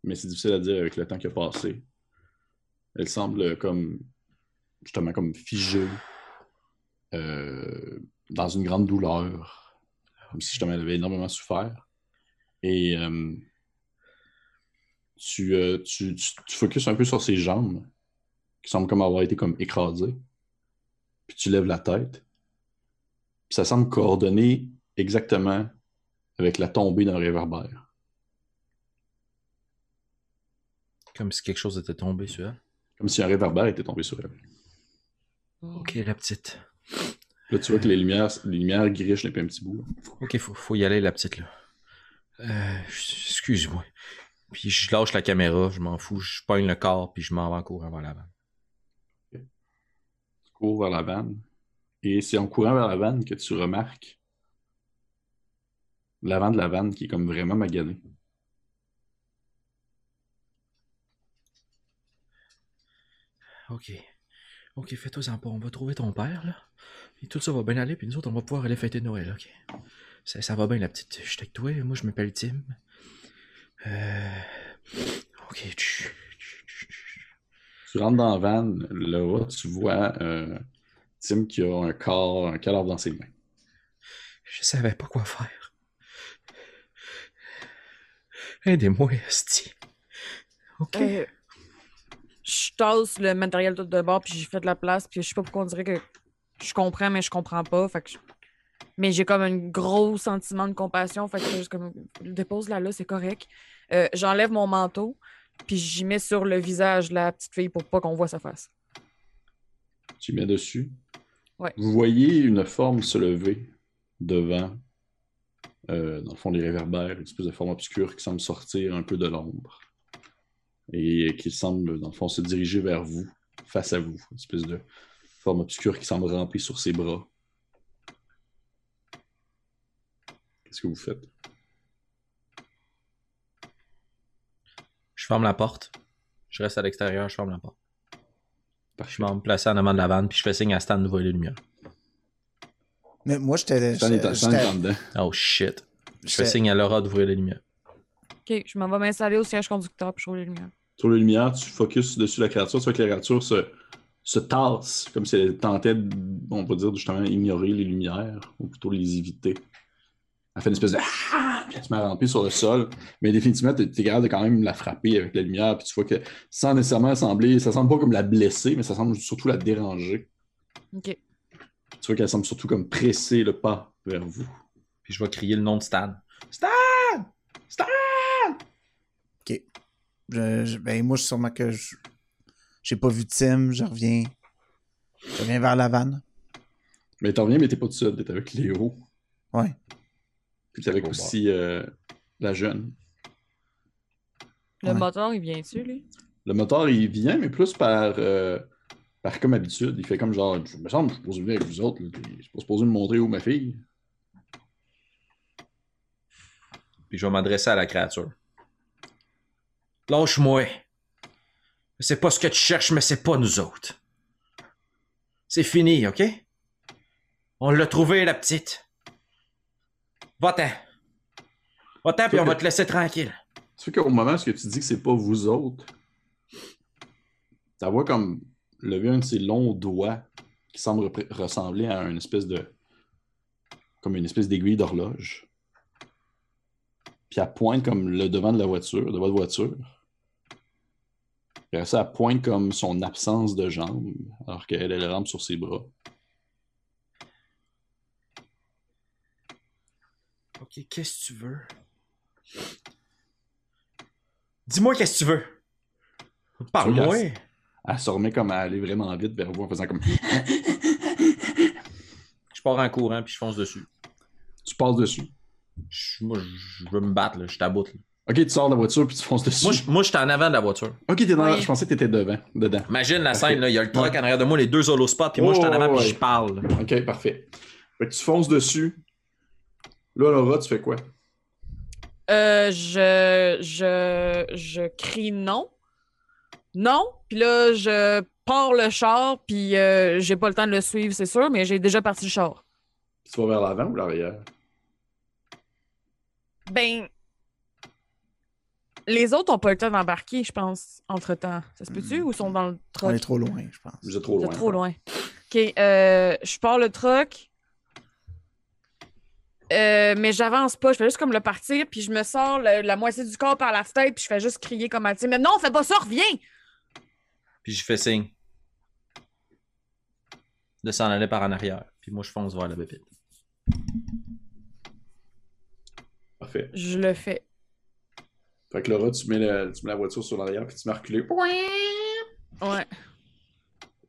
Mais c'est difficile à dire avec le temps qui a passé. Elle semble comme justement comme figée euh, dans une grande douleur. Comme si justement elle avait énormément souffert. Et euh, tu, euh, tu, tu, tu focuses un peu sur ses jambes, qui semblent comme avoir été comme écrasées. Puis tu lèves la tête. Puis ça semble coordonner exactement avec la tombée d'un réverbère. Comme si quelque chose était tombé sur elle. Comme si un réverbère était tombé sur elle. Ok, la petite. Là, tu vois que les lumières, les lumières grichent un petit bout. là. Ok, faut, faut y aller, la petite, là. Euh, excuse-moi. Puis je lâche la caméra, je m'en fous, je pogne le corps, puis je m'en vais en courant vers la vanne. Tu cours vers la vanne. Et c'est en courant vers la vanne que tu remarques l'avant de la vanne qui est comme vraiment magané. Ok. Ok, fais-toi en pas. On va trouver ton père, là. Et tout ça va bien aller, puis nous autres, on va pouvoir aller fêter Noël, ok? Ça, ça va bien, la petite. Je suis avec toi, moi, je m'appelle Tim. Euh... Ok. Tu rentres dans la vanne, là, tu vois euh, Tim qui a un corps, un cadavre dans ses mains. Je savais pas quoi faire. Aidez-moi, Esti. Ok. Euh, je tasse le matériel tout de bord, puis j'ai fait de la place, puis je sais pas pourquoi on dirait que je comprends, mais je comprends pas. Fait que je- Mais j'ai comme un gros sentiment de compassion. Fait que juste comme dépose-la là, c'est correct. Euh, J'enlève mon manteau, puis j'y mets sur le visage de la petite fille pour pas qu'on voit sa face. Tu mets dessus. Ouais. Vous voyez une forme se lever devant, euh, dans le fond, des réverbères, une espèce de forme obscure qui semble sortir un peu de l'ombre. Et qui semble, dans le fond, se diriger vers vous, face à vous. Une espèce de forme obscure qui semble ramper sur ses bras. Qu'est-ce que vous faites? Je ferme la porte. Je reste à l'extérieur, je ferme la porte. Je m'en place en avant de la vanne, puis je fais signe à Stan de voir les lumières. Mais moi, j'étais. Oh shit. Je fais signe à Laura d'ouvrir les lumières. Ok, je m'en vais m'installer au siège conducteur, puis je roule les lumières. Sur les lumières, tu focuses dessus la créature, tu vois que la créature se, se tasse, comme si elle tentait, de, on va dire, justement, ignorer les lumières, ou plutôt les éviter. Elle fait une espèce de <laughs> Puis elle se met à ramper sur le sol, mais définitivement, tu es capable de quand même la frapper avec la lumière, puis tu vois que sans nécessairement sembler, ça semble pas comme la blesser, mais ça semble surtout la déranger. Ok. Tu vois qu'elle semble surtout comme presser le pas vers vous. Puis je vais crier le nom de Stan. Stan! Stan! Je- je- ben, moi, je sûrement que je. J'ai pas vu Tim, je reviens. Je reviens vers la vanne. Mais t'en reviens, mais t'es pas tout seul, t'es avec Léo, Ouais. Puis avec Au aussi euh, la jeune. Le Ouais. moteur, il vient-tu, lui? Le moteur, il vient, mais plus par, euh, par comme habitude. Il fait comme genre, il me semble que je suis supposé venir avec vous autres. là, Je suis pas supposé me montrer où ma fille. Puis je vais m'adresser à la créature. Lâche-moi. C'est pas ce que tu cherches, mais c'est pas nous autres. C'est fini, ok? On l'a trouvé, la petite. Va-t'en. Va-t'en, puis on va te laisser tranquille. Ça fait qu'au moment où tu dis que c'est pas vous autres, tu vois comme lever un de ses longs doigts qui semble ressembler à une espèce de. comme une espèce d'aiguille d'horloge. Puis elle pointe comme le devant de la voiture, de votre voiture. Puis ça, elle pointe comme son absence de jambes, alors qu'elle, elle rampe sur ses bras. Ok, qu'est-ce que tu veux? Dis-moi qu'est-ce que tu veux. Parle-moi. Elle se remet comme à aller vraiment vite vers vous en faisant comme. <laughs> Je pars en courant, puis je fonce dessus. tu passes dessus. Je- moi, je veux me battre, là. Je t'aboute, là. Ok, tu sors de la voiture puis tu fonces dessus. Moi, je- moi, j'étais en avant de la voiture. Ok, t'es dans la- Oui. je pensais que t'étais devant, dedans. Imagine la Parfait. scène, là. Il y a le truck Ouais. en arrière de moi, les deux holo spots, puis moi, je suis en avant, puis ouais. je parle. Ok, parfait. Fait que tu fonces dessus. Là, Laura, tu fais quoi? Euh, je, je, je crie non. Non. Puis là, je pars le char, puis euh, j'ai pas le temps de le suivre, c'est sûr, mais j'ai déjà parti le char. Tu vas vers l'avant ou l'arrière? Ben. Les autres ont pas le temps d'embarquer, je pense, entre-temps. Ça se peut-tu? Ou sont dans le On truck? est trop loin, je pense. Vous êtes trop Vous loin. êtes trop loin. OK, euh, je pars le truck. Euh, mais j'avance pas, je fais juste comme le partir, puis je me sors le- la moitié du corps par la fenêtre, puis je fais juste crier comme un Mais non, fais pas ça, reviens! Puis je fais signe. De s'en aller par en arrière. Puis moi, je fonce vers la bébite. Parfait. Je le fais. Fait que Laura, tu mets, le- tu mets la voiture sur l'arrière puis tu m'as reculé. Ouais.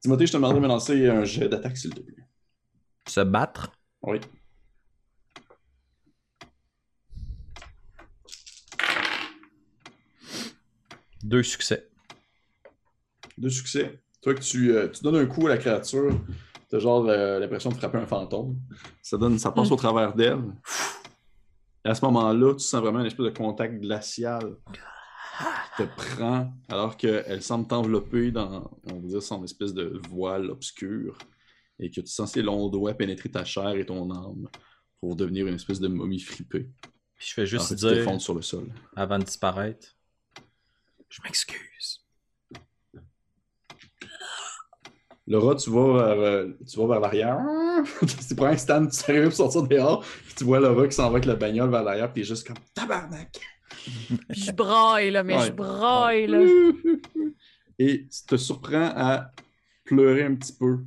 Timothée, je te demanderais de me lancer un jet d'attaque, s'il te plaît. Se battre. Oui. Deux succès. Deux succès. Toi, que tu, euh, tu donnes un coup à la créature, t'as genre euh, l'impression de frapper un fantôme. Ça, donne, ça passe Mm. au travers d'elle. Et à ce moment-là, tu sens vraiment une espèce de contact glacial qui te prend alors qu'elle semble t'envelopper dans, on va dire, son espèce de voile obscur et que tu sens ses longs doigts pénétrer ta chair et ton âme pour devenir une espèce de momie fripée. Puis je fais Alors juste tu dire, sur le sol. avant de disparaître, je m'excuse. Laura, tu vas vers, euh, tu vas vers l'arrière. <laughs> C'est pour un Stan, tu arrives pour sortir dehors. Puis tu vois Laura qui s'en va avec la bagnole vers l'arrière. Puis t'es juste comme tabarnak. <laughs> Puis je braille, là, mais Ouais. je braille, là. <laughs> Et tu te surprends à pleurer un petit peu.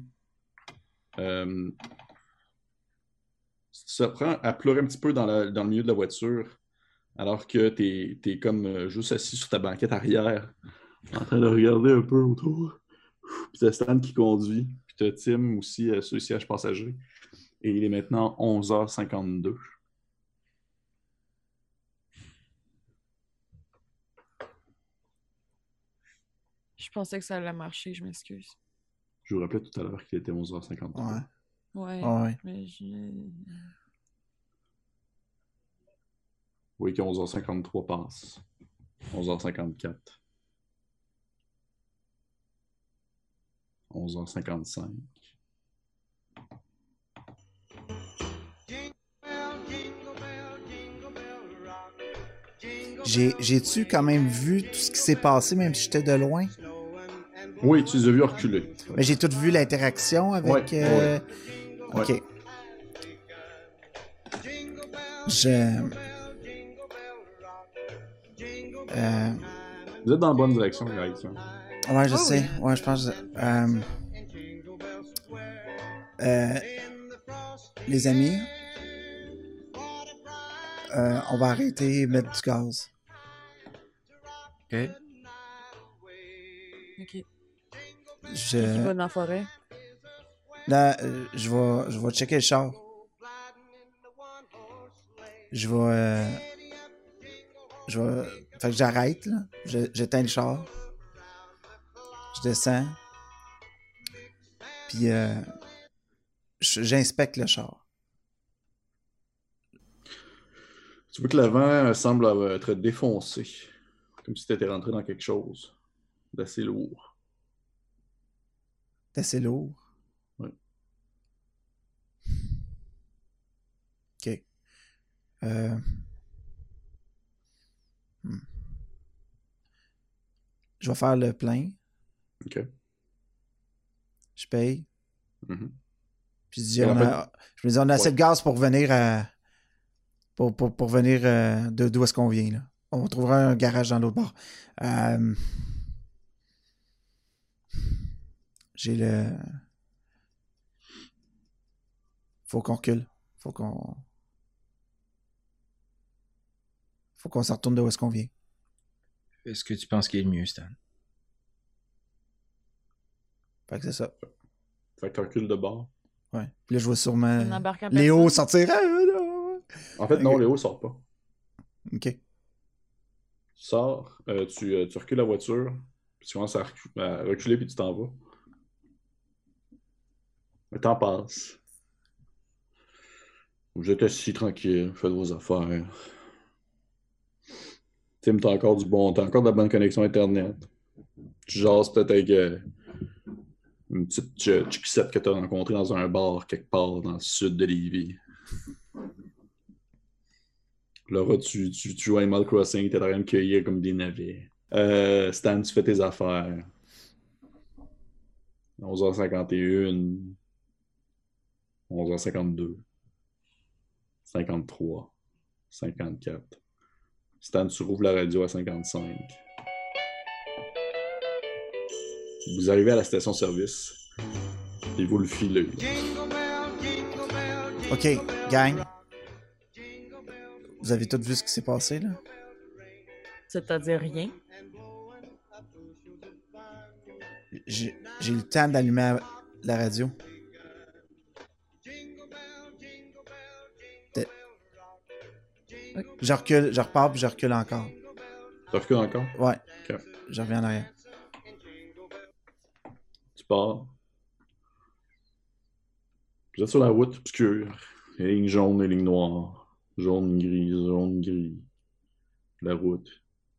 Euh, tu te surprends à pleurer un petit peu dans, la- dans le milieu de la voiture. Alors que t'es es comme euh, juste assis sur ta banquette arrière. En train de regarder un peu autour. Puis t'as Stan qui conduit. Puis t'as Tim aussi euh, sur le siège passager. Et il est maintenant 11h52. Je pensais que ça allait marcher, je m'excuse. Je vous rappelais tout à l'heure qu'il était 11h53. Ouais. Ouais. Ouais. Mais je... Oui, que 11h53 passe. 11h54. 11h55. J'ai- J'ai-tu quand même vu tout ce qui s'est passé, même si j'étais de loin? Oui, tu les as vus reculer. Mais j'ai tout vu l'interaction avec. Ouais, euh, ouais. Ok. Je. Euh, Vous êtes dans la bonne direction, guys. hein. Ouais, je Ah sais. Ouais, je pense. euh, euh, les amis, euh, on va arrêter de mettre du gaz. Ok. Ok. Qui Je, va dans la forêt? là, euh, je vais, je vais checker le char. Je vais, euh, je vais, fait que j'arrête là. J'éteins le char. Je descends. Puis euh, j'inspecte le char. Tu vois que l'avant euh, semble avoir- être défoncé. Comme si tu étais rentré dans quelque chose d'assez lourd. C'est assez lourd. Ouais. Ok. Euh... Je vais faire le plein. OK. Je paye. Mhm. Puis je dis, on a- je me dis, on a assez de gaz pour venir à. Pour, pour, pour venir euh, de d'où est-ce qu'on vient. Là. On trouvera un garage dans l'autre bord. Euh, J'ai le. Faut qu'on recule. Faut qu'on. Faut qu'on se retourne de où est-ce qu'on vient. Est-ce que tu penses qu'il est le mieux, Stan? Fait que c'est ça. Fait que tu recules de bord. Ouais. Puis là, je vois sûrement en Léo sortir. Non. En fait, non. Léo sort pas. Ok. Tu sors, euh, tu, euh, tu recules la voiture, puis tu commences à, recu- à reculer, puis tu t'en vas. Le temps passe. Vous êtes assis tranquille, faites vos affaires. Tim, t'as encore du bon, t'as encore de la bonne connexion Internet. Tu jases peut-être avec euh, une petite ch- chiquissette que t'as rencontrée dans un bar quelque part dans le sud de Lévis. Laura, tu joues à Animal Crossing, t'es en train de cueillir comme des navets. Euh, Stan, tu fais tes affaires. 11h51. 11h52. 53. 54. Stan, tu rouvres la radio à 55. Vous arrivez à la station-service. Et vous le filez. Ok, gang. Vous avez tous vu ce qui s'est passé, là? C'est-à-dire rien? J'ai j'ai eu le temps d'allumer la radio. Je recule, je repars puis je recule encore. Tu recules encore? Ouais. Ok. Je reviens en arrière. Tu pars. Vous êtes sur la route obscure. Les lignes jaunes et lignes noires. Jaune, gris, jaune, gris. La route.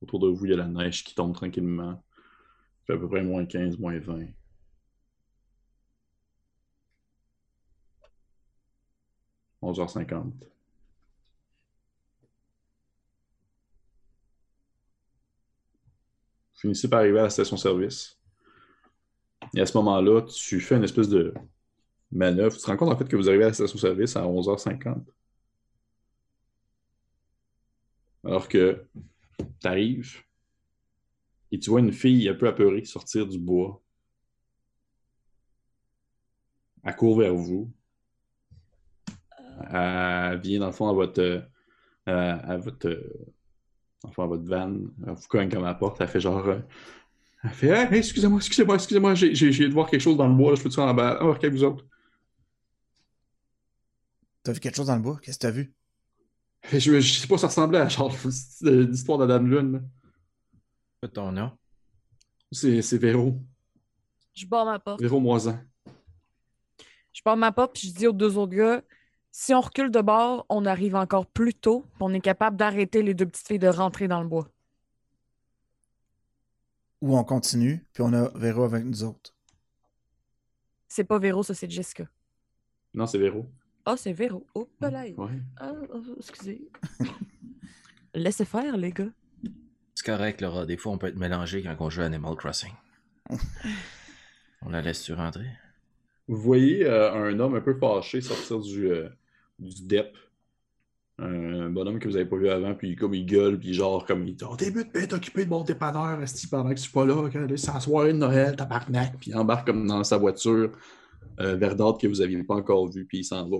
Autour de vous, il y a la neige qui tombe tranquillement. Il fait à peu près moins 15, moins 20. « 11h50. Vous finissez par arriver à la station-service. Et à ce moment-là, tu fais une espèce de manœuvre. Tu te rends compte en fait que vous arrivez à la station-service à 11h50. Alors que tu arrives et tu vois une fille un peu apeurée sortir du bois. Elle court vers vous. Elle vient dans le fond à votre, euh, à votre, euh, à votre van. Elle vous cogne comme à la porte. Elle fait genre. euh, Elle fait Hey, hey, excusez-moi, excusez-moi, excusez-moi, j'ai j'ai- j'ai de voir quelque chose dans le bois. là, Je peux-tu en bas? Ah, ok, vous autres. T'as vu quelque chose dans le bois? Qu'est-ce que t'as vu? Je, je sais pas, ça ressemblait à genre l'histoire de Dame Lune. Pas ton nom? C'est c'est Véro. Je barre ma porte. Véro Moisan. Je barre ma porte, puis je dis aux deux autres gars, si on recule de bord, on arrive encore plus tôt, puis on est capable d'arrêter les deux petites filles de rentrer dans le bois. Ou on continue, puis on a Véro avec nous autres. C'est pas Véro, ça, c'est Jessica. Non, c'est Véro. Ah, c'est Véro. Oh, là. Ouais. Ah, ah, excusez. <laughs> Laissez faire, les gars. C'est correct, Laura. Des fois, on peut être mélangé quand on joue à Animal Crossing. <laughs> on la laisse-tu rentrer? Vous voyez euh, un homme un peu fâché sortir du, euh, du DEP. Un bonhomme que vous avez pas vu avant, puis comme il gueule, puis genre comme il dit On débute bien occupé de mon dépanneur, esti, pendant que je suis pas là, la soirée de Noël, tabarnak, puis il embarque comme dans sa voiture euh, verdâtre que vous aviez pas encore vue, puis il s'en va.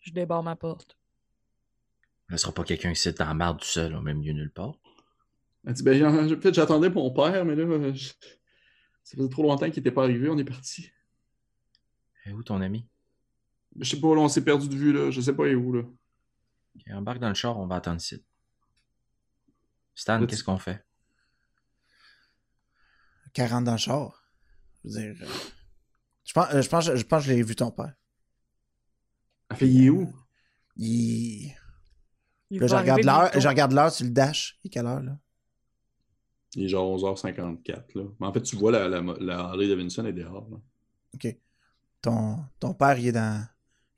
Je débarre ma porte. Ne sera pas quelqu'un ici dans la marde tout seul, au même lieu nulle part. Elle dit Ben, peut-être j'attendais mon père, mais là, je- ça faisait trop longtemps qu'il était pas arrivé, on est parti. Et où ton ami? Je sais pas, là, on s'est perdu de vue, là, je sais pas il est où, là? Ok, embarque dans le char, on va attendre ici. Stan, qu'est-ce qu'on fait? 40 dans le char. Je veux dire. euh, Je pense, euh, je pense, je pense que je l'ai vu ton père. Fait Il est où? Il... Il Là, je regarde l'heure, je regarde l'heure sur le dash. Il est quelle heure, là? Il est genre 11h54, là. Mais en fait, tu vois, la, la, la Harley Davidson est dehors, là. OK. Ton, ton père, il est dans,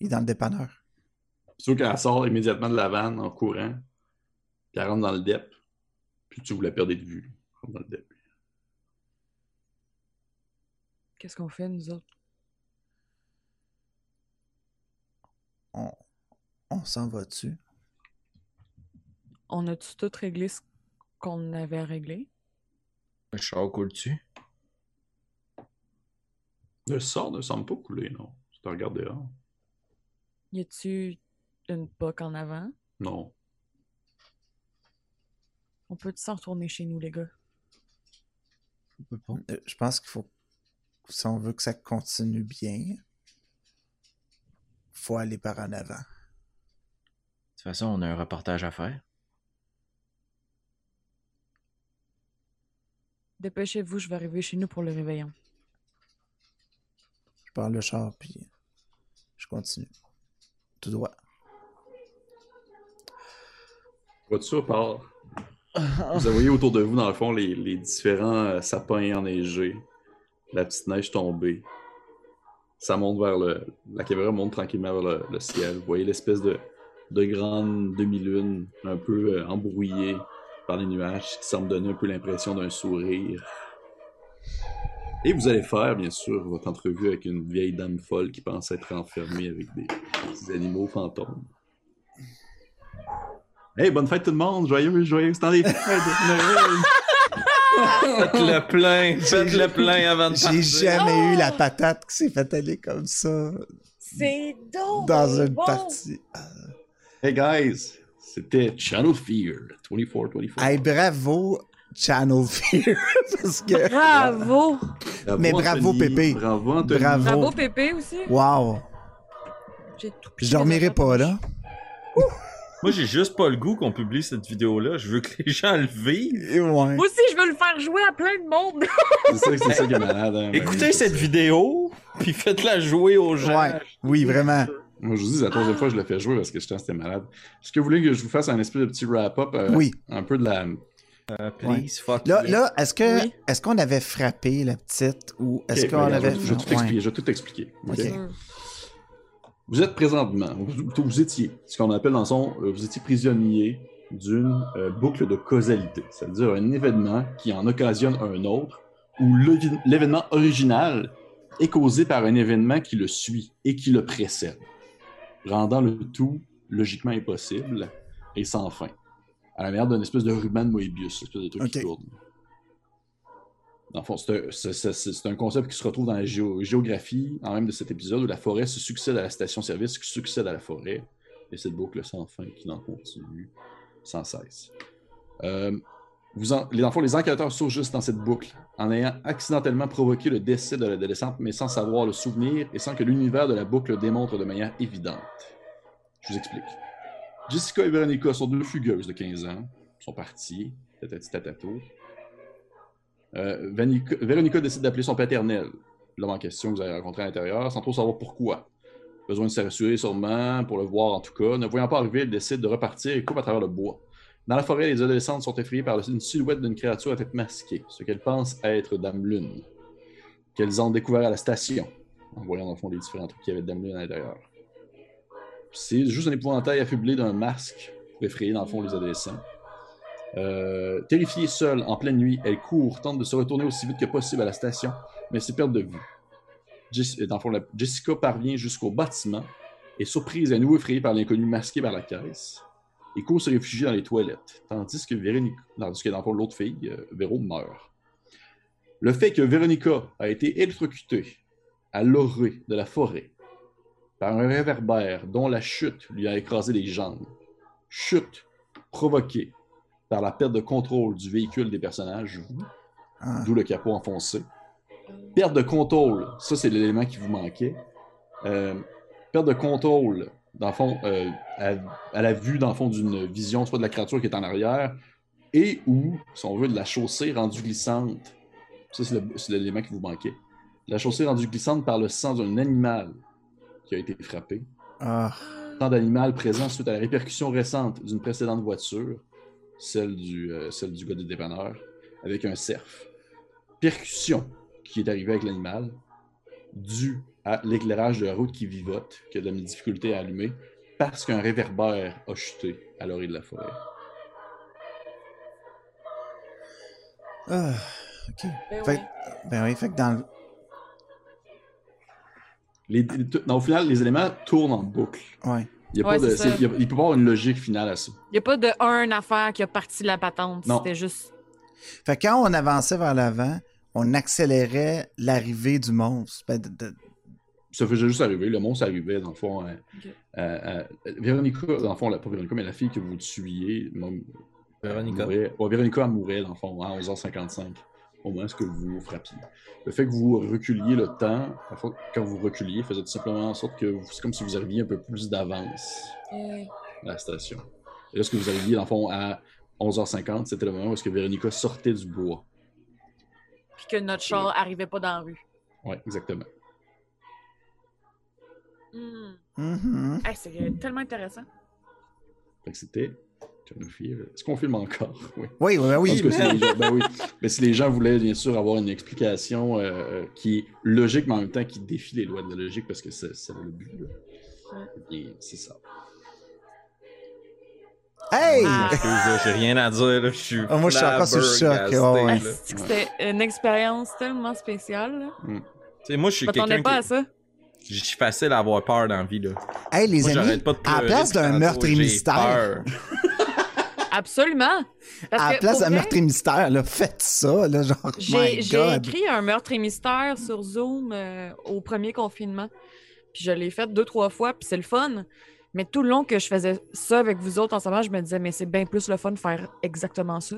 il est dans le dépanneur. Sûr qu'elle sort immédiatement de la vanne en courant, puis elle rentre dans le DEP, puis tu vous la perdez de vue. Elle rentre dans le DEP. Qu'est-ce qu'on fait, nous autres? On, on s'en va dessus. On a-tu tout réglé ce qu'on avait réglé? Le char coule dessus. Le sort ne semble pas couler, non. Tu te regardes dehors. Y a-tu une poque en avant? Non. On peut s'en retourner chez nous, les gars? On peut pas. Euh, Je pense qu'il faut. Si on veut que ça continue bien, faut aller par en avant. De toute façon, on a un reportage à faire. Dépêchez-vous, je vais arriver chez nous pour le réveillon. Je pars le char, puis je continue. Tout droit. La voiture part. Vous voyez autour de vous, dans le fond, les, les différents euh, sapins enneigés, la petite neige tombée. Ça monte vers le. La caméra monte tranquillement vers le, le ciel. Vous voyez l'espèce de, de grande demi-lune, un peu euh, embrouillée par les nuages, qui semble donner un peu l'impression d'un sourire. Et vous allez faire, bien sûr, votre entrevue avec une vieille dame folle qui pense être enfermée avec des, des animaux fantômes. Hey, bonne fête tout le monde! Joyeux, joyeux, c'est dans les fêtes de Noël! Faites-le plein! Faites-le plein avant de J'ai jamais eu la patate qui s'est fait aller comme ça C'est donc dans une partie. Hey guys, c'était Channel Fear 24-24. Hey, bravo, Channel Fear. <laughs> parce que. Bravo! Mais bravo, Anthony. Pépé. Bravo, Anthony. Bravo. Bravo, Pépé, aussi. Wow. Tout Je dormirai pas, là. Moi, j'ai juste pas le goût qu'on publie cette vidéo-là. Je veux que les gens le vivent. Ouais. Moi aussi, je veux le faire jouer à plein de monde. <laughs> C'est ça, c'est ça qui est malade. hein. Écoutez cette vidéo, puis faites-la jouer aux gens. Ouais. Oui, vraiment. Moi, je vous dis, la troisième fois, je le fais jouer parce que que c'était malade. Est-ce que vous voulez que je vous fasse un espèce de petit wrap-up? euh, Oui. Un peu de la. Euh, please, fuck Là, yes. là est-ce que Oui. est-ce qu'on avait frappé la petite ou est-ce qu'on regarde, avait. Je, je vais tout Ouais. expliquer. Je vais tout expliquer. Vous êtes présentement, vous, étiez, ce qu'on appelle dans son, euh, vous étiez prisonnier d'une euh, boucle de causalité, c'est-à-dire un événement qui en occasionne un autre, où l'événement original est causé par un événement qui le suit et qui le précède, rendant le tout logiquement impossible et sans fin, à la manière d'une espèce de ruban de Moebius, espèce de truc qui Ok. tourne. Dans le fond, c'est un, concept qui se retrouve dans la géo- géographie, en même de cet épisode, où la forêt se succède à la station-service, qui succède à la forêt, et cette boucle sans fin qui n'en continue sans cesse. Euh, vous en, les, dans le fond, les enquêteurs surgissent dans cette boucle, en ayant accidentellement provoqué le décès de l'adolescente, mais sans savoir le souvenir et sans que l'univers de la boucle le démontre de manière évidente. Je vous explique. Jessica et Veronica sont deux fugueuses de 15 ans, sont parties, tatati tatato. Euh, Véronica décide d'appeler son paternel, l'homme en question que vous avez rencontré à l'intérieur, sans trop savoir pourquoi. Besoin de se rassurer sûrement, pour le voir en tout cas. Ne voyant pas arriver, elle décide de repartir et coupe à travers le bois. Dans la forêt, les adolescentes sont effrayées par une silhouette d'une créature à tête masquée, ce qu'elles pensent être Dame Lune, qu'elles ont découvert à la station, en voyant dans le fond les différents trucs qu'il y avait de Dame Lune à l'intérieur. C'est juste un épouvantail affublé d'un masque pour effrayer dans le fond les adolescents. Euh, terrifiée seule, en pleine nuit, elle court, tente de se retourner aussi vite que possible à la station, mais c'est perte de vue. Jess- dans le fond, Jessica parvient jusqu'au bâtiment et surprise à nouveau effrayée par l'inconnu masqué par la caisse. Et court se réfugier dans les toilettes, tandis que Véronica, tandis que dans l'autre fille, euh, Véro, meurt. Le fait que Véronica a été électrocutée à l'orée de la forêt par un réverbère dont la chute lui a écrasé les jambes, chute provoquée par la perte de contrôle du véhicule des personnages, Ah. d'où le capot enfoncé. Perte de contrôle, ça c'est l'élément qui vous manquait. Euh, perte de contrôle, dans le fond, euh, à, à la vue, dans le fond, d'une vision, soit de la créature qui est en arrière, et ou, si on veut, de la chaussée rendue glissante. Ça c'est l'élément qui vous manquait. La chaussée rendue glissante par le sang d'un animal qui a été frappé. Ah. Sang d'animal présent suite à la répercussion récente d'une précédente voiture, celle du, euh, celle du gars du dépanneur, avec un cerf. Percussion qui est arrivée avec l'animal, due à l'éclairage de la route qui vivote, qui a de la difficulté à allumer, parce qu'un réverbère a chuté à l'orée de la forêt. Ah. Ok. Ben Fait, oui. ben oui, fait que dans le. Les, les- dans- au final, les éléments tournent en boucle. Ouais. Il ne Ouais, c'est ça. peut pas y avoir une logique finale à ça. Il n'y a pas de un affaire qui a parti la patente. Non. C'était juste. Fait que quand on avançait vers l'avant, on accélérait l'arrivée du monstre. Ben, de- de- Ça faisait juste arriver, le monstre arrivait, dans le fond. euh, Ok. euh, euh, Véronica, dans le fond, la, pas Véronica, mais la fille que vous tuiez, Véronica. mourait- ouais, Véronica mourait, dans le fond, à 11h55, au moment où vous frappiez. Le fait que vous reculiez le temps, fond, quand vous reculiez, faisait tout simplement en sorte que vous- c'est comme si vous arriviez un peu plus d'avance à la station. Et lorsque vous arriviez, dans le fond, à 11h50, c'était le moment où est-ce que Véronica sortait du bois. Puis que notre char arrivait pas dans la rue. Ouais, exactement. Hmm. Mhm. Hey, c'est tellement intéressant. Fait que c'était. Est-ce qu'on filme encore? <laughs> Oui. Oui, oui, oui. Parce que mais- si les gens, ben oui. Mais si les gens voulaient bien sûr avoir une explication euh, qui est logique, mais en même temps qui défie les lois de la logique, parce que c'est c'est le but. Eh c'est ça. Hey! Ah. J'ai rien à dire, là, je suis. Ah, moi, je suis encore sur le choc, flabbergasté, ouais. Ah, C'était une expérience tellement spéciale. là? Tu sais, moi, je suis quelqu'un pas à ça. Je suis facile à avoir peur dans la vie, là. Hey, les Moi, amis, pas de à la place d'un meurtre et j'ai mystère. <laughs> Absolument. Parce à la place d'un meurtre et mystère, là, faites ça, là, genre, J'ai écrit un meurtre et mystère sur Zoom euh, au premier confinement. Puis je l'ai fait deux, trois fois, puis c'est le fun. Mais tout le long que je faisais ça avec vous autres ensemble, je me disais, mais c'est bien plus le fun de faire exactement ça.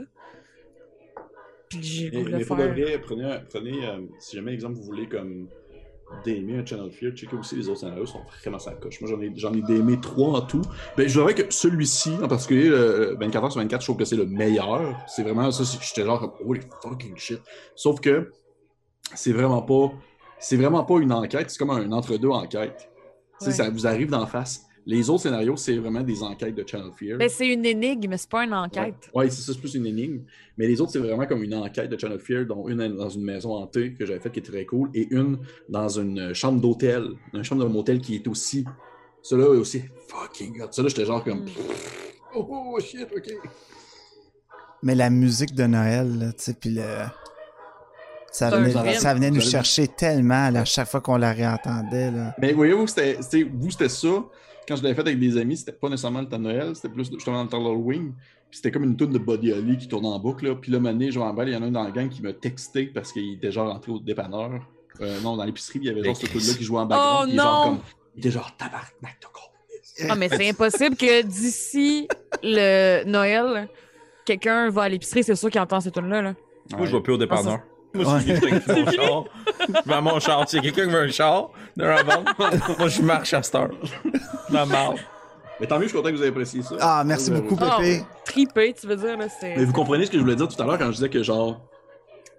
Puis j'ai Mais, voulu le faire. prenez, prenez euh, si jamais exemple vous voulez comme d'aimer un Channel Fear, checker aussi les autres scénarios sont vraiment sa coche. Moi, j'en ai, j'en ai d'aimer trois en tout. Ben, je dirais que celui-ci, en particulier, le 24 h sur 24, je trouve que c'est le meilleur. C'est vraiment ça, j'étais genre comme, holy fucking shit. Sauf que c'est vraiment pas, c'est vraiment pas une enquête, c'est comme un entre-deux enquête. Ouais. ça vous arrive d'en face. Les autres scénarios, c'est vraiment des enquêtes de Channel Fear. Ben, c'est une énigme, c'est pas une enquête. Ouais, c'est ça, c'est plus une énigme. Mais les autres, c'est vraiment comme une enquête de Channel Fear, dont une dans une maison hantée que j'avais faite qui est très cool, et une dans une chambre d'hôtel, une chambre de motel qui est aussi. Cela est aussi fucking hot. Cela, j'étais genre comme. Mm. Oh, oh, shit, ok. Mais la musique de Noël, là, tu sais, puis le. Ça venait, ça venait nous chercher tellement là, à chaque fois qu'on la réentendait. Là. Mais voyez-vous, c'était c'était- vous, c'était ça. Quand je l'avais fait avec des amis, c'était pas nécessairement le temps de Noël, c'était plus justement le temps de Halloween. Puis c'était comme une toune de Buddy Holly qui tournait en boucle. Là. Puis là, mané, genre en balle, il y en a un dans la gang qui m'a texté parce qu'il était genre entré au dépanneur. Euh, non, dans l'épicerie, il y avait genre ce tune-là qui jouait en background. Oh il est genre comme. Il était genre tabarnak de con. Ah, mais c'est impossible que d'ici le Noël, quelqu'un va à l'épicerie, c'est sûr qu'il entend cette tune-là. Là. Moi, je vais plus au dépanneur. Moi, Ouais. je suis avec mon <laughs> char. Je vais à mon char. S'il y a quelqu'un qui veut un char, de la vente, moi, je marche à cette heure. La marde. Mais tant mieux, je suis content que vous ayez apprécié ça. Ah, merci beaucoup, Ah, Pépé. Triper, tu veux dire, là, c'est... Mais vous comprenez ce que je voulais dire tout à l'heure quand je disais que genre.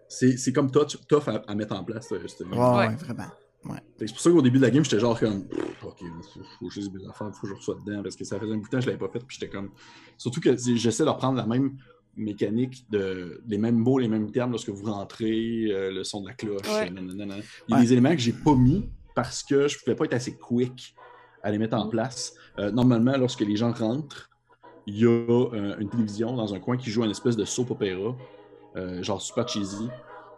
C'est c'est comme tough, tough à, à mettre en place. euh, cette- Ouais, ouais, Ouais. vraiment. Que C'est pour ça qu'au début de la game, j'étais genre comme, Pff, ok, faut, faut que je dise mes affaires, faut que je reçois dedans, parce que ça faisait un bout de temps que je l'avais pas fait, puis j'étais comme. Surtout que j'essaie de reprendre la même mécanique, de, les mêmes mots, les mêmes termes lorsque vous rentrez, euh, le son de la cloche, Ouais. nanana. Il y a Ouais. des éléments que j'ai pas mis parce que je pouvais pas être assez quick à les mettre en Mm. place. Euh, normalement, lorsque les gens rentrent, il y a euh, une télévision dans un coin qui joue une espèce de soap opéra, genre super cheesy.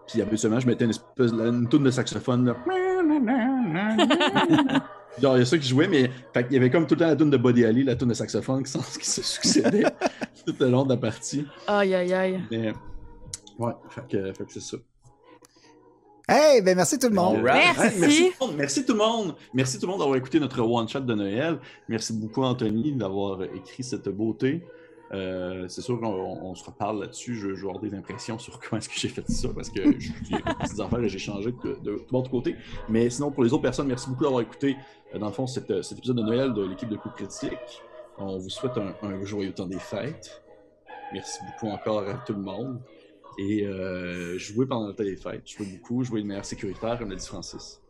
Puis habituellement, je mettais une espèce de, une tourne de saxophone. Là. <laughs> Genre, il y a ça qui jouait, mais fait qu'il y avait comme tout le temps la tourne de Buddy Holly, la tourne de saxophone qui, qui se succédait <laughs> tout le long de la partie. Aïe, aïe, aïe. Mais ouais, fait que, fait que c'est ça. Hey, ben merci tout le monde. Merci. merci, tout le monde. merci tout le monde. Merci tout le monde d'avoir écouté notre one-shot de Noël. Merci beaucoup, Anthony, d'avoir écrit cette beauté. Euh, c'est sûr qu'on on se reparle là-dessus. Je, je vais avoir des impressions sur comment est-ce que j'ai fait ça parce que j'ai des petites affaires que j'ai changées de, de, de mon côté. Mais sinon, pour les autres personnes, merci beaucoup d'avoir écouté, euh, dans le fond, cet, cet épisode de Noël de l'équipe de Coup Critique. On vous souhaite un, joyeux temps des fêtes. Merci beaucoup encore à tout le monde. Et euh, jouez pendant le temps des fêtes. Jouez beaucoup, jouez de manière sécuritaire, comme l'a dit Francis.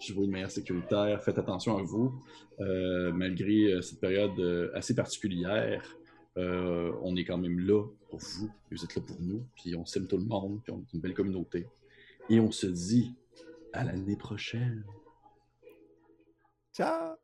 Jouez de manière sécuritaire, faites attention à vous. Euh, malgré euh, cette période euh, assez particulière, on est quand même là pour vous. Vous êtes là pour nous. Puis on s'aime tout le monde. Puis on est une belle communauté. Et on se dit à l'année prochaine. Ciao.